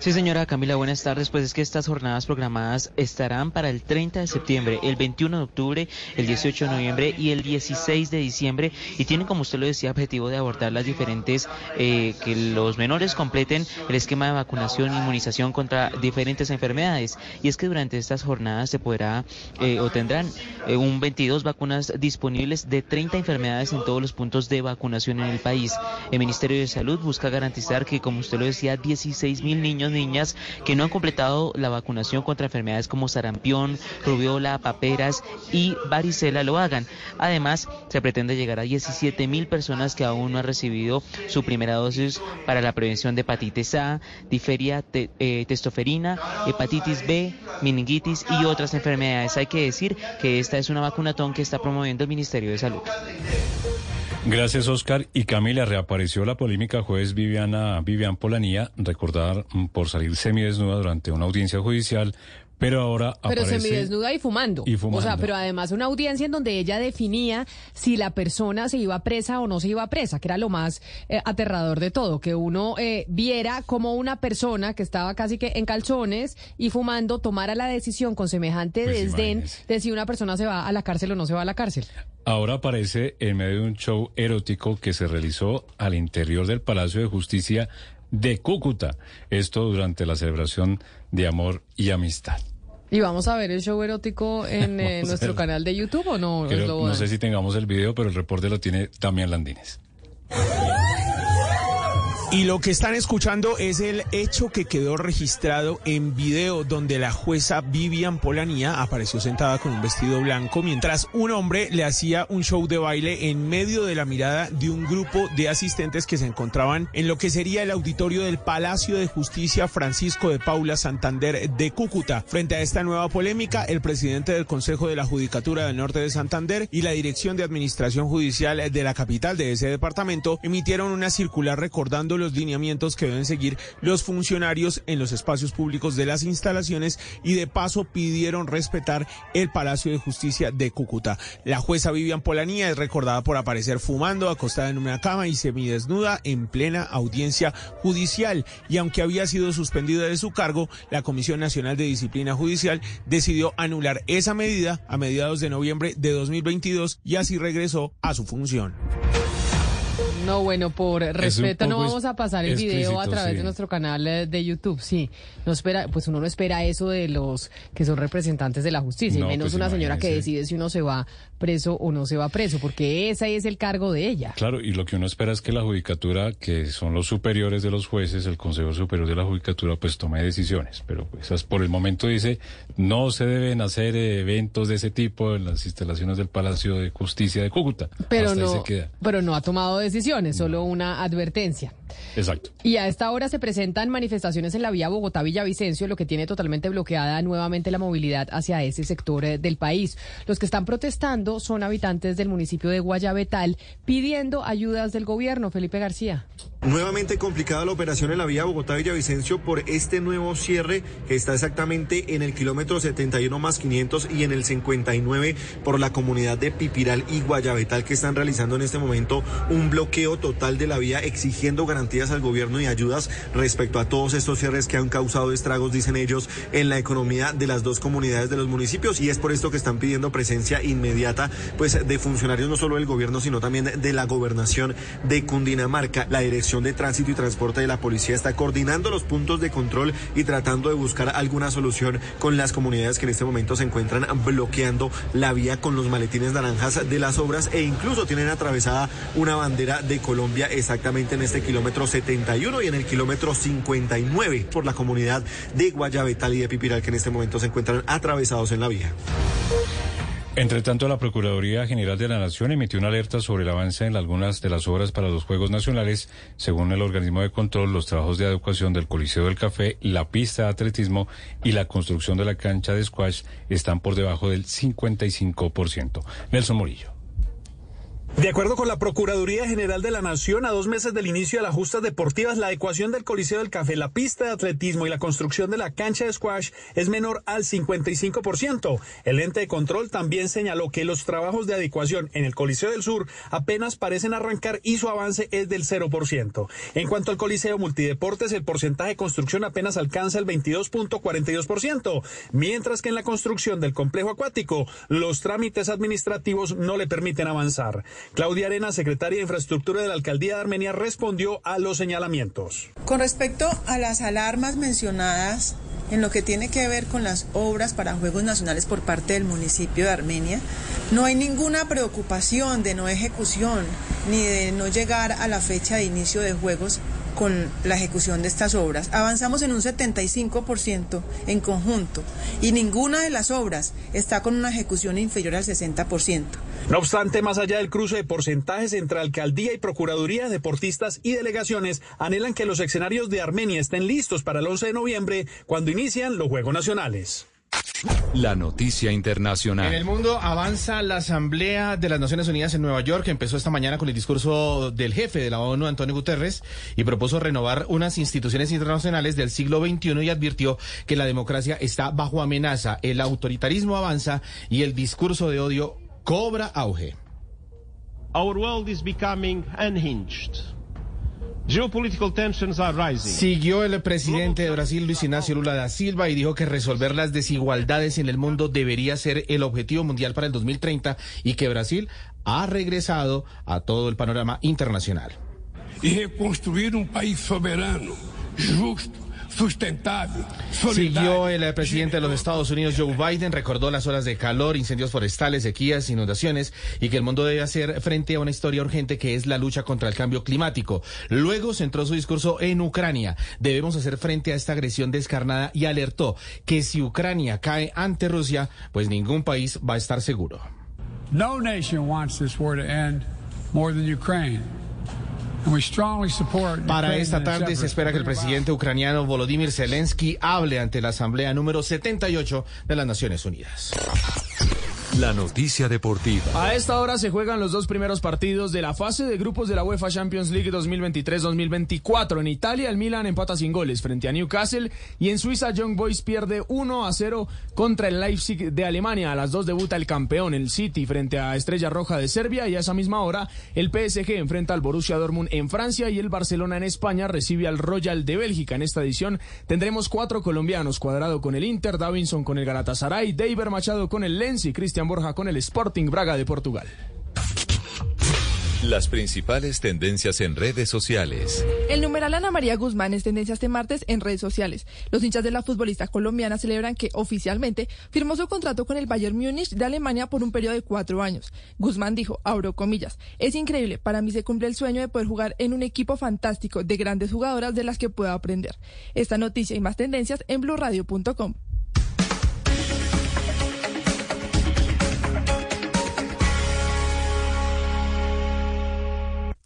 Sí, señora Camila, buenas tardes. Pues es que estas jornadas programadas estarán para el 30 de septiembre, el 21 de octubre, el 18 de noviembre y el 16 de diciembre y tienen, como usted lo decía, objetivo de abordar las diferentes, eh, que los menores completen el esquema de vacunación e inmunización contra diferentes enfermedades. Y es que durante estas jornadas se podrá eh, o tendrán eh, un 22 vacunas disponibles de 30 enfermedades en todos los puntos de vacunación en el país. El Ministerio de Salud busca garantizar que, como usted lo decía, 16 mil niños niñas que no han completado la vacunación contra enfermedades como sarampión, rubiola, paperas y varicela lo hagan. Además, se pretende llegar a 17 mil personas que aún no han recibido su primera dosis para la prevención de hepatitis A, diferia, eh, testoferina, hepatitis B, meningitis y otras enfermedades. Hay que decir que esta es una vacunatón que está promoviendo el Ministerio de Salud. Gracias, Oscar. Y Camila, reapareció la polémica juez Viviana, Vivian Polanía, recordar mm, por salir semidesnuda durante una audiencia judicial pero ahora Pero aparece... semidesnuda y fumando. y fumando. O sea, pero además una audiencia en donde ella definía si la persona se iba presa o no se iba presa, que era lo más eh, aterrador de todo, que uno eh, viera como una persona que estaba casi que en calzones y fumando tomara la decisión con semejante Pues desdén de si una persona se va a la cárcel o no se va a la cárcel. Ahora aparece en medio de un show erótico que se realizó al interior del Palacio de Justicia de Cúcuta. Esto durante la celebración de amor y amistad. ¿Y vamos a ver el show erótico en eh, nuestro canal de YouTube o no? Creo- ¿Es lo no sé si tengamos el video, pero el reporte lo tiene Damián Landines. Y lo que están escuchando es el hecho que quedó registrado en video donde la jueza Vivian Polanía apareció sentada con un vestido blanco mientras un hombre le hacía un show de baile en medio de la mirada de un grupo de asistentes que se encontraban en lo que sería el auditorio del Palacio de Justicia Francisco de Paula Santander de Cúcuta. Frente a esta nueva polémica, el presidente del Consejo de la Judicatura del Norte de Santander y la Dirección de Administración Judicial de la capital de ese departamento emitieron una circular recordando los lineamientos que deben seguir los funcionarios en los espacios públicos de las instalaciones y de paso pidieron respetar el Palacio de Justicia de Cúcuta. La jueza Vivian Polanía es recordada por aparecer fumando acostada en una cama y semidesnuda en plena audiencia judicial y aunque había sido suspendida de su cargo, la Comisión Nacional de Disciplina Judicial decidió anular esa medida a mediados de noviembre de 2022 y así regresó a su función. No, bueno, por respeto no vamos a pasar el video a través sí. de nuestro canal eh, de YouTube. Sí, no espera, pues uno no espera eso de los que son representantes de la justicia, y No, menos pues una señora que decide si uno se va preso o no se va preso, porque ese es el cargo de ella. Claro, y lo que uno espera es que la judicatura, que son los superiores de los jueces, el Consejo Superior de la Judicatura, pues tome decisiones. Pero pues esas por el momento dice, no se deben hacer eh, eventos de ese tipo en las instalaciones del Palacio de Justicia de Cúcuta. Pero Hasta ahí no, se queda. pero no ha tomado decisión. sanciones, solo una advertencia. Exacto. Y a esta hora se presentan manifestaciones en la vía Bogotá-Villavicencio, lo que tiene totalmente bloqueada nuevamente la movilidad hacia ese sector eh, del país. Los que están protestando son habitantes del municipio de Guayabetal pidiendo ayudas del gobierno. Felipe García. Nuevamente complicada la operación en la vía Bogotá-Villavicencio por este nuevo cierre que está exactamente en el kilómetro 71 más 500 y en el 59 por la comunidad de Pipiral y Guayabetal que están realizando en este momento un bloqueo total de la vía exigiendo garantías al gobierno y ayudas respecto a todos estos cierres que han causado estragos, dicen ellos, en la economía de las dos comunidades de los municipios y es por esto que están pidiendo presencia inmediata pues de funcionarios no solo del gobierno sino también de la gobernación de Cundinamarca. La dirección de Tránsito y Transporte de la Policía está coordinando los puntos de control y tratando de buscar alguna solución con las comunidades que en este momento se encuentran bloqueando la vía con los maletines naranjas de las obras e incluso tienen atravesada una bandera de Colombia exactamente en este kilómetro 71 y en el kilómetro 59 por la comunidad de Guayabetal y de Pipiral que en este momento se encuentran atravesados en la vía. Entre tanto, la Procuraduría General de la Nación emitió una alerta sobre el avance en algunas de las obras para los Juegos Nacionales. Según el organismo de control, los trabajos de adecuación del Coliseo del Café, la pista de atletismo y la construcción de la cancha de squash están por debajo del 55%. Nelson Morillo. De acuerdo con la Procuraduría General de la Nación, a dos meses del inicio de las justas deportivas, la adecuación del Coliseo del Café, la pista de atletismo y la construcción de la cancha de squash es menor al 55%. El ente de control también señaló que los trabajos de adecuación en el Coliseo del Sur apenas parecen arrancar y su avance es del 0%. En cuanto al Coliseo Multideportes, el porcentaje de construcción apenas alcanza el 22.42%, mientras que en la construcción del complejo acuático, los trámites administrativos no le permiten avanzar. Claudia Arena, secretaria de Infraestructura de la Alcaldía de Armenia, respondió a los señalamientos. Con respecto a las alarmas mencionadas en lo que tiene que ver con las obras para Juegos Nacionales por parte del municipio de Armenia, no hay ninguna preocupación de no ejecución ni de no llegar a la fecha de inicio de Juegos con la ejecución de estas obras. Avanzamos en un 75% en conjunto y ninguna de las obras está con una ejecución inferior al 60%. No obstante, más allá del cruce de porcentajes entre alcaldía y procuraduría, deportistas y delegaciones anhelan que los escenarios de Armenia estén listos para el 11 de noviembre, cuando inician los Juegos Nacionales. La noticia internacional. En el mundo avanza la Asamblea de las Naciones Unidas en Nueva York, que empezó esta mañana con el discurso del jefe de la ONU, Antonio Guterres, y propuso renovar unas instituciones internacionales del siglo XXI y advirtió que la democracia está bajo amenaza, el autoritarismo avanza y el discurso de odio cobra auge. Our world is becoming unhinged. Siguió el presidente de Brasil, Luis Ignacio Lula da Silva, y dijo que resolver las desigualdades en el mundo debería ser el objetivo mundial para el 2030 y que Brasil ha regresado a todo el panorama internacional. Y reconstruir un país soberano, justo sustentable. Siguió el presidente de los Estados Unidos, Joe Biden, recordó las horas de calor, incendios forestales, sequías, inundaciones y que el mundo debe hacer frente a una historia urgente que es la lucha contra el cambio climático. Luego centró su discurso en Ucrania. Debemos hacer frente a esta agresión descarnada y alertó que si Ucrania cae ante Rusia, pues ningún país va a estar seguro. No nation wants this war to end more than Ukraine. Para esta tarde se espera que el presidente ucraniano Volodymyr Zelensky hable ante la Asamblea número 78 de las Naciones Unidas. La noticia deportiva. A esta hora se juegan los dos primeros partidos de la fase de grupos de la UEFA Champions League 2023-2024. En Italia, el Milan empata sin goles frente a Newcastle y en Suiza, Young Boys pierde 1 a 0 contra el Leipzig de Alemania. A las dos debuta el campeón, el City, frente a Estrella Roja de Serbia y a esa misma hora el PSG enfrenta al Borussia Dortmund en Francia y el Barcelona en España recibe al Royal de Bélgica. En esta edición tendremos cuatro colombianos, Cuadrado con el Inter, Davinson con el Galatasaray, David Machado con el Lens y Cristian Borja con el Sporting Braga de Portugal. Las principales tendencias en redes sociales. El numeral Ana María Guzmán es tendencia este martes en redes sociales. Los hinchas de la futbolista colombiana celebran que oficialmente firmó su contrato con el Bayern Múnich de Alemania por un periodo de cuatro años. Guzmán dijo, abro comillas, es increíble, para mí se cumple el sueño de poder jugar en un equipo fantástico de grandes jugadoras de las que puedo aprender. Esta noticia y más tendencias en blurradio.com.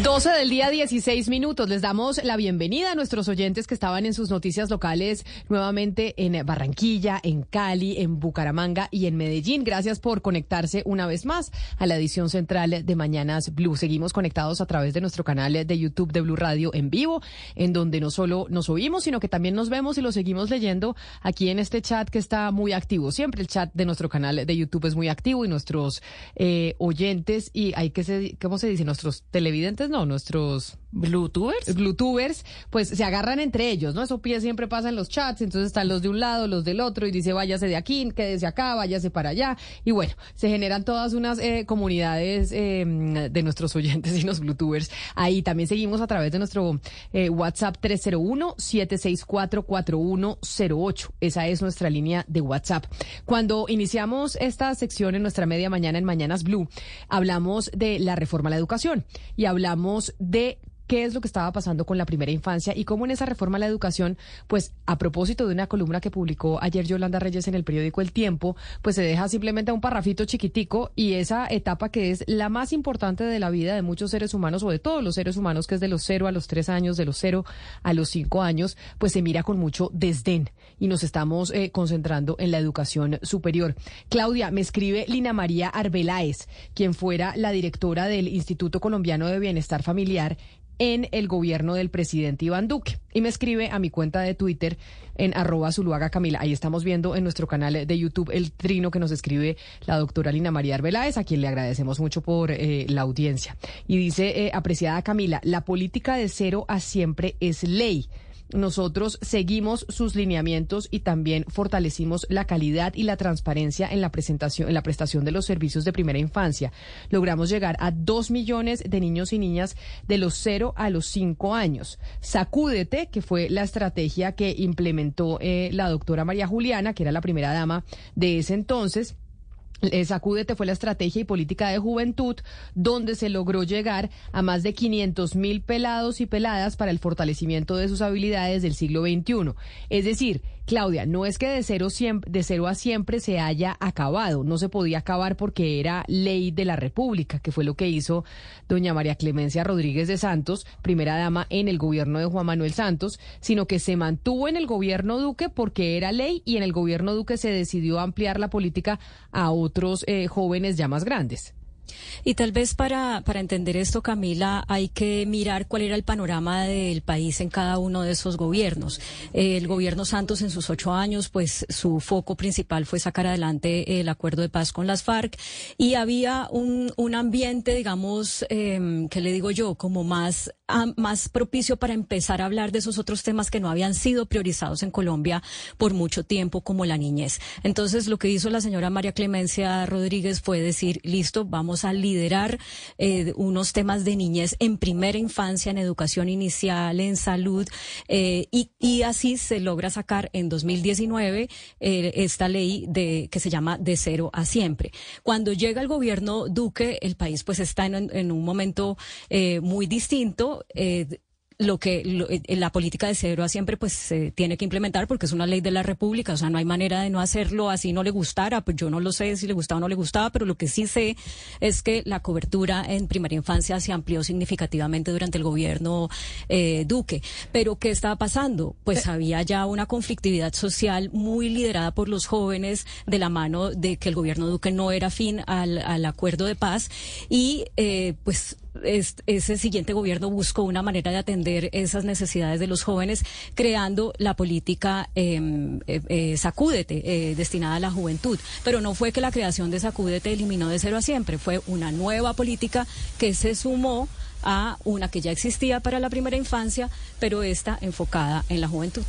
12 del día, 16 minutos. Les damos la bienvenida a nuestros oyentes que estaban en sus noticias locales nuevamente en Barranquilla, en Cali, en Bucaramanga y en Medellín. Gracias por conectarse una vez más a la edición central de Mañanas Blue. Seguimos conectados a través de nuestro canal de YouTube de Blue Radio en vivo, en donde no solo nos oímos, sino que también nos vemos y lo seguimos leyendo aquí en este chat que está muy activo. Siempre el chat de nuestro canal de YouTube es muy activo y nuestros eh, oyentes y hay que, se, ¿cómo se dice? Nuestros televidentes no, nuestros Bluetubers. Bluetubers, pues se agarran entre ellos, ¿no? Eso siempre pasa en los chats, entonces están los de un lado, los del otro, y dice váyase de aquí, quédese acá, váyase para allá. Y bueno, se generan todas unas eh, comunidades eh, de nuestros oyentes y los Bluetubers. Ahí también seguimos a través de nuestro eh, WhatsApp 301-764-4108. Esa es nuestra línea de WhatsApp. Cuando iniciamos esta sección en nuestra media mañana en Mañanas Blue, hablamos de la reforma a la educación y hablamos de qué es lo que estaba pasando con la primera infancia y cómo en esa reforma a la educación, pues a propósito de una columna que publicó ayer Yolanda Reyes en el periódico El Tiempo, pues se deja simplemente un parrafito chiquitico y esa etapa que es la más importante de la vida de muchos seres humanos o de todos los seres humanos, que es de los cero a los tres años, de los cero a los cinco años, pues se mira con mucho desdén y nos estamos eh, concentrando en la educación superior. Claudia, me escribe Lina María Arbeláez, quien fuera la directora del Instituto Colombiano de Bienestar Familiar en el gobierno del presidente Iván Duque. Y me escribe a mi cuenta de Twitter en arroba Zuluaga Camila. Ahí estamos viendo en nuestro canal de YouTube el trino que nos escribe la doctora Lina María Arbeláez, a quien le agradecemos mucho por eh, la audiencia. Y dice, eh, apreciada Camila, la política de cero a siempre es ley nosotros seguimos sus lineamientos y también fortalecimos la calidad y la transparencia en la presentación, en la prestación de los servicios de primera infancia. Logramos llegar a dos millones de niños y niñas de los cero a los cinco años. Sacúdete, que fue la estrategia que implementó eh, la doctora María Juliana, que era la primera dama de ese entonces Sacúdete fue la estrategia y política de juventud donde se logró llegar a más de 500 mil pelados y peladas para el fortalecimiento de sus habilidades del siglo XXI. Es decir, Claudia, no es que de cero, de cero a siempre se haya acabado, no se podía acabar porque era ley de la República, que fue lo que hizo doña María Clemencia Rodríguez de Santos, primera dama en el gobierno de Juan Manuel Santos, sino que se mantuvo en el gobierno Duque porque era ley y en el gobierno Duque se decidió ampliar la política a otros eh, jóvenes ya más grandes. Y tal vez para, para entender esto, Camila, hay que mirar cuál era el panorama del país en cada uno de esos gobiernos. El gobierno Santos en sus ocho años, pues su foco principal fue sacar adelante el acuerdo de paz con las FARC y había un, un ambiente, digamos, eh, que le digo yo, como más, más propicio para empezar a hablar de esos otros temas que no habían sido priorizados en Colombia por mucho tiempo, como la niñez. Entonces, lo que hizo la señora María Clemencia Rodríguez fue decir, listo, vamos a liderar eh, unos temas de niñez en primera infancia, en educación inicial, en salud, eh, y, y, así se logra sacar en 2019 eh, esta ley de que se llama de cero a siempre. Cuando llega el gobierno Duque, el país pues está en, en un momento muy distinto lo que eh, la política de cero a siempre pues se tiene que implementar porque es una ley de la República, o sea, no hay manera de no hacerlo así no le gustara, pues yo no lo sé si le gustaba o no le gustaba, pero lo que sí sé es que la cobertura en primera infancia se amplió significativamente durante el gobierno eh, Duque. Pero ¿qué estaba pasando? Pues había ya una conflictividad social muy liderada por los jóvenes de la mano de que el gobierno Duque no era fin al, al acuerdo de paz y eh, pues ese siguiente gobierno buscó una manera de atender esas necesidades de los jóvenes, creando la política em, eh, eh, Sacúdete, eh, destinada a la juventud. Pero no fue que la creación de Sacúdete eliminó de cero a siempre, fue una nueva política que se sumó a una que ya existía para la primera infancia, pero esta enfocada en la juventud.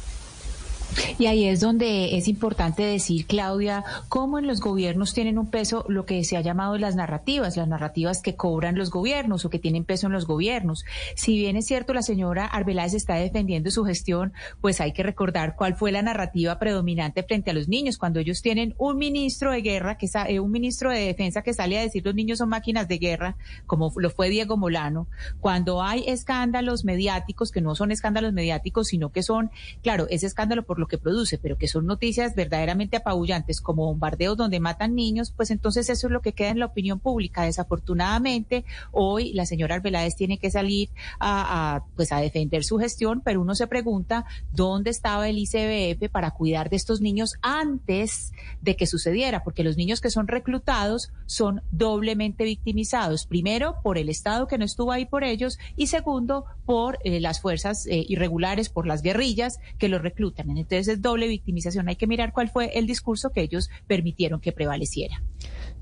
Y ahí es donde es importante decir, Claudia, cómo en los gobiernos tienen un peso lo que se ha llamado las narrativas, las narrativas que cobran los gobiernos o que tienen peso en los gobiernos. Si bien es cierto, la señora Arbeláez está defendiendo su gestión, pues hay que recordar cuál fue la narrativa predominante frente a los niños, cuando ellos tienen un ministro de guerra, que eh, un ministro de defensa que sale a decir los niños son máquinas de guerra, como lo fue Diego Molano, cuando hay escándalos mediáticos, que no son escándalos mediáticos, sino que son, claro, ese escándalo por lo que produce, pero que son noticias verdaderamente apabullantes como bombardeos donde matan niños, pues entonces eso es lo que queda en la opinión pública. Desafortunadamente, hoy la señora Arbeláez tiene que salir a, pues a defender su gestión, pero uno se pregunta dónde estaba el ICBF para cuidar de estos niños antes de que sucediera, porque los niños que son reclutados son doblemente victimizados. Primero, por el Estado que no estuvo ahí por ellos y segundo, por eh, las fuerzas eh, irregulares, por las guerrillas que los reclutan. Entonces es doble victimización. Hay que mirar cuál fue el discurso que ellos permitieron que prevaleciera.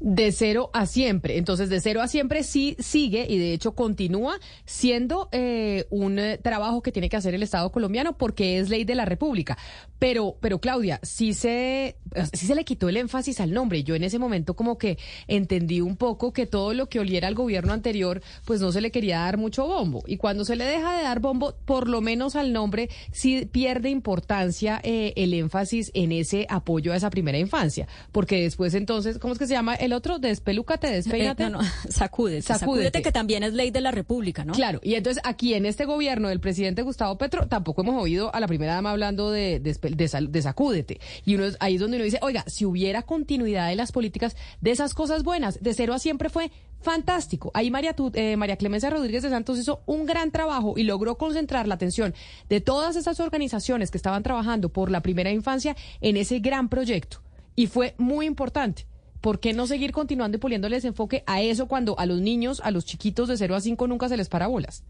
De cero a siempre. Entonces, de cero a siempre sí sigue y de hecho continúa siendo eh, un eh, trabajo que tiene que hacer el Estado colombiano porque es ley de la República. Pero, pero Claudia, sí se, sí se le quitó el énfasis al nombre. Yo en ese momento como que entendí un poco que todo lo que oliera al gobierno anterior, pues no se le quería dar mucho bombo. Y cuando se le deja de dar bombo, por lo menos al nombre, sí pierde importancia eh, el énfasis en ese apoyo a esa primera infancia. Porque después entonces, ¿cómo es que se llama? El otro, despelúcate, despeínate. Eh, no, no, sacúdete, sacúdete, que también es ley de la República, ¿no? Claro, y entonces aquí en este gobierno del presidente Gustavo Petro tampoco hemos oído a la primera dama hablando de, de, sacúdete. Y uno ahí es donde uno dice, oiga, si hubiera continuidad de las políticas de esas cosas buenas, de cero a siempre fue fantástico. Ahí María, eh, María Clemencia Rodríguez de Santos hizo un gran trabajo y logró concentrar la atención de todas esas organizaciones que estaban trabajando por la primera infancia en ese gran proyecto. Y fue muy importante. ¿Por qué no seguir continuando y poniéndoles enfoque a eso cuando a los niños, a los chiquitos de 0 a 5 nunca se les para bolas?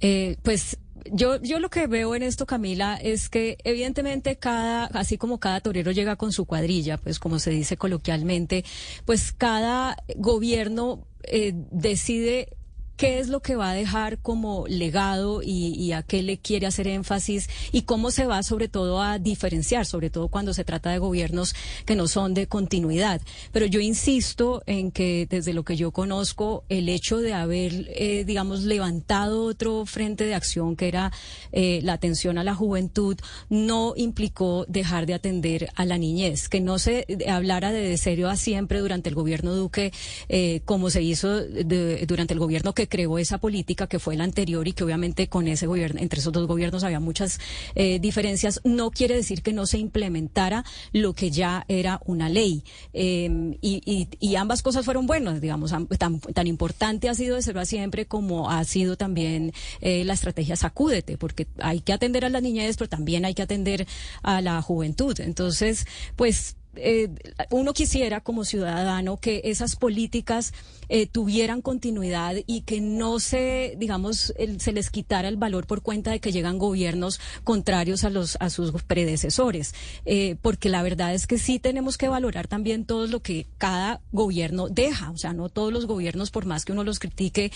Eh, pues yo, yo lo que veo en esto, Camila, es que evidentemente cada, así como cada torero llega con su cuadrilla, pues como se dice coloquialmente, pues cada gobierno eh, decide qué es lo que va a dejar como legado y, a qué le quiere hacer énfasis y cómo se va sobre todo a diferenciar, sobre todo cuando se trata de gobiernos que no son de continuidad. Pero yo insisto en que desde lo que yo conozco, el hecho de haber, eh, digamos, levantado otro frente de acción que era eh, la atención a la juventud, no implicó dejar de atender a la niñez, que no se hablara de, serio a siempre durante el gobierno Duque, eh, como se hizo durante el gobierno que creó esa política que fue la anterior y que obviamente con ese gobierno, entre esos dos gobiernos había muchas eh, diferencias, no quiere decir que no se implementara lo que ya era una ley. Em, y, ambas cosas fueron buenas, digamos, tan, tan importante ha sido de ser siempre como ha sido también eh, la estrategia Sacúdete, porque hay que atender a las niñez, pero también hay que atender a la juventud. Entonces, pues eh, uno quisiera como ciudadano que esas políticas eh, tuvieran continuidad y que no se, digamos, se les quitara el valor por cuenta de que llegan gobiernos contrarios a los a sus predecesores, eh, porque la verdad es que sí tenemos que valorar también todo lo que cada gobierno deja, o sea, no todos los gobiernos, por más que uno los critique,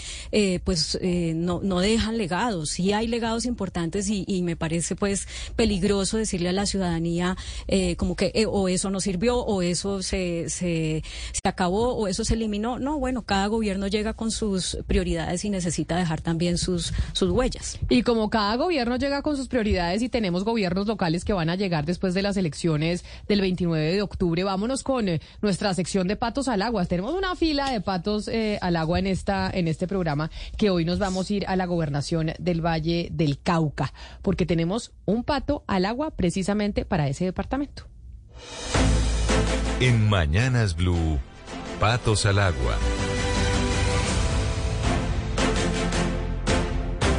pues no, no dejan legados, sí hay legados importantes y, me parece pues peligroso decirle a la ciudadanía como que o eso no sirvió o eso se, se, se acabó o eso se eliminó. No, bueno, cada gobierno llega con sus prioridades y necesita dejar también sus, sus huellas. Y como cada gobierno llega con sus prioridades y tenemos gobiernos locales que van a llegar después de las elecciones del 29 de octubre, vámonos con eh, nuestra sección de patos al agua. Tenemos una fila de patos eh, al agua en, esta, en este programa que hoy nos vamos a ir a la gobernación del Valle del Cauca, porque tenemos un pato al agua precisamente para ese departamento. En Mañanas Blue, Patos al Agua.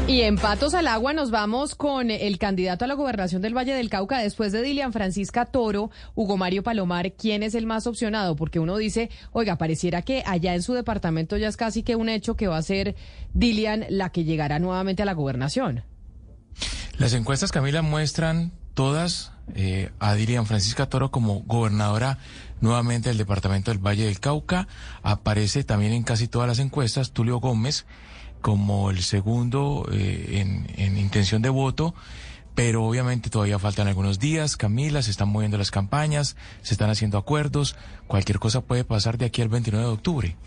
Y en Patos al Agua nos vamos con el candidato a la gobernación del Valle del Cauca después de Dilian Francisca Toro, Hugo Mario Palomar. ¿Quién es el más opcionado? Porque uno dice, oiga, pareciera que allá en su departamento ya es casi que un hecho que va a ser Dilian la que llegará nuevamente a la gobernación. Las encuestas, Camila, muestran todas eh, a Dilian Francisca Toro como gobernadora nuevamente del departamento del Valle del Cauca. Aparece también en casi todas las encuestas Tulio Gómez como el segundo eh, en, intención de voto, pero obviamente todavía faltan algunos días. Camila, se están moviendo las campañas, se están haciendo acuerdos. Cualquier cosa puede pasar de aquí al 29 de octubre.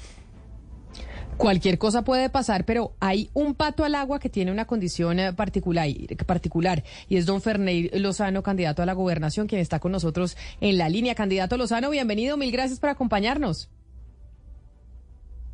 Cualquier cosa puede pasar, pero hay un pato al agua que tiene una condición eh, particular, y es don Ferney Lozano, candidato a la gobernación, quien está con nosotros en la línea. Candidato Lozano, bienvenido, mil gracias por acompañarnos.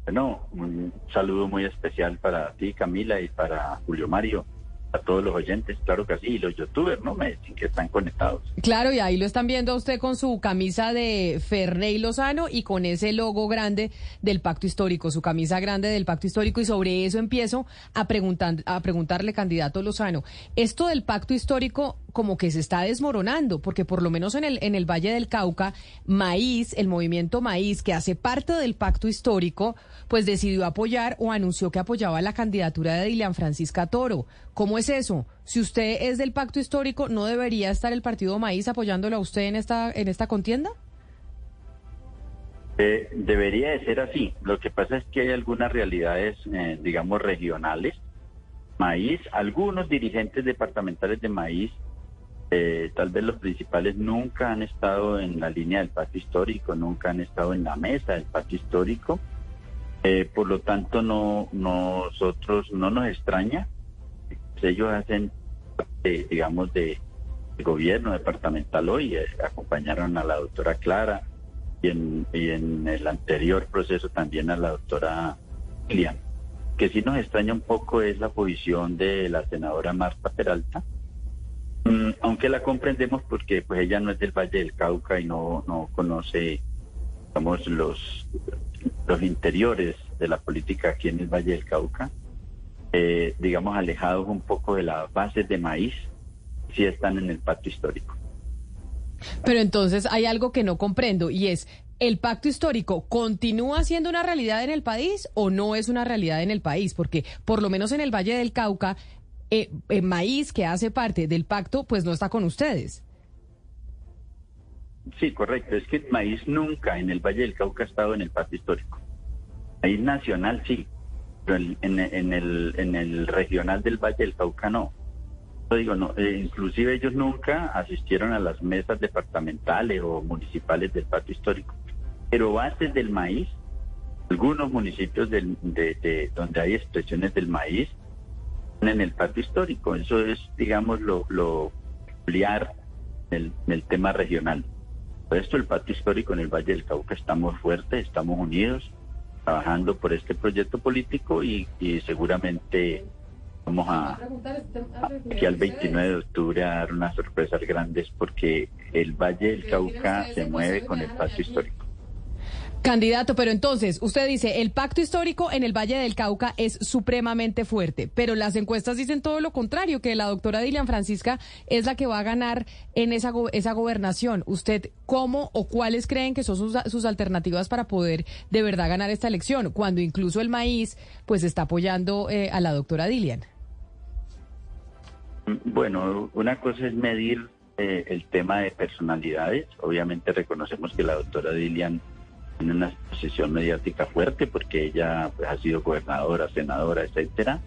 Bueno, un saludo muy especial para ti, Camila, y para Julio Mario a todos los oyentes, claro que sí, y los youtubers, ¿no? Me dicen que están conectados. Claro, y ahí lo están viendo usted con su camisa de Ferney Lozano y con ese logo grande del Pacto Histórico, su camisa grande del Pacto Histórico, y sobre eso empiezo a, preguntar, a preguntarle, candidato Lozano, esto del Pacto Histórico como que se está desmoronando, porque por lo menos en el, en el Valle del Cauca, Maíz, el movimiento Maíz, que hace parte del Pacto Histórico, pues decidió apoyar o anunció que apoyaba la candidatura de Dilian Francisca Toro. ¿Cómo es eso? Si usted es del pacto histórico, ¿no debería estar el partido Maíz apoyándolo a usted en esta, en esta contienda? Eh, debería de ser así. Lo que pasa es que hay algunas realidades, eh, digamos, regionales. Maíz, algunos dirigentes departamentales de Maíz, eh, tal vez los principales, nunca han estado en la línea del pacto histórico, nunca han estado en la mesa del pacto histórico. por lo tanto, no nosotros no nos extraña ellos hacen, digamos, de, gobierno departamental hoy, eh, acompañaron a la doctora Clara y en, en el anterior proceso también a la doctora Lilian. Que sí nos extraña un poco es la posición de la senadora Marta Peralta, aunque la comprendemos porque pues ella no es del Valle del Cauca y no, no conoce, los, los interiores de la política aquí en el Valle del Cauca. Eh, digamos, alejados un poco de las bases de maíz, si están en el pacto histórico. Pero entonces hay algo que no comprendo y es, ¿el pacto histórico continúa siendo una realidad en el país o no es una realidad en el país? Porque por lo menos en el Valle del Cauca, eh, el maíz que hace parte del pacto, pues no está con ustedes. Sí, correcto. Es que el maíz nunca en el Valle del Cauca ha estado en el pacto histórico. Maíz nacional sí, en, en, el, en el regional del Valle del Cauca no. digo, no, eh, inclusive ellos nunca asistieron a las mesas departamentales o municipales del patio histórico. Pero bases del maíz, algunos municipios del, de, donde hay expresiones del maíz, en el patio histórico. Eso es, digamos, lo, lo del, del tema regional. Por esto el patio histórico en el Valle del Cauca estamos fuertes, estamos unidos trabajando por este proyecto político y, seguramente vamos a, aquí al 29 de octubre a dar unas sorpresas grandes porque el Valle del Cauca se mueve con el paso histórico. Candidato, pero entonces usted dice, el pacto histórico en el Valle del Cauca es supremamente fuerte, pero las encuestas dicen todo lo contrario, que la doctora Dilian Francisca es la que va a ganar en esa, esa gobernación. ¿Usted cómo o cuáles creen que son sus, alternativas para poder de verdad ganar esta elección? Cuando incluso el maíz pues está apoyando eh, a la doctora Dilian. Bueno, una cosa es medir eh, el tema de personalidades. Obviamente reconocemos que la doctora Dilian tiene una posición mediática fuerte porque ella pues, ha sido gobernadora, senadora, etcétera.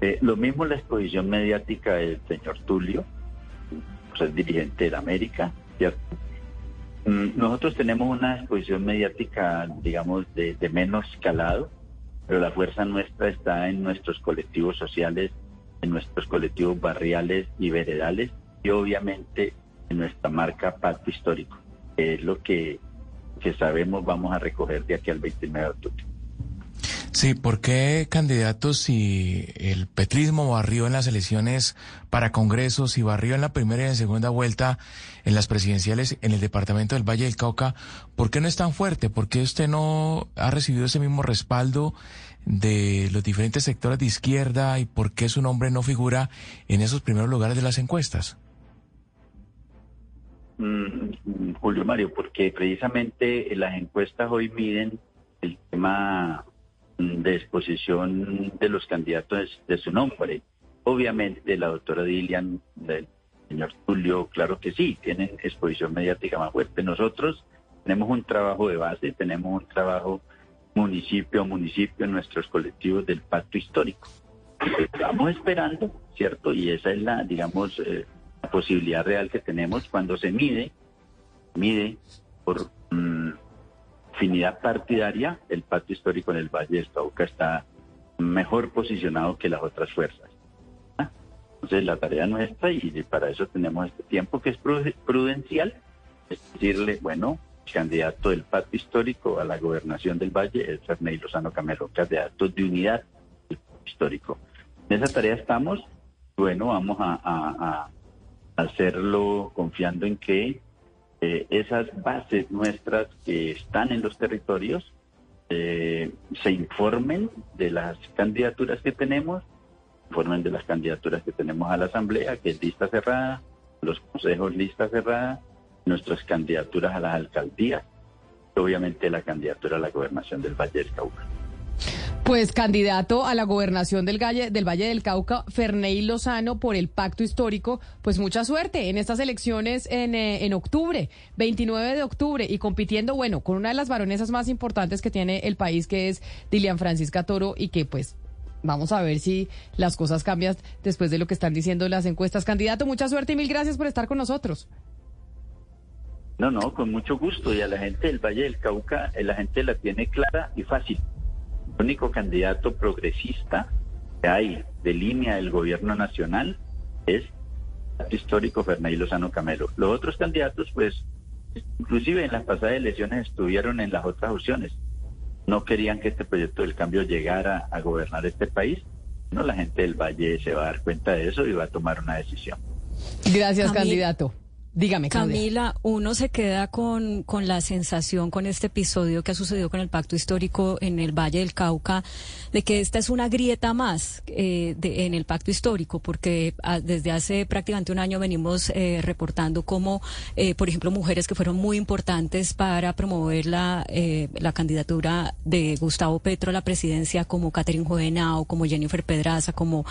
Eh, lo mismo la exposición mediática del señor Tulio, pues, es dirigente de la América, ¿cierto? Mm, nosotros tenemos una exposición mediática, digamos, de, de menos calado, pero la fuerza nuestra está en nuestros colectivos sociales, en nuestros colectivos barriales y veredales y obviamente en nuestra marca Pacto Histórico, que es lo que que sabemos vamos a recoger de aquí al 29 de octubre. Sí, ¿por qué candidatos si el petrismo barrió en las elecciones para congresos y barrió en la primera y en segunda vuelta en las presidenciales en el departamento del Valle del Cauca? ¿Por qué no es tan fuerte? ¿Por qué usted no ha recibido ese mismo respaldo de los diferentes sectores de izquierda y por qué su nombre no figura en esos primeros lugares de las encuestas? Mm, Julio Mario, porque precisamente las encuestas hoy miden el tema mm, de exposición de los candidatos de su nombre. Obviamente la doctora Dilian, del señor Tulio, claro que sí, tienen exposición mediática más fuerte. Nosotros tenemos un trabajo de base, tenemos un trabajo municipio a municipio en nuestros colectivos del pacto histórico. Estamos esperando, ¿cierto? Y esa es la, digamos, eh, la posibilidad real que tenemos cuando se mide, mide por mm, afinidad partidaria, el pacto histórico en el Valle del Cauca está mejor posicionado que las otras fuerzas. Entonces la tarea nuestra, y para eso tenemos este tiempo que es prudencial, es decirle, bueno, el candidato del pacto histórico a la gobernación del Valle es Ferney Lozano Camelo, candidato de unidad histórico. En esa tarea estamos, bueno, vamos a, hacerlo confiando en que eh, esas bases nuestras que están en los territorios eh, se informen de las candidaturas que tenemos, informen de las candidaturas que tenemos a la Asamblea, que es lista cerrada, los consejos lista cerrada, nuestras candidaturas a las alcaldías, obviamente la candidatura a la gobernación del Valle del Cauca. Pues candidato a la gobernación del Valle, del Valle del Cauca, Ferney Lozano, por el pacto histórico, pues mucha suerte en estas elecciones en, eh, en octubre, 29 de octubre, y compitiendo, bueno, con una de las varonesas más importantes que tiene el país, que es Dilian Francisca Toro, y que pues vamos a ver si las cosas cambian después de lo que están diciendo las encuestas. Candidato, mucha suerte y mil gracias por estar con nosotros. No, no, con mucho gusto. Y a la gente del Valle del Cauca, eh, la gente la tiene clara y fácil. El único candidato progresista que hay de línea del gobierno nacional es el histórico Fernando Lozano Camelo. Los otros candidatos, pues, inclusive en las pasadas elecciones estuvieron en las otras opciones. No querían que este proyecto del cambio llegara a gobernar este país. No, la gente del Valle se va a dar cuenta de eso y va a tomar una decisión. Gracias, candidato. Dígame, Camila, uno se queda con, con la sensación con este episodio que ha sucedido con el pacto histórico en el Valle del Cauca, de que esta es una grieta más eh, en el pacto histórico, porque ah, desde hace prácticamente un año venimos eh, reportando cómo, eh, por ejemplo, mujeres que fueron muy importantes para promover la, la candidatura de Gustavo Petro a la presidencia, como Catherine Juvenao, como Jennifer Pedraza, como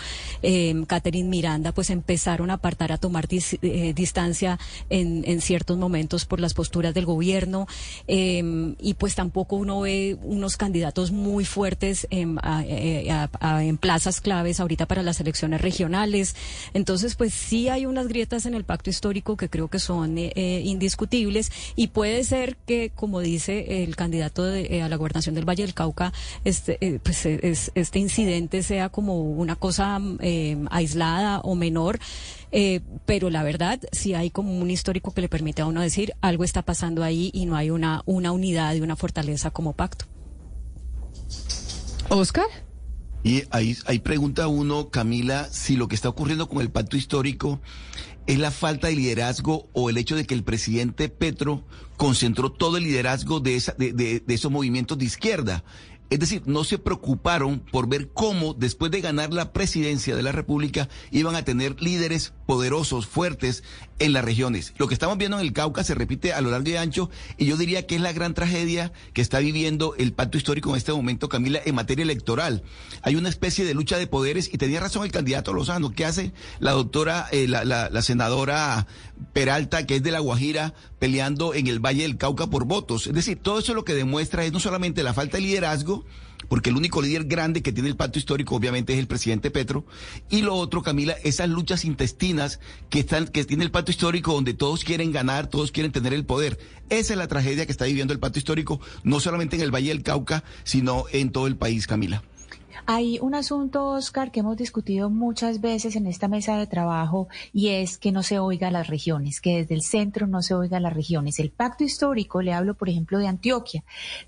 Catherine Miranda, pues empezaron a apartar, a tomar distancia en, ciertos momentos por las posturas del gobierno em, y pues tampoco uno ve unos candidatos muy fuertes en, eh, en plazas claves ahorita para las elecciones regionales. Entonces, pues sí hay unas grietas en el pacto histórico que creo que son eh, eh, indiscutibles y puede ser que, como dice el candidato a la gobernación del Valle del Cauca, este, pues este incidente sea como una cosa em, aislada o menor. Eh, pero la verdad, si hay como un histórico que le permite a uno decir algo está pasando ahí y no hay una, una unidad y una fortaleza como pacto. Oscar. Y ahí, ahí pregunta uno, Camila, si lo que está ocurriendo con el pacto histórico es la falta de liderazgo o el hecho de que el presidente Petro concentró todo el liderazgo de, esa, de, de, de esos movimientos de izquierda. Es decir, no se preocuparon por ver cómo después de ganar la presidencia de la República iban a tener líderes poderosos, fuertes en las regiones. Lo que estamos viendo en el Cauca se repite a lo largo y ancho y yo diría que es la gran tragedia que está viviendo el pacto histórico en este momento, Camila, en materia electoral. Hay una especie de lucha de poderes y tenía razón el candidato Lozano. ¿Qué hace la doctora, eh, la, la senadora Peralta, que es de La Guajira, peleando en el Valle del Cauca por votos? Es decir, todo eso lo que demuestra es no solamente la falta de liderazgo, porque el único líder grande que tiene el pacto histórico obviamente es el presidente Petro, y lo otro, Camila, esas luchas intestinas que están, que tiene el pacto histórico donde todos quieren ganar, todos quieren tener el poder. Esa es la tragedia que está viviendo el pacto histórico, no solamente en el Valle del Cauca, sino en todo el país, Camila. Hay un asunto, Oscar, que hemos discutido muchas veces en esta mesa de trabajo y es que no se oiga las regiones, que desde el centro no se oiga las regiones. El pacto histórico, le hablo por ejemplo de Antioquia,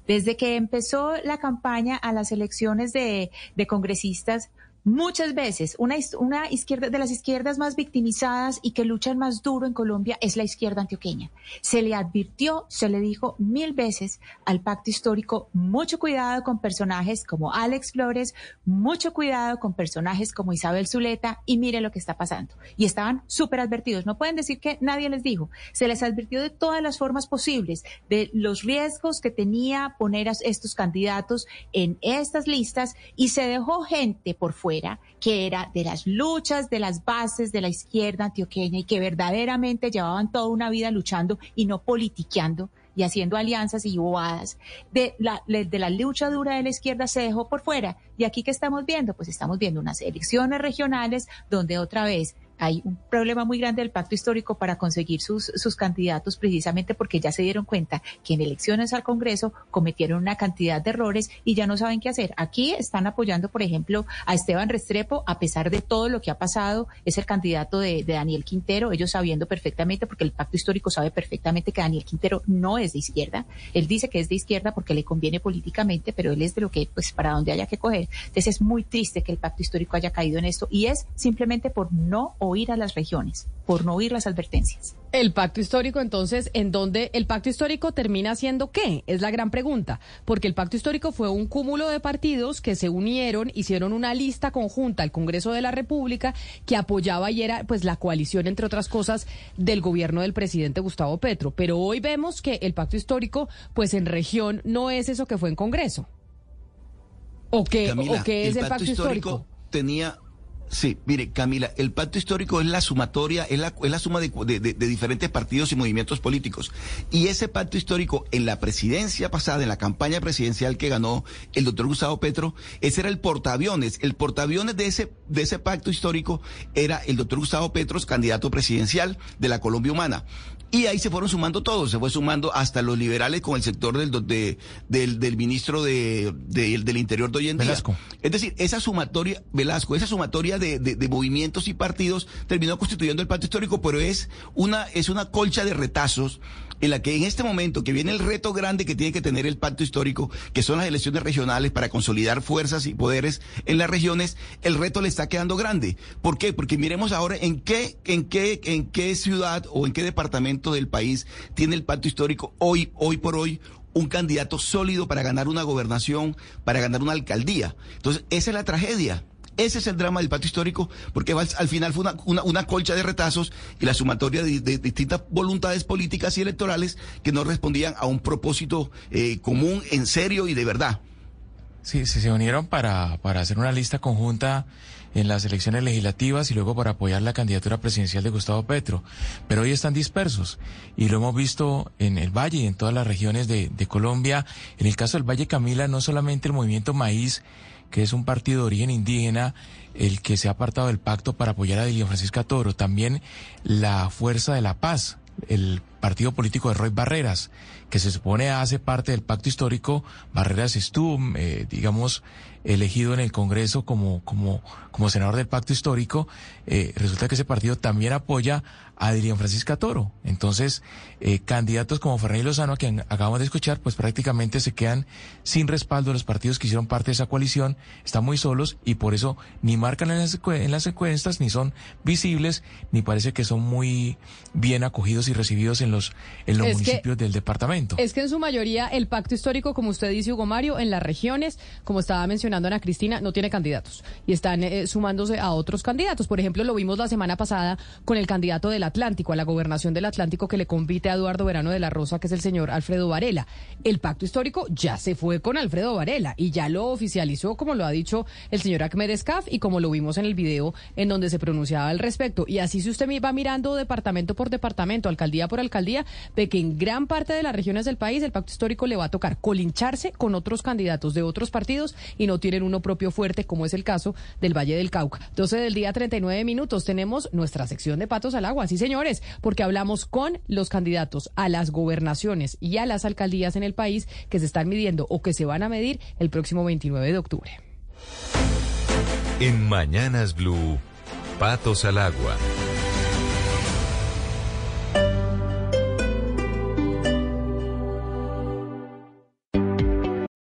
desde que empezó la campaña a las elecciones de, de congresistas, Muchas veces una, una izquierda de las izquierdas más victimizadas y que luchan más duro en Colombia es la izquierda antioqueña. Se le advirtió, se le dijo mil veces al pacto histórico, mucho cuidado con personajes como Alex Flores, mucho cuidado con personajes como Isabel Zuleta y mire lo que está pasando. Y estaban súper advertidos. No pueden decir que nadie les dijo. Se les advirtió de todas las formas posibles, de los riesgos que tenía poner a estos candidatos en estas listas y se dejó gente por fuera que era de las luchas de las bases de la izquierda antioqueña y que verdaderamente llevaban toda una vida luchando y no politiqueando y haciendo alianzas y bobadas. De la, de la lucha dura de la izquierda se dejó por fuera. ¿Y aquí qué estamos viendo? Pues estamos viendo unas elecciones regionales donde otra vez hay un problema muy grande del pacto histórico para conseguir sus, sus candidatos precisamente porque ya se dieron cuenta que en elecciones al Congreso cometieron una cantidad de errores y ya no saben qué hacer. Aquí están apoyando, por ejemplo, a Esteban Restrepo, a pesar de todo lo que ha pasado, es el candidato de, Daniel Quintero, ellos sabiendo perfectamente, porque el pacto histórico sabe perfectamente que Daniel Quintero no es de izquierda, él dice que es de izquierda porque le conviene políticamente, pero él es de lo que, pues, para donde haya que coger. Entonces es muy triste que el pacto histórico haya caído en esto y es simplemente por no oír a las regiones, por no oír las advertencias. El pacto histórico, entonces, ¿en dónde el pacto histórico termina siendo qué? Es la gran pregunta, porque el pacto histórico fue un cúmulo de partidos que se unieron, hicieron una lista conjunta al Congreso de la República que apoyaba y era pues la coalición, entre otras cosas, del gobierno del presidente Gustavo Petro. Pero hoy vemos que el pacto histórico, pues en región no es eso que fue en Congreso. ¿O qué, ¿o qué es el pacto, histórico? Tenía Sí, mire, Camila, el pacto histórico es la sumatoria, es la, es la suma de, de, diferentes partidos y movimientos políticos. Y ese pacto histórico en la presidencia pasada, en la campaña presidencial que ganó el doctor Gustavo Petro, ese era el portaaviones. El portaaviones de ese, de ese pacto histórico era el doctor Gustavo Petro, candidato presidencial de la Colombia Humana. Y ahí se fueron sumando todos, se fue sumando hasta los liberales con el sector del, del, del, ministro de, del Interior de hoy en día. Velasco. Es decir, esa sumatoria, Velasco, esa sumatoria de, de, movimientos y partidos terminó constituyendo el pacto histórico, pero es una, es una colcha de retazos en la que en este momento que viene el reto grande que tiene que tener el pacto histórico, que son las elecciones regionales para consolidar fuerzas y poderes en las regiones, el reto le está quedando grande. ¿Por qué? Porque miremos ahora en qué, en qué, en qué ciudad o en qué departamento del país tiene el pacto histórico hoy, hoy por hoy un candidato sólido para ganar una gobernación, para ganar una alcaldía. Entonces, esa es la tragedia. Ese es el drama del pacto histórico, porque al final fue una, colcha de retazos y la sumatoria de, distintas voluntades políticas y electorales que no respondían a un propósito eh, común, en serio y de verdad. Sí, se unieron para, para hacer una lista conjunta en las elecciones legislativas y luego para apoyar la candidatura presidencial de Gustavo Petro. Pero hoy están dispersos y lo hemos visto en el Valle y en todas las regiones de, de Colombia. En el caso del Valle Camila, no solamente el movimiento Maíz, que es un partido de origen indígena, el que se ha apartado del pacto para apoyar a Dilian Francisca Toro, también la Fuerza de la Paz, el partido político de Roy Barreras, que se supone hace parte del pacto histórico. Barreras estuvo, eh, digamos, elegido en el Congreso como, como, como senador del pacto histórico. Eh, resulta que ese partido también apoya a Dilian Francisca Toro. Entonces, eh, candidatos como Fernández Lozano, que acabamos de escuchar, pues prácticamente se quedan sin respaldo. Los partidos que hicieron parte de esa coalición están muy solos y por eso ni marcan en las, en las encuestas, ni son visibles, ni parece que son muy bien acogidos y recibidos en los, en los municipios del departamento. Es que en su mayoría el pacto histórico, como usted dice, Hugo Mario, en las regiones, como estaba mencionando Ana Cristina, no tiene candidatos y están eh, sumándose a otros candidatos. Por ejemplo, lo vimos la semana pasada con el candidato de la Atlántico, a la gobernación del Atlántico que le compite a Eduardo Verano de la Rosa, que es el señor Alfredo Varela. El pacto histórico ya se fue con Alfredo Varela y ya lo oficializó, como lo ha dicho el señor Ahmed Escaf y como lo vimos en el video en donde se pronunciaba al respecto. Y así si usted va mirando departamento por departamento, alcaldía por alcaldía, ve que en gran parte de las regiones del país el pacto histórico le va a tocar colincharse con otros candidatos de otros partidos y no tienen uno propio fuerte, como es el caso del Valle del Cauca. 12 del día, 39 minutos. Tenemos nuestra sección de patos al agua. Así señores, porque hablamos con los candidatos a las gobernaciones y a las alcaldías en el país que se están midiendo o que se van a medir el próximo 29 de octubre. En Mañanas Blue, patos al agua.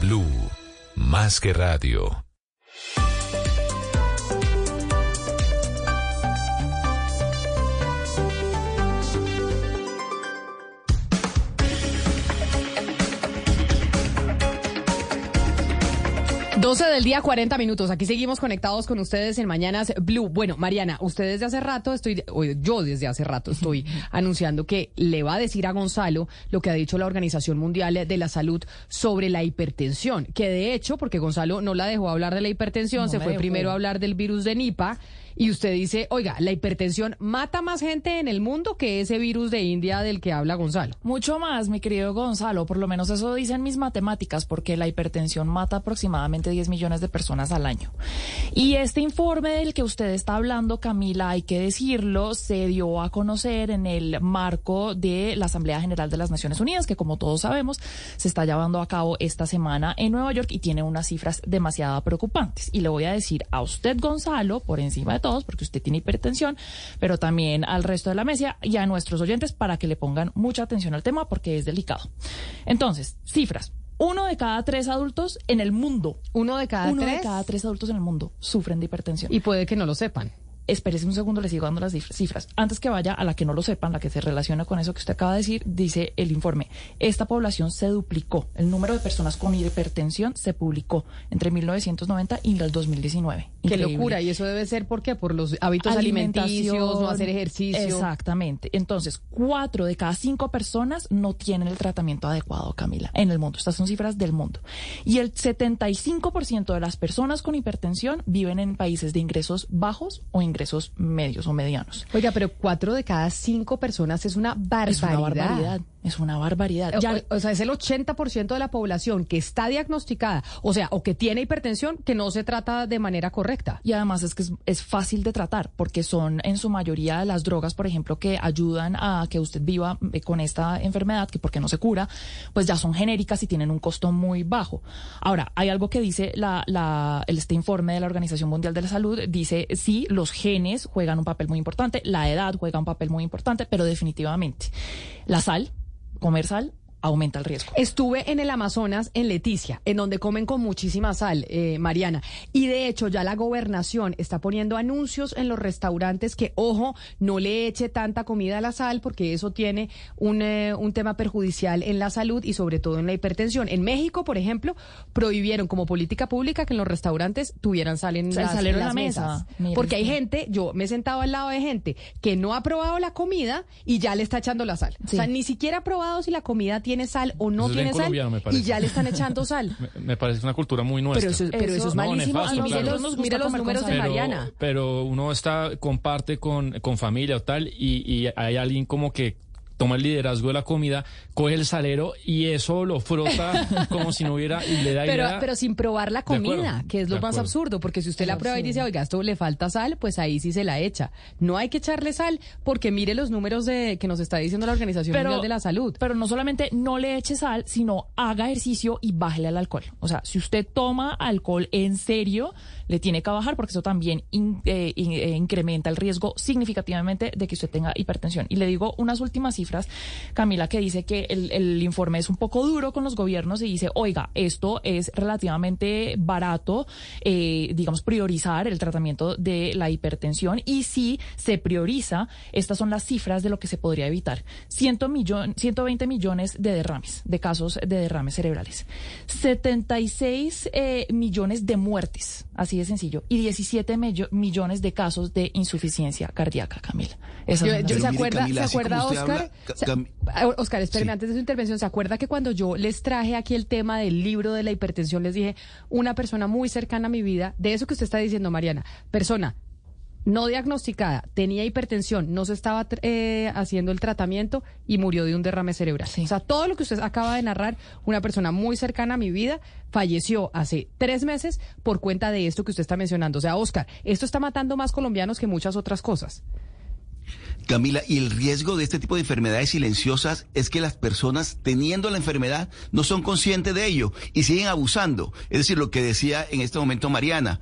Blue, más que radio. 12 del día, 40 minutos. Aquí seguimos conectados con ustedes en Mañanas Blue. Bueno, Mariana, usted desde hace rato estoy, yo desde hace rato estoy anunciando que le va a decir a Gonzalo lo que ha dicho la Organización Mundial de la Salud sobre la hipertensión. Que de hecho, porque Gonzalo no la dejó hablar de la hipertensión, se fue primero a hablar del virus de Nipah y usted dice, oiga, la hipertensión mata más gente en el mundo que ese virus de India del que habla Gonzalo. Mucho más, mi querido Gonzalo, por lo menos eso dicen mis matemáticas, porque la hipertensión mata aproximadamente 10 millones de personas al año. Y este informe del que usted está hablando, Camila, hay que decirlo, se dio a conocer en el marco de la Asamblea General de las Naciones Unidas, que como todos sabemos, se está llevando a cabo esta semana en Nueva York y tiene unas cifras demasiado preocupantes. Y le voy a decir a usted, Gonzalo, por encima de todos, porque usted tiene hipertensión, pero también al resto de la mesa y a nuestros oyentes para que le pongan mucha atención al tema porque es delicado. Entonces, cifras. Uno de cada tres adultos en el mundo. Uno de cada uno tres. de cada tres adultos en el mundo sufren de hipertensión. Y puede que no lo sepan. Espérese un segundo, le sigo dando las cifras. Antes que vaya a la que no lo sepan, la que se relaciona con eso que usted acaba de decir, dice el informe, esta población se duplicó. El número de personas con hipertensión se publicó entre 1990 y el 2019. Qué locura. Y eso debe ser, ¿por qué? Por los hábitos alimenticios, no hacer ejercicio. Exactamente. Entonces, cuatro de cada cinco personas no tienen el tratamiento adecuado, Camila, en el mundo. Estas son cifras del mundo. Y el 75% de las personas con hipertensión viven en países de ingresos bajos o ingresos ingresos medios o medianos. Oiga, pero cuatro de cada cinco personas es una barbaridad. Es una barbaridad. Es una barbaridad. o, sea, es el 80% de la población que está diagnosticada, o sea, o que tiene hipertensión, que no se trata de manera correcta. Y además es que es, fácil de tratar, porque son en su mayoría las drogas, por ejemplo, que ayudan a que usted viva eh, con esta enfermedad, que porque no se cura, pues ya son genéricas y tienen un costo muy bajo. Ahora, hay algo que dice la, la, este informe de la Organización Mundial de la Salud, dice, sí, los genes juegan un papel muy importante, la edad juega un papel muy importante, pero definitivamente la sal, comer sal aumenta el riesgo. Estuve en el Amazonas, en Leticia, en donde comen con muchísima sal, eh, Mariana. Y de hecho ya la gobernación está poniendo anuncios en los restaurantes que, ojo, no le eche tanta comida a la sal porque eso tiene un, eh, un tema perjudicial en la salud y sobre todo en la hipertensión. En México, por ejemplo, prohibieron como política pública que en los restaurantes tuvieran sal en, las, en la mesas. porque hay gente, yo me he sentado al lado de gente que no ha probado la comida y ya le está echando la sal. O sea, ni siquiera ha probado si la comida tiene tiene sal o no tiene sal y ya le están echando sal. me, parece una cultura muy nuestra. Pero eso, es malísimo. y mire los, los números de Mariana. Pero uno está comparte con, con familia o tal y, y hay alguien como que toma el liderazgo de la comida, coge el salero y eso lo frota como si no hubiera y le da pero, pero sin probar la comida, que es lo más absurdo, porque si usted la prueba y dice, oiga, esto le falta sal, pues ahí sí se la echa. No hay que echarle sal, porque mire los números de que nos está diciendo la Organización Mundial de la Salud. Pero no solamente no le eche sal, sino haga ejercicio y bájele al alcohol. O sea, si usted toma alcohol en serio, le tiene que bajar porque eso también eh, eh, incrementa el riesgo significativamente de que usted tenga hipertensión. Y le digo unas últimas cifras, Camila, que dice que el, informe es un poco duro con los gobiernos y dice, oiga, esto es relativamente barato, eh, digamos, priorizar el tratamiento de la hipertensión y si se prioriza, estas son las cifras de lo que se podría evitar. 100 millón, 120 millones de derrames, de casos de derrames cerebrales. 76 millones de muertes, así de sencillo, y 17 millones de casos de insuficiencia cardíaca, Camila. ¿se, acuerda, ¿Se acuerda, Oscar? Oscar, espérame, antes de su intervención, ¿se acuerda que cuando yo les traje aquí el tema del libro de la hipertensión, les dije, una persona muy cercana a mi vida, de eso que usted está diciendo, Mariana, persona no diagnosticada, tenía hipertensión, no se estaba eh, haciendo el tratamiento y murió de un derrame cerebral. O sea, todo lo que usted acaba de narrar, una persona muy cercana a mi vida, falleció hace tres meses por cuenta de esto que usted está mencionando. O sea, Oscar, esto está matando más colombianos que muchas otras cosas. Camila, y el riesgo de este tipo de enfermedades silenciosas es que las personas teniendo la enfermedad no son conscientes de ello y siguen abusando. Es decir, lo que decía en este momento Mariana,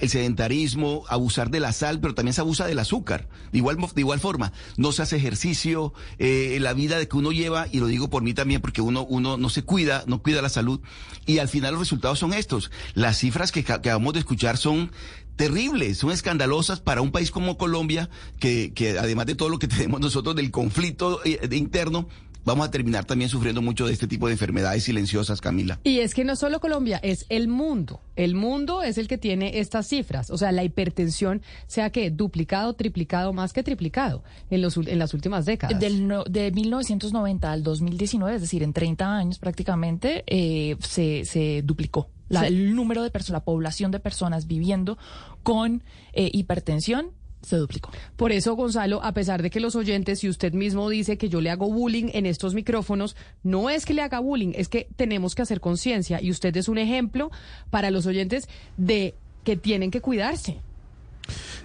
el sedentarismo, abusar de la sal, pero también se abusa del azúcar. De igual, de igual forma, no se hace ejercicio, eh, la vida de que uno lleva, y lo digo por mí también, porque uno, uno no se cuida, no cuida la salud, y al final los resultados son estos. Las cifras que, que acabamos de escuchar son terribles, son escandalosas para un país como Colombia, que, que además de todo lo que tenemos nosotros del conflicto eh, interno, vamos a terminar también sufriendo mucho de este tipo de enfermedades silenciosas, Camila. Y es que no solo Colombia, es el mundo. El mundo es el que tiene estas cifras. O sea, la hipertensión sea que duplicado, triplicado, más que triplicado en, los, en las últimas décadas. Del, de 1990 al 2019, es decir, en 30 años prácticamente, eh, se, se duplicó el número de personas, la población de personas viviendo con eh, hipertensión se duplicó. Por eso, Gonzalo, a pesar de que los oyentes, si usted mismo dice que yo le hago bullying en estos micrófonos, no es que le haga bullying, es que tenemos que hacer conciencia y usted es un ejemplo para los oyentes de que tienen que cuidarse.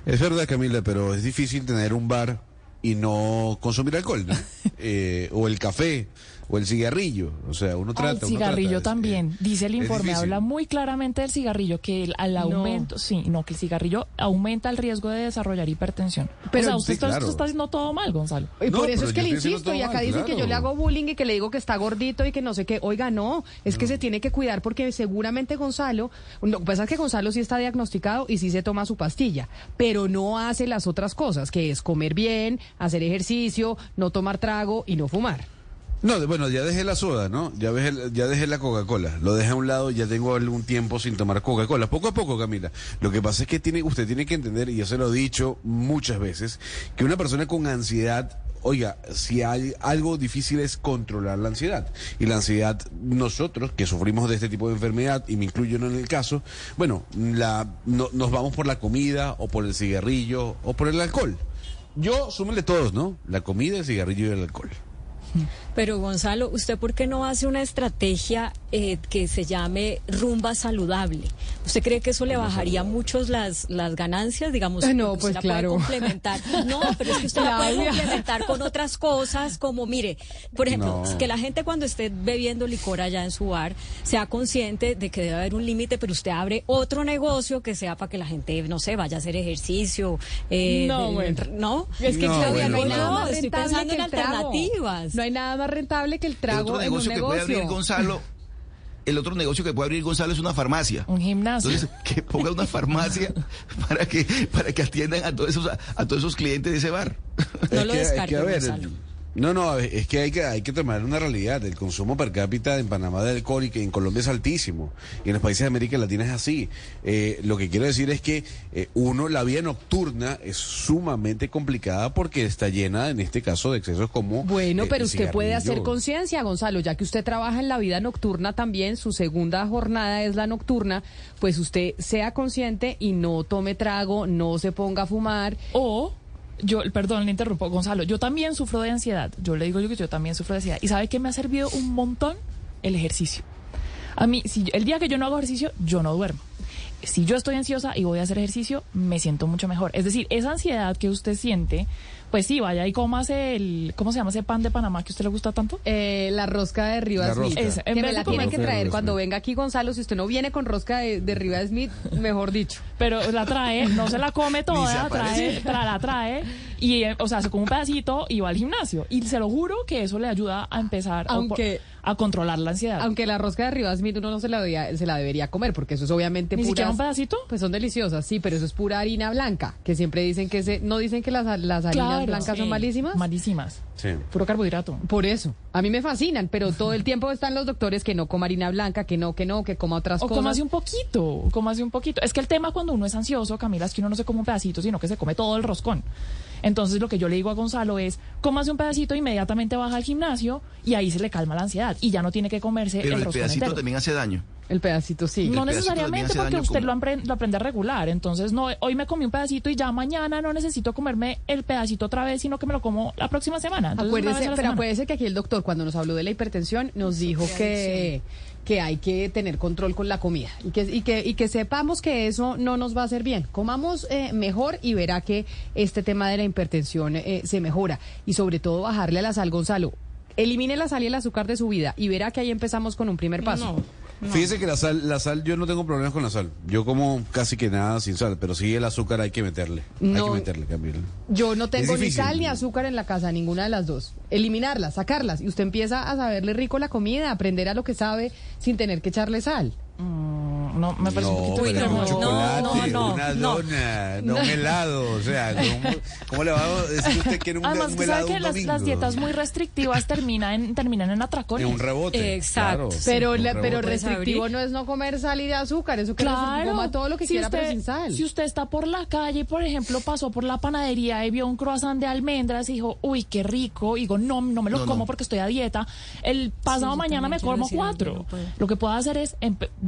Es verdad, Camila, pero es difícil tener un bar y no consumir alcohol, ¿no? Eh, o el café o el cigarrillo. O sea, uno trata. El cigarrillo también. Dice el informe, habla muy claramente del cigarrillo, que el, al aumento, sí, no, que el cigarrillo aumenta el riesgo de desarrollar hipertensión. Pero usted está, haciendo todo mal, Gonzalo. Y por eso es que le insisto, y acá dice que yo le hago bullying y que le digo que está gordito y que no sé qué. Oiga, no, es que se tiene que cuidar porque seguramente Gonzalo, lo que pasa es que Gonzalo sí está diagnosticado y sí se toma su pastilla, pero no hace las otras cosas, que es comer bien, hacer ejercicio, no tomar trago y no fumar. No, bueno, ya dejé la soda, ¿no? Ya dejé, ya dejé la Coca-Cola. Lo dejé a un lado, ya tengo algún tiempo sin tomar Coca-Cola. Poco a poco, Camila. Lo que pasa es que tiene, usted tiene que entender, y yo se lo he dicho muchas veces, que una persona con ansiedad oiga, si hay algo difícil es controlar la ansiedad. Y la ansiedad, nosotros que sufrimos de este tipo de enfermedad, y me incluyo en el caso, bueno, la, nos vamos por la comida, o por el cigarrillo, o por el alcohol. Yo, súmele todos, ¿no? La comida, el cigarrillo y el alcohol. Pero Gonzalo, ¿usted por qué no hace una estrategia eh, que se llame rumba saludable? ¿Usted cree que eso le bajaría mucho las, las ganancias? Digamos, eh, no, pues claro. complementar. No, pero es que usted la puede complementar con otras cosas, como mire, por ejemplo, que la gente cuando esté bebiendo licor allá en su bar sea consciente de que debe haber un límite, pero usted abre otro negocio que sea para que la gente, no sé, vaya a hacer ejercicio. Eh, no, ¿no? Es que Claudia, no hay nada más estoy pensando en alternativas. No hay nada más rentable que el trago. El otro negocio que puede abrir Gonzalo. El otro negocio que puede abrir Gonzalo es una farmacia. Un gimnasio. Entonces, que ponga una farmacia para que para que atiendan a todos esos a, todos esos clientes de ese bar. No lo descarte, Gonzalo. No, no, es que hay que hay que tomar una realidad. El consumo per cápita en Panamá de alcohol y que en Colombia es altísimo. Y en los países de América Latina es así. Eh, lo que quiero decir es que eh, uno, la vida nocturna es sumamente complicada porque está llena, en este caso, de excesos como. Bueno, eh, pero usted puede hacer conciencia, Gonzalo, ya que usted trabaja en la vida nocturna también, su segunda jornada es la nocturna, pues usted sea consciente y no tome trago, no se ponga a fumar. O yo, perdón, le interrumpo, Gonzalo, yo también sufro de ansiedad. Yo le digo yo que yo también sufro de ansiedad. ¿Y sabe qué me ha servido un montón? El ejercicio. A mí, si, el día que yo no hago ejercicio, yo no duermo. Si yo estoy ansiosa y voy a hacer ejercicio, me siento mucho mejor. Es decir, esa ansiedad que usted siente pues sí, vaya y comas el, ¿cómo se llama ese pan de Panamá que a usted le gusta tanto? Eh, la rosca de Rivas Smith. que me la tiene que traer cuando venga aquí Gonzalo. Si usde no viene con rosca de, de Rivas Smith, mejor dicho. Pero la trae, no se la come toda, trae, la trae y, eh, o sea, se come un pedacito y va al gimnasio. Y se lo juro que eso le ayuda a empezar Aunque, a, controlar la ansiedad. Aunque la rosca de Rivas Smith uno no se la, debería, se la debería comer porque eso es obviamente ¿Ni siquiera un pedacito? Pues son deliciosas, sí, pero eso es pura harina blanca, que siempre dicen que se, no dicen que las, las harinas blancas son malísimas malísimas. Sí. Puro carbohidrato. Por eso. A mí me fascinan, pero todo el tiempo están los doctores que no coma harina blanca, que no, que no, que coma otras cosas. O hace un poquito, hace un poquito. Es que el tema cuando uno es ansioso, Camila, es que uno no se come un pedacito, sino que se come todo el roscón. Entonces lo que yo le digo a Gonzalo es, cómase un pedacito, inmediatamente baja al gimnasio y ahí se le calma la ansiedad y ya no tiene que comerse Pero el, el pedacito también hace daño. El pedacito sí. No necesariamente porque usted lo, aprende, a regular. Entonces, no, hoy me comí un pedacito y ya mañana no necesito comerme el pedacito otra vez, sino que me lo como la próxima semana. Acuérdese, pero acuérdese que aquí el doctor, cuando nos habló de la hipertensión, nos dijo que, que hay que tener control con la comida y que, y, que, y que sepamos que eso no nos va a hacer bien. Comamos eh, mejor y verá que este tema de la hipertensión eh, se mejora. Y sobre todo bajarle a la sal, Gonzalo. Elimine la sal y el azúcar de su vida y verá que ahí empezamos con un primer paso. Fíjese que la sal, la sal, yo no tengo problemas con la sal. Yo como casi que nada sin sal, pero sí el azúcar hay que meterle. hay que meterle, Camila. Yo no tengo ni sal ni azúcar en la casa, ninguna de las dos. Eliminarlas, sacarlas. Y usted empieza a saberle rico la comida, aprender a lo que sabe sin tener que echarle sal. Mm, no, me parece un poquito pero un chocolate, no, no, una dona, no, un helado. O sea, ¿cómo, le va a decir usted que un, Además, un sabe que las, las, dietas muy restrictivas terminan en, terminan en atracones. En un rebote. Exacto. Pero, pero restrictivo no es no comer sal y de azúcar. Eso que claro. coma todo lo que quiera, pero sin sal. Si usted está por la calle y, por ejemplo, pasó por la panadería y vio un croissant de almendras y dijo, uy, qué rico. Y digo, no, no me lo como porque estoy a dieta. El pasado mañana me como cuatro. Lo que puedo hacer es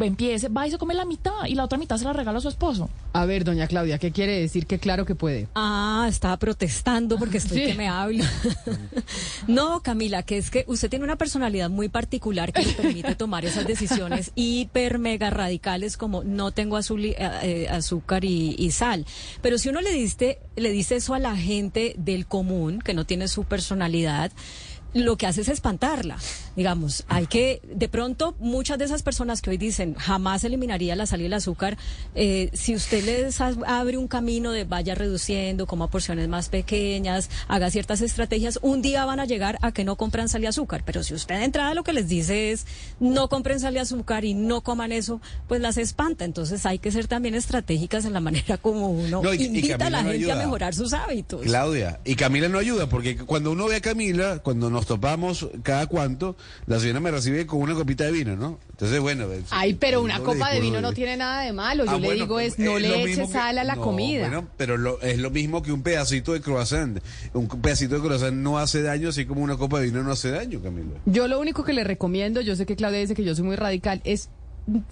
empiece, va y se come la mitad y la otra mitad se la regala a su esposo. A ver, doña Claudia, ¿qué quiere decir que claro que puede? Ah, estaba protestando porque estoy que me hablo. no, Camila, que es que usted tiene una personalidad muy particular que le permite tomar esas decisiones hiper mega radicales como no tengo eh, eh, azúcar y, sal. Pero si uno le diste, le dice eso a la gente del común, que no tiene su personalidad, lo que hace es espantarla. Digamos, hay que, de pronto, muchas de esas personas que hoy dicen jamás eliminaría la sal y el azúcar, eh, si usted les abre un camino de vaya reduciendo, como a porciones más pequeñas, haga ciertas estrategias, un día van a llegar a que no compran sal y azúcar. Pero si usted de entrada lo que les dice es no compren sal y azúcar y no coman eso, pues las espanta. Entonces hay que ser también estratégicas en la manera como uno invita a la gente a mejorar sus hábitos. Claudia, y Camila no ayuda, porque cuando uno ve a Camila, cuando nos topamos cada cuanto, la señora me recibe con una copita de vino, ¿no? Entonces, bueno. Ay, pero una copa de vino no tiene nada de malo. Yo ah, le digo es, no le eche sal a la comida. Bueno, pero es lo mismo que un pedacito de croissant. Un pedacito de croissant no hace daño, así como una copa de vino no hace daño, Camilo. Yo lo único que le recomiendo, yo sé que Claudia dice que yo soy muy radical, es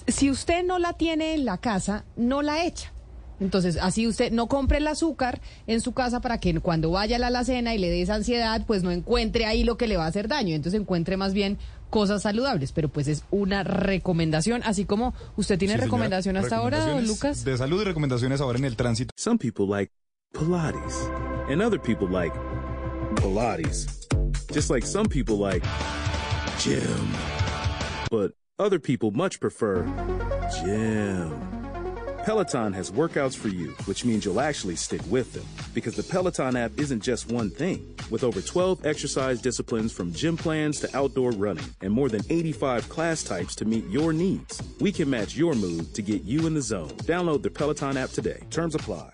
si usted no la tiene en la casa, no la echa. Entonces, así usted no compre el azúcar en su casa para que cuando vaya a la alacena y le dé esa ansiedad, pues no encuentre ahí lo que le va a hacer daño. Entonces encuentre más bien cosas saludables, pero pues es una recomendación, así como usted tiene recomendación hasta ahora, Lucas. De salud y recomendaciones ahora en el tránsito. Some people like Pilates and other people like Pilates. Just like some people like gym. But other people much prefer gym. Peloton has workouts for you, which means you'll actually stick with them. Because the Peloton app isn't just one thing. With over 12 exercise disciplines from gym plans to outdoor running, and more than 85 class types to meet your needs, we can match your mood to get you in the zone. Download the Peloton app today. Terms apply.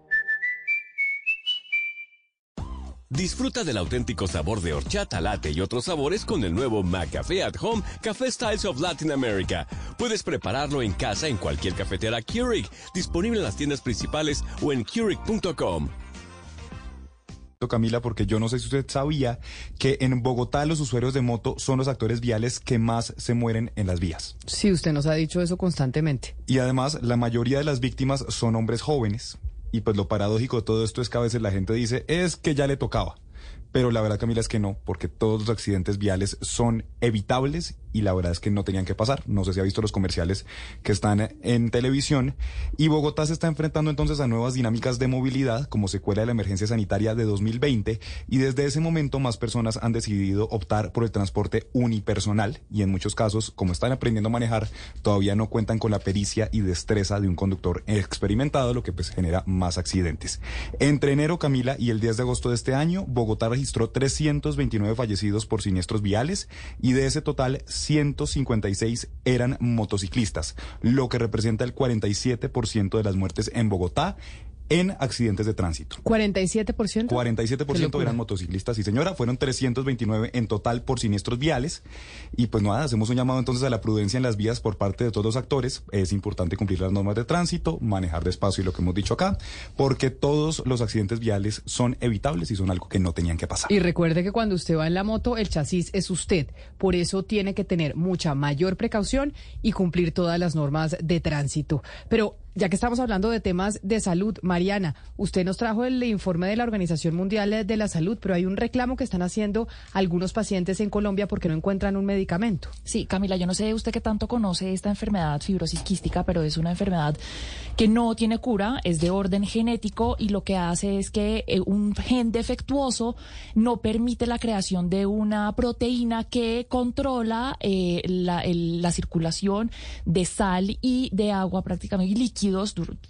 Disfruta del auténtico sabor de horchata, latte y otros sabores con el nuevo McCafé at Home Café Styles of Latin America. Puedes prepararlo en casa en cualquier cafetera Keurig, disponible en las tiendas principales o en Keurig.com. Camila, porque yo no sé si usted sabía que en Bogotá los usuarios de moto son los actores viales que más se mueren en las vías. Sí, usted nos ha dicho eso constantemente. Y además, la mayoría de las víctimas son hombres jóvenes, y pues lo paradójico de todo esto es que a veces la gente dice, es que ya le tocaba. Pero la verdad, Camila, es que no, porque todos los accidentes viales son evitables y la verdad es que no tenían que pasar. No sé si ha visto los comerciales que están en televisión. Y Bogotá se está enfrentando entonces a nuevas dinámicas de movilidad como secuela de la emergencia sanitaria de 2020 y desde ese momento más personas han decidido optar por el transporte unipersonal y en muchos casos, como están aprendiendo a manejar, todavía no cuentan con la pericia y destreza de un conductor experimentado, lo que pues genera más accidentes. Entre enero, Camila, y el 10 de agosto de este año, Bogotá registró 329 fallecidos por siniestros viales y de ese total 156 eran motociclistas, lo que representa el 47% de las muertes en Bogotá en accidentes de tránsito. ¿47%? 47% eran motociclistas y señora, fueron 329 en total por siniestros viales. Y pues nada, hacemos un llamado entonces a la prudencia en las vías por parte de todos los actores. Es importante cumplir las normas de tránsito, manejar despacio y lo que hemos dicho acá, porque todos los accidentes viales son evitables y son algo que no tenían que pasar. Y recuerde que cuando usted va en la moto, el chasis es usted. Por eso tiene que tener mucha mayor precaución y cumplir todas las normas de tránsito. Pero ya que estamos hablando de temas de salud, Mariana, usted nos trajo el informe de la Organización Mundial de la Salud, pero hay un reclamo que están haciendo algunos pacientes en Colombia porque no encuentran un medicamento. Sí, Camila, yo no sé usted qué tanto conoce esta enfermedad fibrosis quística, pero es una enfermedad que no tiene cura, es de orden genético y lo que hace es que eh, un gen defectuoso no permite la creación de una proteína que controla eh, la, la circulación de sal y de agua prácticamente y líquido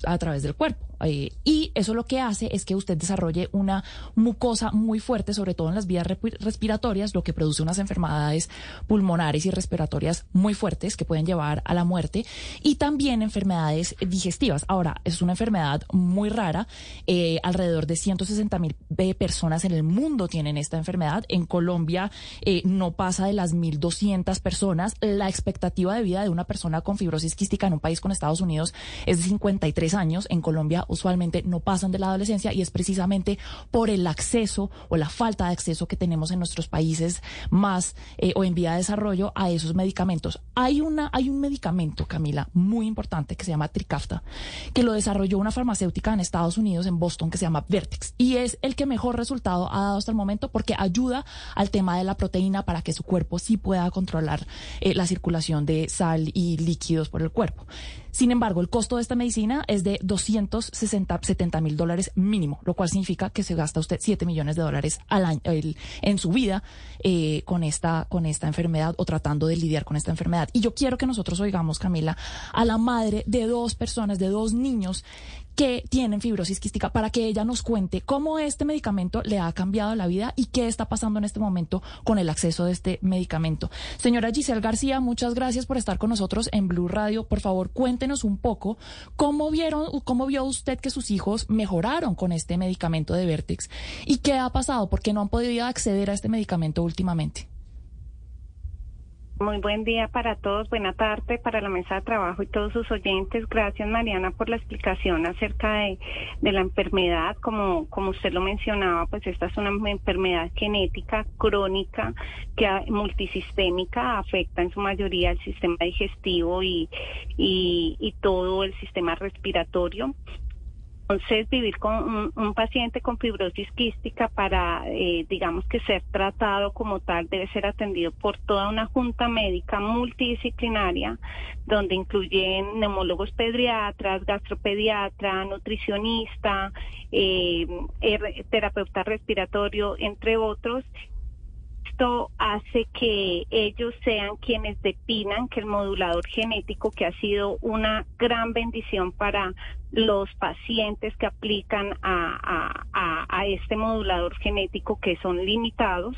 a través del cuerpo. Eh, y eso lo que hace es que usted desarrolle una mucosa muy fuerte, sobre todo en las vías respiratorias, lo que produce unas enfermedades pulmonares y respiratorias muy fuertes que pueden llevar a la muerte y también enfermedades digestivas. Ahora, es una enfermedad muy rara. Eh, alrededor de 160 mil personas en el mundo tienen esta enfermedad. En Colombia eh, no pasa de las 1.200 personas. La expectativa de vida de una persona con fibrosis quística en un país con Estados Unidos es de 53 años. En Colombia usualmente no pasan de la adolescencia y es precisamente por el acceso o la falta de acceso que tenemos en nuestros países más eh, o en vía de desarrollo a esos medicamentos. Hay una hay un medicamento, Camila, muy importante que se llama Trikafta, que lo desarrolló una farmacéutica en Estados Unidos en Boston que se llama Vertex y es el que mejor resultado ha dado hasta el momento porque ayuda al tema de la proteína para que su cuerpo sí pueda controlar eh, la circulación de sal y líquidos por el cuerpo. Sin embargo, el costo de esta medicina es de 270 mil dólares mínimo, lo cual significa que se gasta usted 7 millones de dólares al año en su vida eh, con, esta, con esta enfermedad o tratando de lidiar con esta enfermedad. Y yo quiero que nosotros oigamos, Camila, a la madre de dos personas, de dos niños que tienen fibrosis quística para que ella nos cuente cómo este medicamento le ha cambiado la vida y qué está pasando en este momento con el acceso de este medicamento. Señora Giselle García, muchas gracias por estar con nosotros en Blue Radio. Por favor, cuéntenos un poco cómo vieron, cómo vio usted que sus hijos mejoraron con este medicamento de Vertex y qué ha pasado, porque no han podido acceder a este medicamento últimamente. Muy buen día para todos, buena tarde para la mesa de trabajo y todos sus oyentes. Gracias Mariana por la explicación acerca de, la enfermedad. Como, como usted lo mencionaba, pues esta es una enfermedad genética crónica que multisistémica afecta en su mayoría el sistema digestivo y todo el sistema respiratorio. Entonces, vivir con un, paciente con fibrosis quística para, eh, digamos que ser tratado como tal, debe ser atendido por toda una junta médica multidisciplinaria, donde incluyen neumólogos pediatras, gastropediatra, nutricionista, eh, terapeuta respiratorio, entre otros, esto hace que ellos sean quienes definan que el modulador genético, que ha sido una gran bendición para los pacientes que aplican a, a, este modulador genético que son limitados,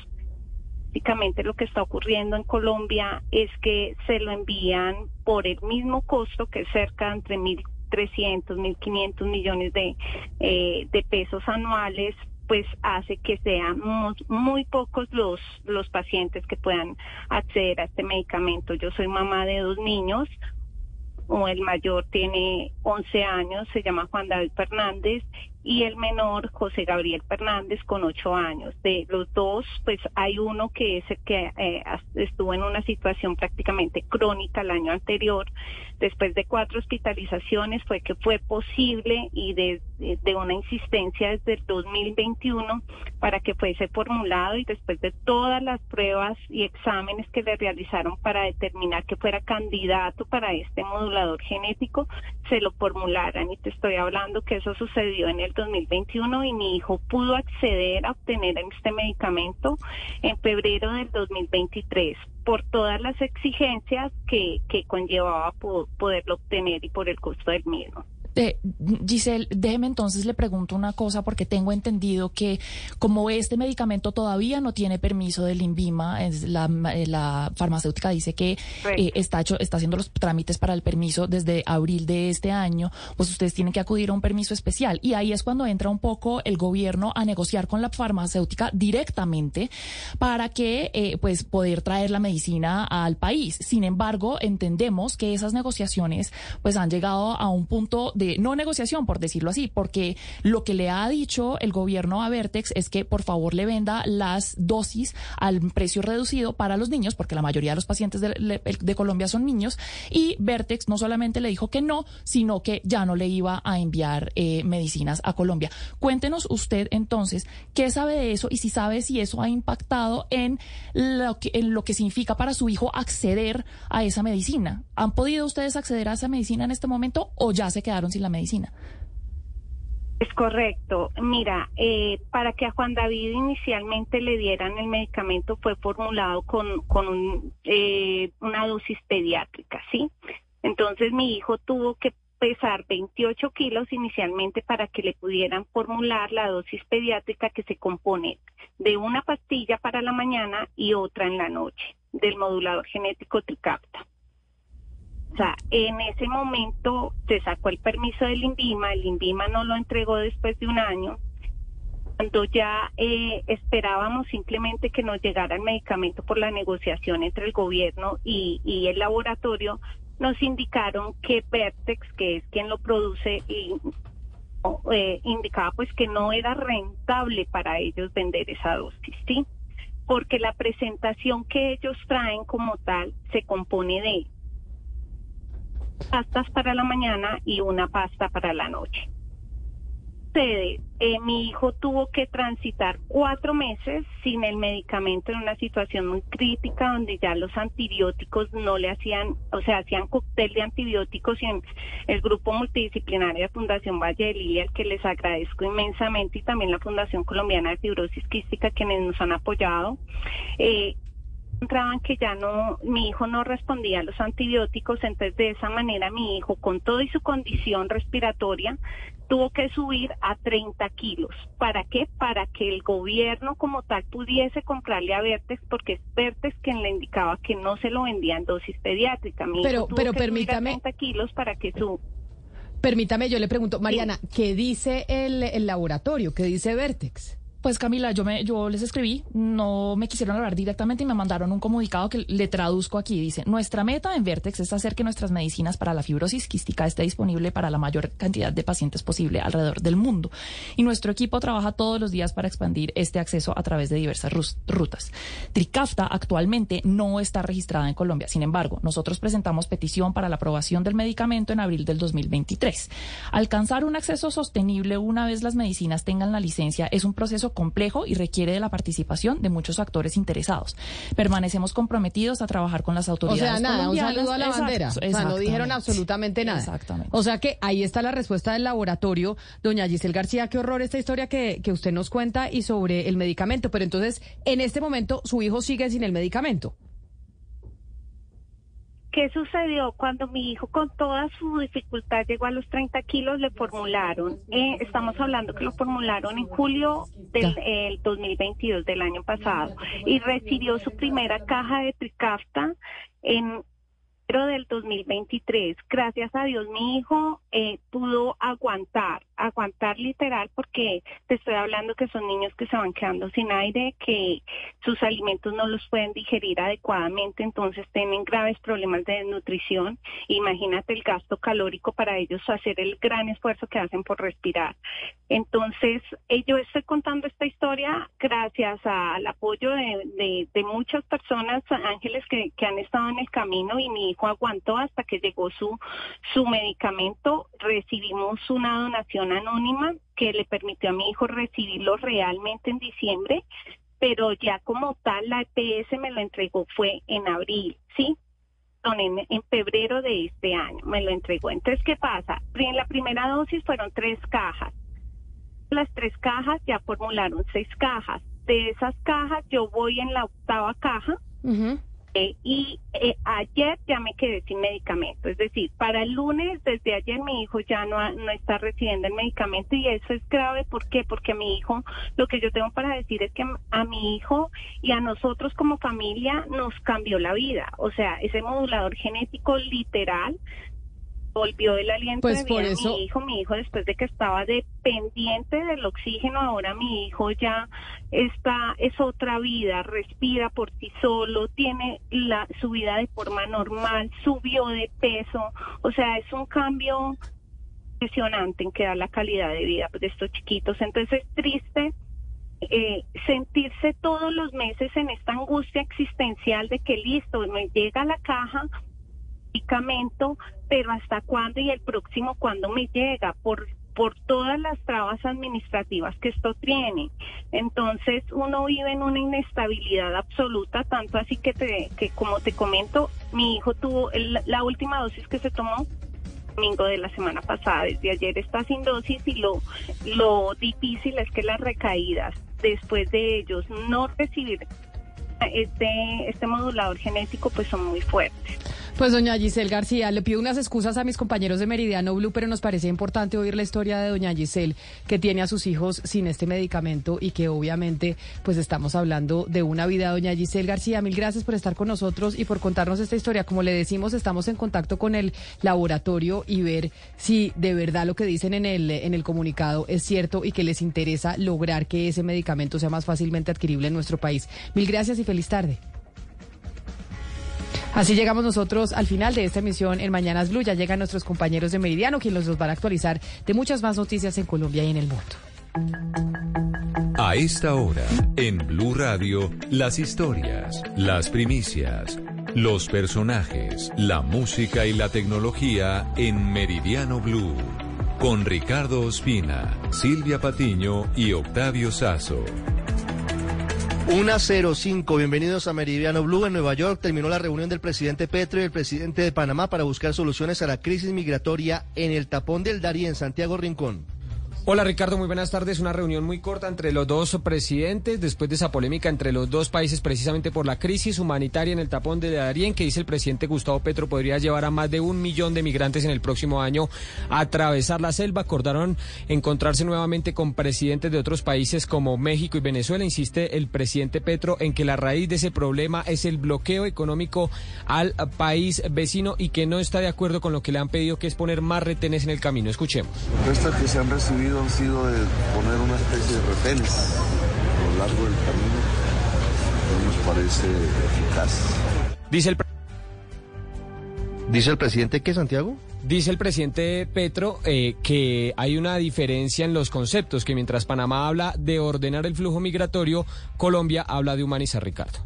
básicamente lo que está ocurriendo en Colombia es que se lo envían por el mismo costo que es cerca entre 1.300, 1.500 millones de, eh, de pesos anuales pues hace que sean muy, pocos los, los pacientes que puedan acceder a este medicamento. Yo soy mamá de dos niños, el mayor tiene 11 años, se llama Juan David Fernández, y el menor José Gabriel Fernández con 8 años. De los dos, pues hay uno que es que eh, estuvo en una situación prácticamente crónica el año anterior. Después de cuatro hospitalizaciones fue que fue posible y de, de una insistencia desde el 2021 para que fuese formulado y después de todas las pruebas y exámenes que le realizaron para determinar que fuera candidato para este modulador genético, se lo formularan. Y te estoy hablando que eso sucedió en el 2021 y mi hijo pudo acceder a obtener este medicamento en febrero del 2023 por todas las exigencias que, que conllevaba poderlo obtener y por el costo del mismo. Eh, Giselle, déjeme entonces le pregunto una cosa porque tengo entendido que como este medicamento todavía no tiene permiso del INVIMA, es la, eh, la, farmacéutica dice que eh, está, hecho, está haciendo los trámites para el permiso desde abril de este año, pues ustedes tienen que acudir a un permiso especial y ahí es cuando entra un poco el gobierno a negociar con la farmacéutica directamente para que eh, pues poder traer la medicina al país. Sin embargo, entendemos que esas negociaciones pues han llegado a un punto de no negociación, por decirlo así, porque lo que le ha dicho el gobierno a Vertex es que por favor le venda las dosis al precio reducido para los niños, porque la mayoría de los pacientes de, Colombia son niños, y Vertex no solamente le dijo que no, sino que ya no le iba a enviar eh, medicinas a Colombia. Cuéntenos usted entonces qué sabe de eso y si sabe si eso ha impactado en lo que, en lo que significa para su hijo acceder a esa medicina. ¿Han podido ustedes acceder a esa medicina en este momento o ya se quedaron sin la medicina. Es correcto. Mira, eh, para que a Juan David inicialmente le dieran el medicamento fue formulado con, eh, una dosis pediátrica, ¿sí? Entonces mi hijo tuvo que pesar 28 kilos inicialmente para que le pudieran formular la dosis pediátrica que se compone de una pastilla para la mañana y otra en la noche del modulador genético Tricapta. O sea, en ese momento se sacó el permiso del INVIMA, el INVIMA no lo entregó después de un año, cuando ya eh, esperábamos simplemente que nos llegara el medicamento por la negociación entre el gobierno y, el laboratorio, nos indicaron que Vertex, que es quien lo produce, y, eh, indicaba pues que no era rentable para ellos vender esa dosis, ¿sí? Porque la presentación que ellos traen como tal se compone de pastas para la mañana y una pasta para la noche. Eh, mi hijo tuvo que transitar cuatro meses sin el medicamento en una situación muy crítica donde ya los antibióticos no le hacían, o sea, hacían cóctel de antibióticos y en el grupo multidisciplinario de Fundación Valle de Lilia, al que les agradezco inmensamente, y también la Fundación Colombiana de Fibrosis Quística, quienes nos han apoyado. Eh, encontraban que ya no, mi hijo no respondía a los antibióticos, entonces de esa manera mi hijo, con toda y su condición respiratoria, tuvo que subir a 30 kilos. ¿Para qué? Para que el gobierno como tal pudiese comprarle a Vertex, porque es Vertex quien le indicaba que no se lo vendía en dosis pediátrica. Mi pero, hijo pero que permítame. 30 kilos para que su... Permítame, yo le pregunto, Mariana, ¿qué dice el, el laboratorio? ¿Qué dice Vertex? Pues Camila, yo me, yo les escribí, no me quisieron hablar directamente y me mandaron un comunicado que le traduzco aquí. Dice, nuestra meta en Vertex es hacer que nuestras medicinas para la fibrosis quística esté disponible para la mayor cantidad de pacientes posible alrededor del mundo. Y nuestro equipo trabaja todos los días para expandir este acceso a través de diversas rutas. Tricafta actualmente no está registrada en Colombia. Sin embargo, nosotros presentamos petición para la aprobación del medicamento en abril del 2023. Alcanzar un acceso sostenible una vez las medicinas tengan la licencia es un proceso complejo y requiere de la participación de muchos actores interesados. Permanecemos comprometidos a trabajar con las autoridades. O sea, nada, un saludo a la bandera. O sea, no dijeron absolutamente nada. Exactamente. O sea que ahí está la respuesta del laboratorio. Doña Giselle García, qué horror esta historia que, que usted nos cuenta y sobre el medicamento. Pero entonces, en este momento, su hijo sigue sin el medicamento. ¿Qué sucedió cuando mi hijo con toda su dificultad llegó a los 30 kilos? Le formularon, eh, estamos hablando que lo formularon en julio del 2022 del año pasado y recibió su primera caja de Tricafta en del 2023. Gracias a Dios mi hijo eh, pudo aguantar, aguantar literal porque te estoy hablando que son niños que se van quedando sin aire, que sus alimentos no los pueden digerir adecuadamente, entonces tienen graves problemas de desnutrición. Imagínate el gasto calórico para ellos hacer el gran esfuerzo que hacen por respirar. Entonces, eh, yo estoy contando esta historia gracias al apoyo de, muchas personas, ángeles que han estado en el camino y mi hijo aguantó hasta que llegó su, su medicamento. Recibimos una donación anónima que le permitió a mi hijo recibirlo realmente en diciembre, pero ya como tal la EPS me lo entregó fue en abril, ¿sí? En, en, febrero de este año me lo entregó. Entonces, ¿qué pasa? En la primera dosis fueron tres cajas. Las tres cajas ya formularon seis cajas. De esas cajas yo voy en la octava caja Eh, y eh, ayer ya me quedé sin medicamento, es decir, para el lunes, desde ayer mi hijo ya no, no está recibiendo el medicamento y eso es grave, ¿por qué? Porque mi hijo, lo que yo tengo para decir es que a mi hijo y a nosotros como familia nos cambió la vida, o sea, ese modulador genético literal volvió el aliento pues de por vida eso... a mi hijo, mi hijo después de que estaba dependiente del oxígeno, ahora mi hijo ya está, es otra vida, respira por sí solo, tiene la, su vida de forma normal, subió de peso, o sea, es un cambio impresionante en que da la calidad de vida de estos chiquitos, entonces es triste eh, sentirse todos los meses en esta angustia existencial de que listo, me llega la caja, medicamento, pero hasta cuándo y el próximo cuándo me llega por por todas las trabas administrativas que esto tiene. Entonces uno vive en una inestabilidad absoluta, tanto así que, te, que como te comento, mi hijo tuvo la última dosis que se tomó domingo de la semana pasada, desde ayer está sin dosis y lo, lo difícil es que las recaídas después de ellos no recibir este, este modulador genético pues son muy fuertes. Pues doña Giselle García, le pido unas excusas a mis compañeros de Meridiano Blue, pero nos parecía importante oír la historia de doña Giselle, que tiene a sus hijos sin este medicamento y que obviamente pues estamos hablando de una vida. Doña Giselle García, mil gracias por estar con nosotros y por contarnos esta historia. Como le decimos, estamos en contacto con el laboratorio y ver si de verdad lo que dicen en el, en el comunicado es cierto y que les interesa lograr que ese medicamento sea más fácilmente adquirible en nuestro país. Mil gracias y feliz tarde. Así llegamos nosotros al final de esta emisión en Mañanas Blue. Ya llegan nuestros compañeros de Meridiano, quienes nos van a actualizar de muchas más noticias en Colombia y en el mundo. A esta hora, en Blue Radio, las historias, las primicias, los personajes, la música y la tecnología en Meridiano Blue. Con Ricardo Ospina, Silvia Patiño y Octavio Sazo. 105, bienvenidos a Meridiano Blue en Nueva York. Terminó la reunión del presidente Petro y el presidente de Panamá para buscar soluciones a la crisis migratoria en el tapón del Darién, en Santiago Rincón. Hola Ricardo, muy buenas tardes. Una reunión muy corta entre los dos presidentes después de esa polémica entre los dos países precisamente por la crisis humanitaria en el tapón de Darién que dice el presidente Gustavo Petro podría llevar a más de un millón de migrantes en el próximo año a atravesar la selva. Acordaron encontrarse nuevamente con presidentes de otros países como México y Venezuela. Insiste el presidente Petro en que la raíz de ese problema es el bloqueo económico al país vecino y que no está de acuerdo con lo que le han pedido que es poner más retenes en el camino. Escuchemos. Han sido de poner una especie de retenes a lo largo del camino. No nos parece eficaz. Dice el ¿Dice el presidente que Santiago? Dice el presidente Petro eh, que hay una diferencia en los conceptos, que mientras Panamá habla de ordenar el flujo migratorio, Colombia habla de humanizar, Ricardo.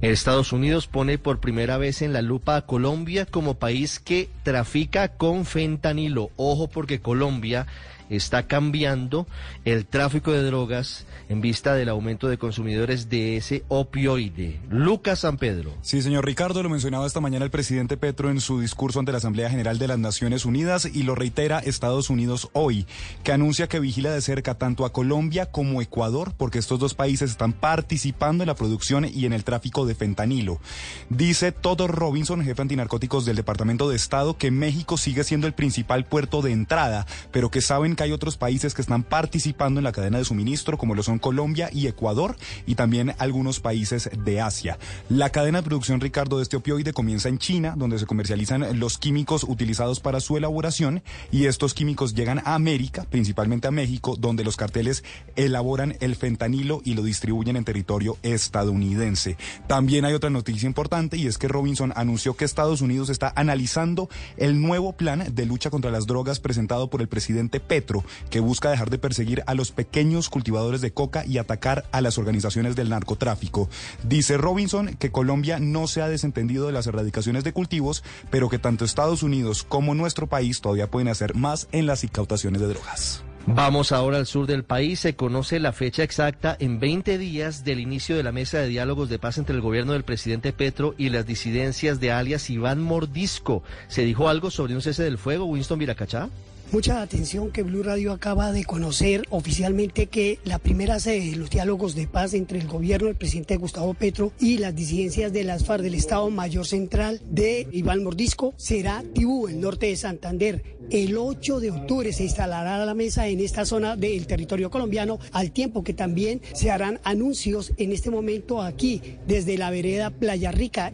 Estados Unidos pone por primera vez en la lupa a Colombia como país que trafica con fentanilo. Ojo porque Colombia está cambiando el tráfico de drogas en vista del aumento de consumidores de ese opioide. Lucas San Pedro. Sí, señor Ricardo, lo mencionaba esta mañana el presidente Petro en su discurso ante la Asamblea General de las Naciones Unidas y lo reitera Estados Unidos hoy, que anuncia que vigila de cerca tanto a Colombia como Ecuador, porque estos dos países están participando en la producción y en el tráfico de fentanilo. Dice Todd Robinson, jefe antinarcóticos del Departamento de Estado, que México sigue siendo el principal puerto de entrada, pero que saben que hay otros países que están participando en la cadena de suministro, como lo son Colombia y Ecuador, y también algunos países de Asia. La cadena de producción, Ricardo, de este opioide comienza en China, donde se comercializan los químicos utilizados para su elaboración, y estos químicos llegan a América, principalmente a México, donde los carteles elaboran el fentanilo y lo distribuyen en territorio estadounidense. También hay otra noticia importante, y es que Robinson anunció que Estados Unidos está analizando el nuevo plan de lucha contra las drogas presentado por el presidente Petro, que busca dejar de perseguir a los pequeños cultivadores de coca y atacar a las organizaciones del narcotráfico. Dice Robinson que Colombia no se ha desentendido de las erradicaciones de cultivos, pero que tanto Estados Unidos como nuestro país todavía pueden hacer más en las incautaciones de drogas. Vamos ahora al sur del país. Se conoce la fecha exacta en 20 días del inicio de la mesa de diálogos de paz entre el gobierno del presidente Petro y las disidencias de alias Iván Mordisco. ¿Se dijo algo sobre un cese del fuego, Winston Viracachá? Mucha atención que Blue Radio acaba de conocer oficialmente que la primera sede de los diálogos de paz entre el gobierno del presidente Gustavo Petro y las disidencias de las FARC del Estado Mayor Central de Iván Mordisco será Tibú, el norte de Santander. El 8 de octubre se instalará la mesa en esta zona del territorio colombiano, al tiempo que también se harán anuncios en este momento aquí, desde la vereda Playa Rica.